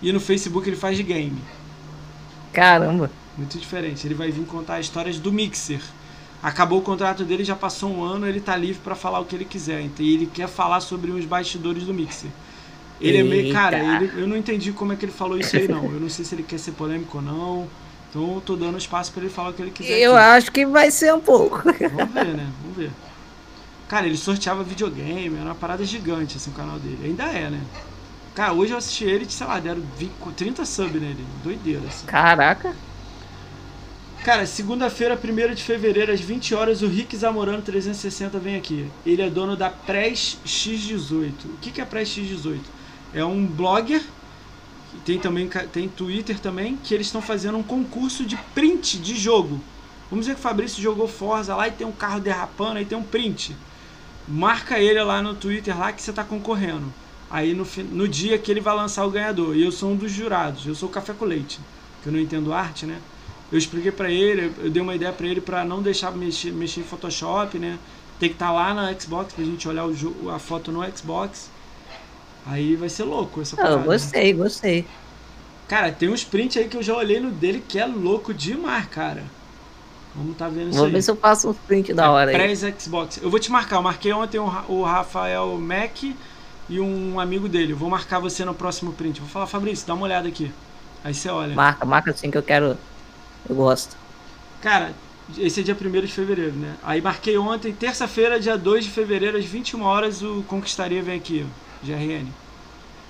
E no Facebook ele faz de game. Caramba. Muito diferente. Ele vai vir contar histórias do Mixer. Acabou o contrato dele, já passou um ano, ele tá livre pra falar o que ele quiser. Então, E ele quer falar sobre os bastidores do Mixer. Ele é meio. Cara, Eita. ele- eu não entendi como é que ele falou isso aí, não. Eu não sei se ele quer ser polêmico ou não. Então eu tô dando espaço pra ele falar o que ele quiser. Eu aqui. acho que vai ser um pouco. Vamos ver, né? Vamos ver. Cara, ele sorteava videogame, era uma parada gigante assim o canal dele. Ainda é, né? Cara, hoje eu assisti ele, sei lá, deram 20, 30 sub nele. Doideira, assim. Caraca. Cara, segunda-feira, 1 de fevereiro, às 20 horas, o Rick Zamorano 360 vem aqui. Ele é dono da Press X18. O que, que é Press X18? É um blogger, tem também tem Twitter também, que eles estão fazendo um concurso de print de jogo. Vamos dizer que o Fabrício jogou Forza lá e tem um carro derrapando, aí tem um print. Marca ele lá no Twitter lá que você tá concorrendo. Aí no, no dia que ele vai lançar o ganhador. E eu sou um dos jurados, eu sou o Café com Leite, que eu não entendo arte, né? Eu expliquei pra ele, eu dei uma ideia pra ele pra não deixar mexer, mexer em Photoshop, né? Tem que estar lá na Xbox pra gente olhar o a foto no Xbox. Aí vai ser louco essa Ah, Eu parada. né? gostei, gostei. Cara, tem uns prints aí que eu já olhei no dele que é louco demais, cara. Vamos tá vendo isso Vou aí. ver se eu faço uns print da hora aí. Pré-Xbox. Eu vou te marcar. Eu marquei ontem o Ra- o Rafael Mac e um amigo dele. Eu vou marcar você no próximo print. Vou falar, Fabrício, dá uma olhada aqui. Aí você olha. Marca, marca assim que eu quero. Eu gosto. Cara, esse é dia 1 de fevereiro, né? Aí marquei ontem, terça-feira, dia 2 de fevereiro, às 21 horas, o Conquistaria vem aqui, ó, GRN.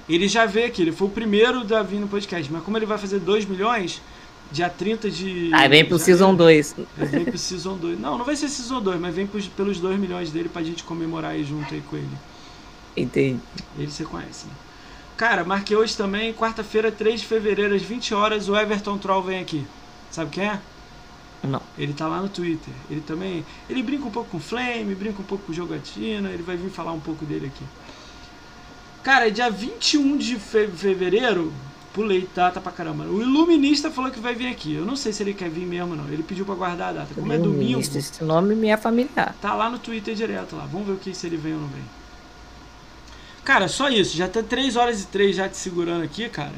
Ele já veio aqui, ele foi o primeiro da vir no podcast, mas como ele vai fazer 2 milhões, dia 30 de. Aí vem pro janeiro, Season 2. Ele vem pro Season 2. Não, não vai ser Season 2, mas vem pros- pelos 2 milhões dele pra gente comemorar aí junto aí com ele. Entendi. Ele você conhece, né? Cara, marquei hoje também, quarta-feira, 3 de fevereiro, às 20 horas, o Everton Troll vem aqui. Sabe quem é? Não. Ele tá lá no Twitter. Ele também. Ele brinca um pouco com Flame, brinca um pouco com jogatina. Ele vai vir falar um pouco dele aqui. Cara, dia 21 de fe- fevereiro. Pulei data pra caramba. O Iluminista falou que vai vir aqui. Eu não sei se ele quer vir mesmo, não. Ele pediu pra guardar a data. Como é domingo, Esse nome me é familiar. tá lá no Twitter direto lá. Vamos ver o que se ele vem ou não vem. Cara, só isso. Já tá 3 horas e 3 já te segurando aqui, cara.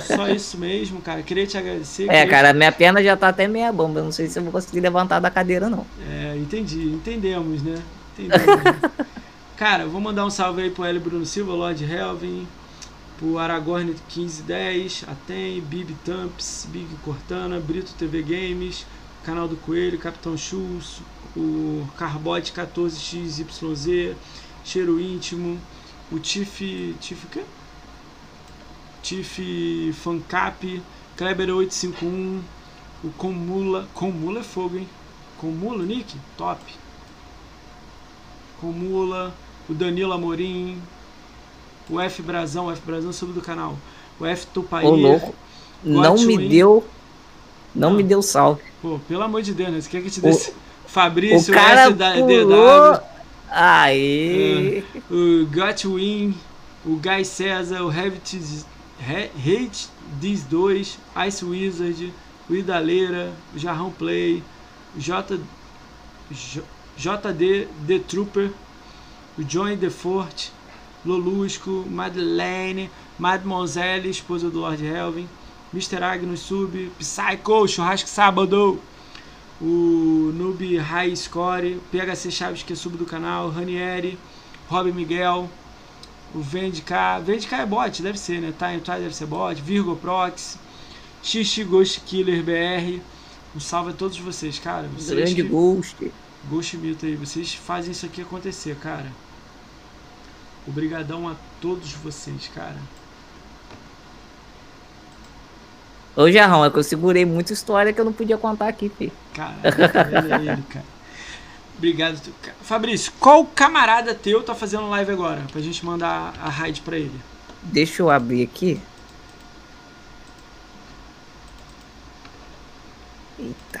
Só isso mesmo, cara. Queria te agradecer. É, queria- cara, minha perna já tá até meia bomba. Eu não sei se eu vou conseguir levantar da cadeira, não. É, entendi, entendemos, né? Entendemos. Cara, vou mandar um salve aí pro L. Bruno Silva, Lord Helvin, pro Aragorn 1510, Atem, Bibi Tamps, Big Cortana, Brito TV Games, Canal do Coelho, Capitão Chus, o Carbote 14XYZ, Cheiro Íntimo, o Tiff. Tiff o quê? Tiff Fancap, Kleber 851, o Comula. Comula é fogo, hein? Comula, Nick? Top. Comula, o Danilo Amorim, o F Brazão, o F Brazão sub do canal. O F Tupaí. Ô, louco. Não me Win. deu. Não Ah. me deu salve. Pô, pelo amor de Deus, né? Você quer que eu te O- dê esse- Fabrício, o cara SDW, pulou. Aí. o Gotwin, o Guy César, o Hate Hate These 2, Ice Wizard, o Idaleira, o Jarrão Play, o J, J, JD The Trooper, o Johnny The Fort, Lolusco, Madeleine, Mademoiselle, esposa do Lord Helvin, Mr. Agnus Sub, Psycho, Churrasco Sábado, o Noob High Score, PHC Chaves, que é sub do canal, Ranieri, Rob Miguel, o Vendk, Vendk é bot, deve ser, né? Time Time deve ser bot, Virgo Prox, Xixi Ghost Killer BR. Um salve a todos vocês, cara. Vocês Grande que... Ghost. Ghost Mito aí, vocês fazem isso aqui acontecer, cara. Obrigadão a todos vocês, cara. Ô, Jarrão, é que eu segurei muita história que eu não podia contar aqui, filho. Cara, ele é ele, cara. Obrigado. Fabrício, qual camarada teu tá fazendo live agora? Pra gente mandar a raid pra ele. Deixa eu abrir aqui. Eita.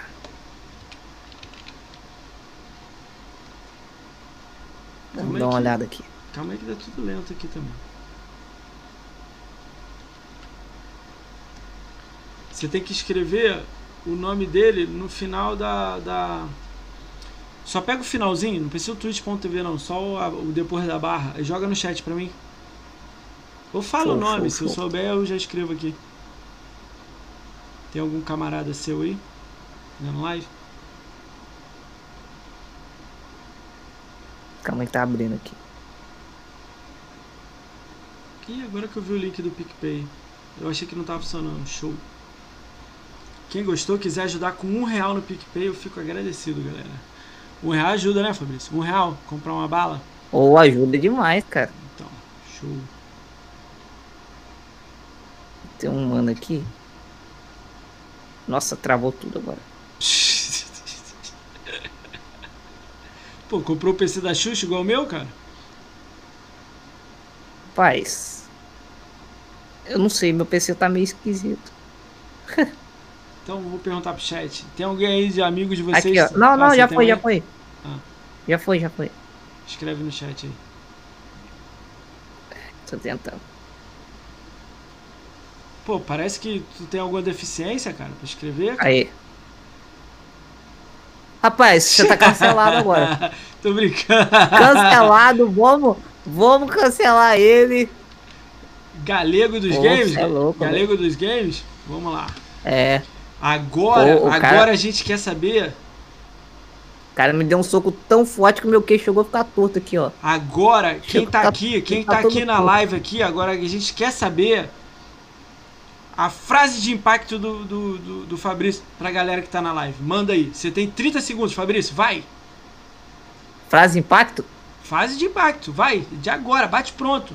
Vamos dar uma olhada aqui. Calma aí que tá tudo lento aqui também. Você tem que escrever o nome dele no final da. da... Só pega o finalzinho, não precisa o twitch.tv não, só o, o depois da barra. Joga no chat pra mim. Ou fala Show, o nome, show, se eu show. souber eu já escrevo aqui. Tem algum camarada seu aí? Fazendo live? Calma aí que tá abrindo aqui. Ih, agora que eu vi o link do PicPay. Eu achei que não tava funcionando. Show. Quem gostou, quiser ajudar com um real no PicPay, eu fico agradecido, galera. Um real ajuda, né, Fabrício? Um real, comprar uma bala? Ou ajuda demais, cara. Então, show. Tem um mano aqui. Nossa, travou tudo agora. Pô, comprou o PC da Xuxa igual o meu, cara? Paz. Eu não sei, meu PC tá meio esquisito. Então vou perguntar pro chat. Tem alguém aí de amigos de vocês? Aqui. Não, Ah, não, você já foi, já foi. Ah. Já foi, já foi. Escreve no chat aí. Tô tentando. Pô, parece que tu tem alguma deficiência, cara, pra escrever. cara. Aí. Rapaz, você tá cancelado agora. Tô brincando. Cancelado, vamos, vamos cancelar ele. Galego dos Pô, games? é louco, Galego dos games? Vamos lá. É, Agora, Pô, agora cara- a gente quer saber. o cara me deu um soco tão forte que o meu queixo chegou a ficar torto aqui, ó. Agora, quem Chega, tá tá- aqui, quem tá tá aqui na live aqui, agora a gente quer saber a frase de impacto do, do, do, do Fabrício pra galera que tá na live. Manda aí. Você tem 30 segundos, Fabrício. Vai. Frase impacto? Frase de impacto. Vai. De agora. Bate pronto.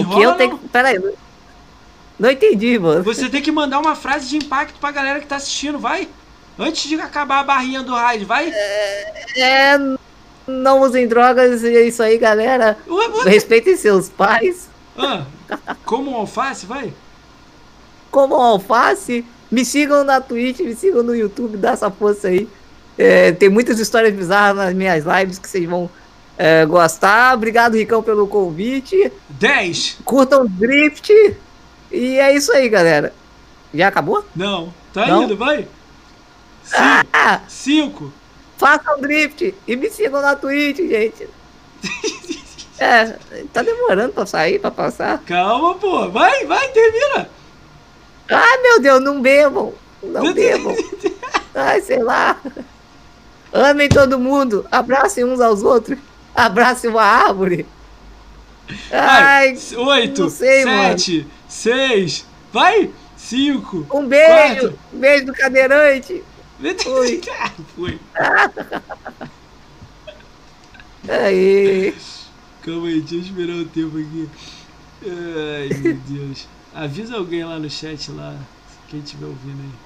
O que Enrola eu não. tenho que. Pera aí. não- Não entendi, mano. Você tem que mandar uma frase de impacto pra galera que tá assistindo. Vai. Antes de acabar a barrinha do raid. Vai. É. Não usem drogas e é isso aí, galera. Ué, ué. Respeitem seus pais. Ah, como um alface, vai. Comam alface. Me sigam na Twitch, me sigam no YouTube, dá essa força aí. É, tem muitas histórias bizarras nas minhas lives que vocês vão é, gostar. Obrigado, Ricão, pelo convite. 10. Curtam Drift. E é isso aí, galera. Já acabou? Não. Tá Não? indo, vai. Ah, 5. façam Drift e me sigam na Twitch, gente. É, tá demorando pra sair, pra passar. Calma, pô. Vai, vai, termina. Ai, meu Deus, não bebam. Não bebam. Ai, sei lá. Amem todo mundo. Abracem uns aos outros. Abracem uma árvore. Ai, Oito, sei, sete, seis, vai, cinco. um beijo. Quatro. Um beijo do cadeirante. Oi. Foi. Aí. Calma aí, deixa eu esperar o tempo aqui. Ai, meu Deus. Avisa alguém lá no chat lá, quem estiver ouvindo aí.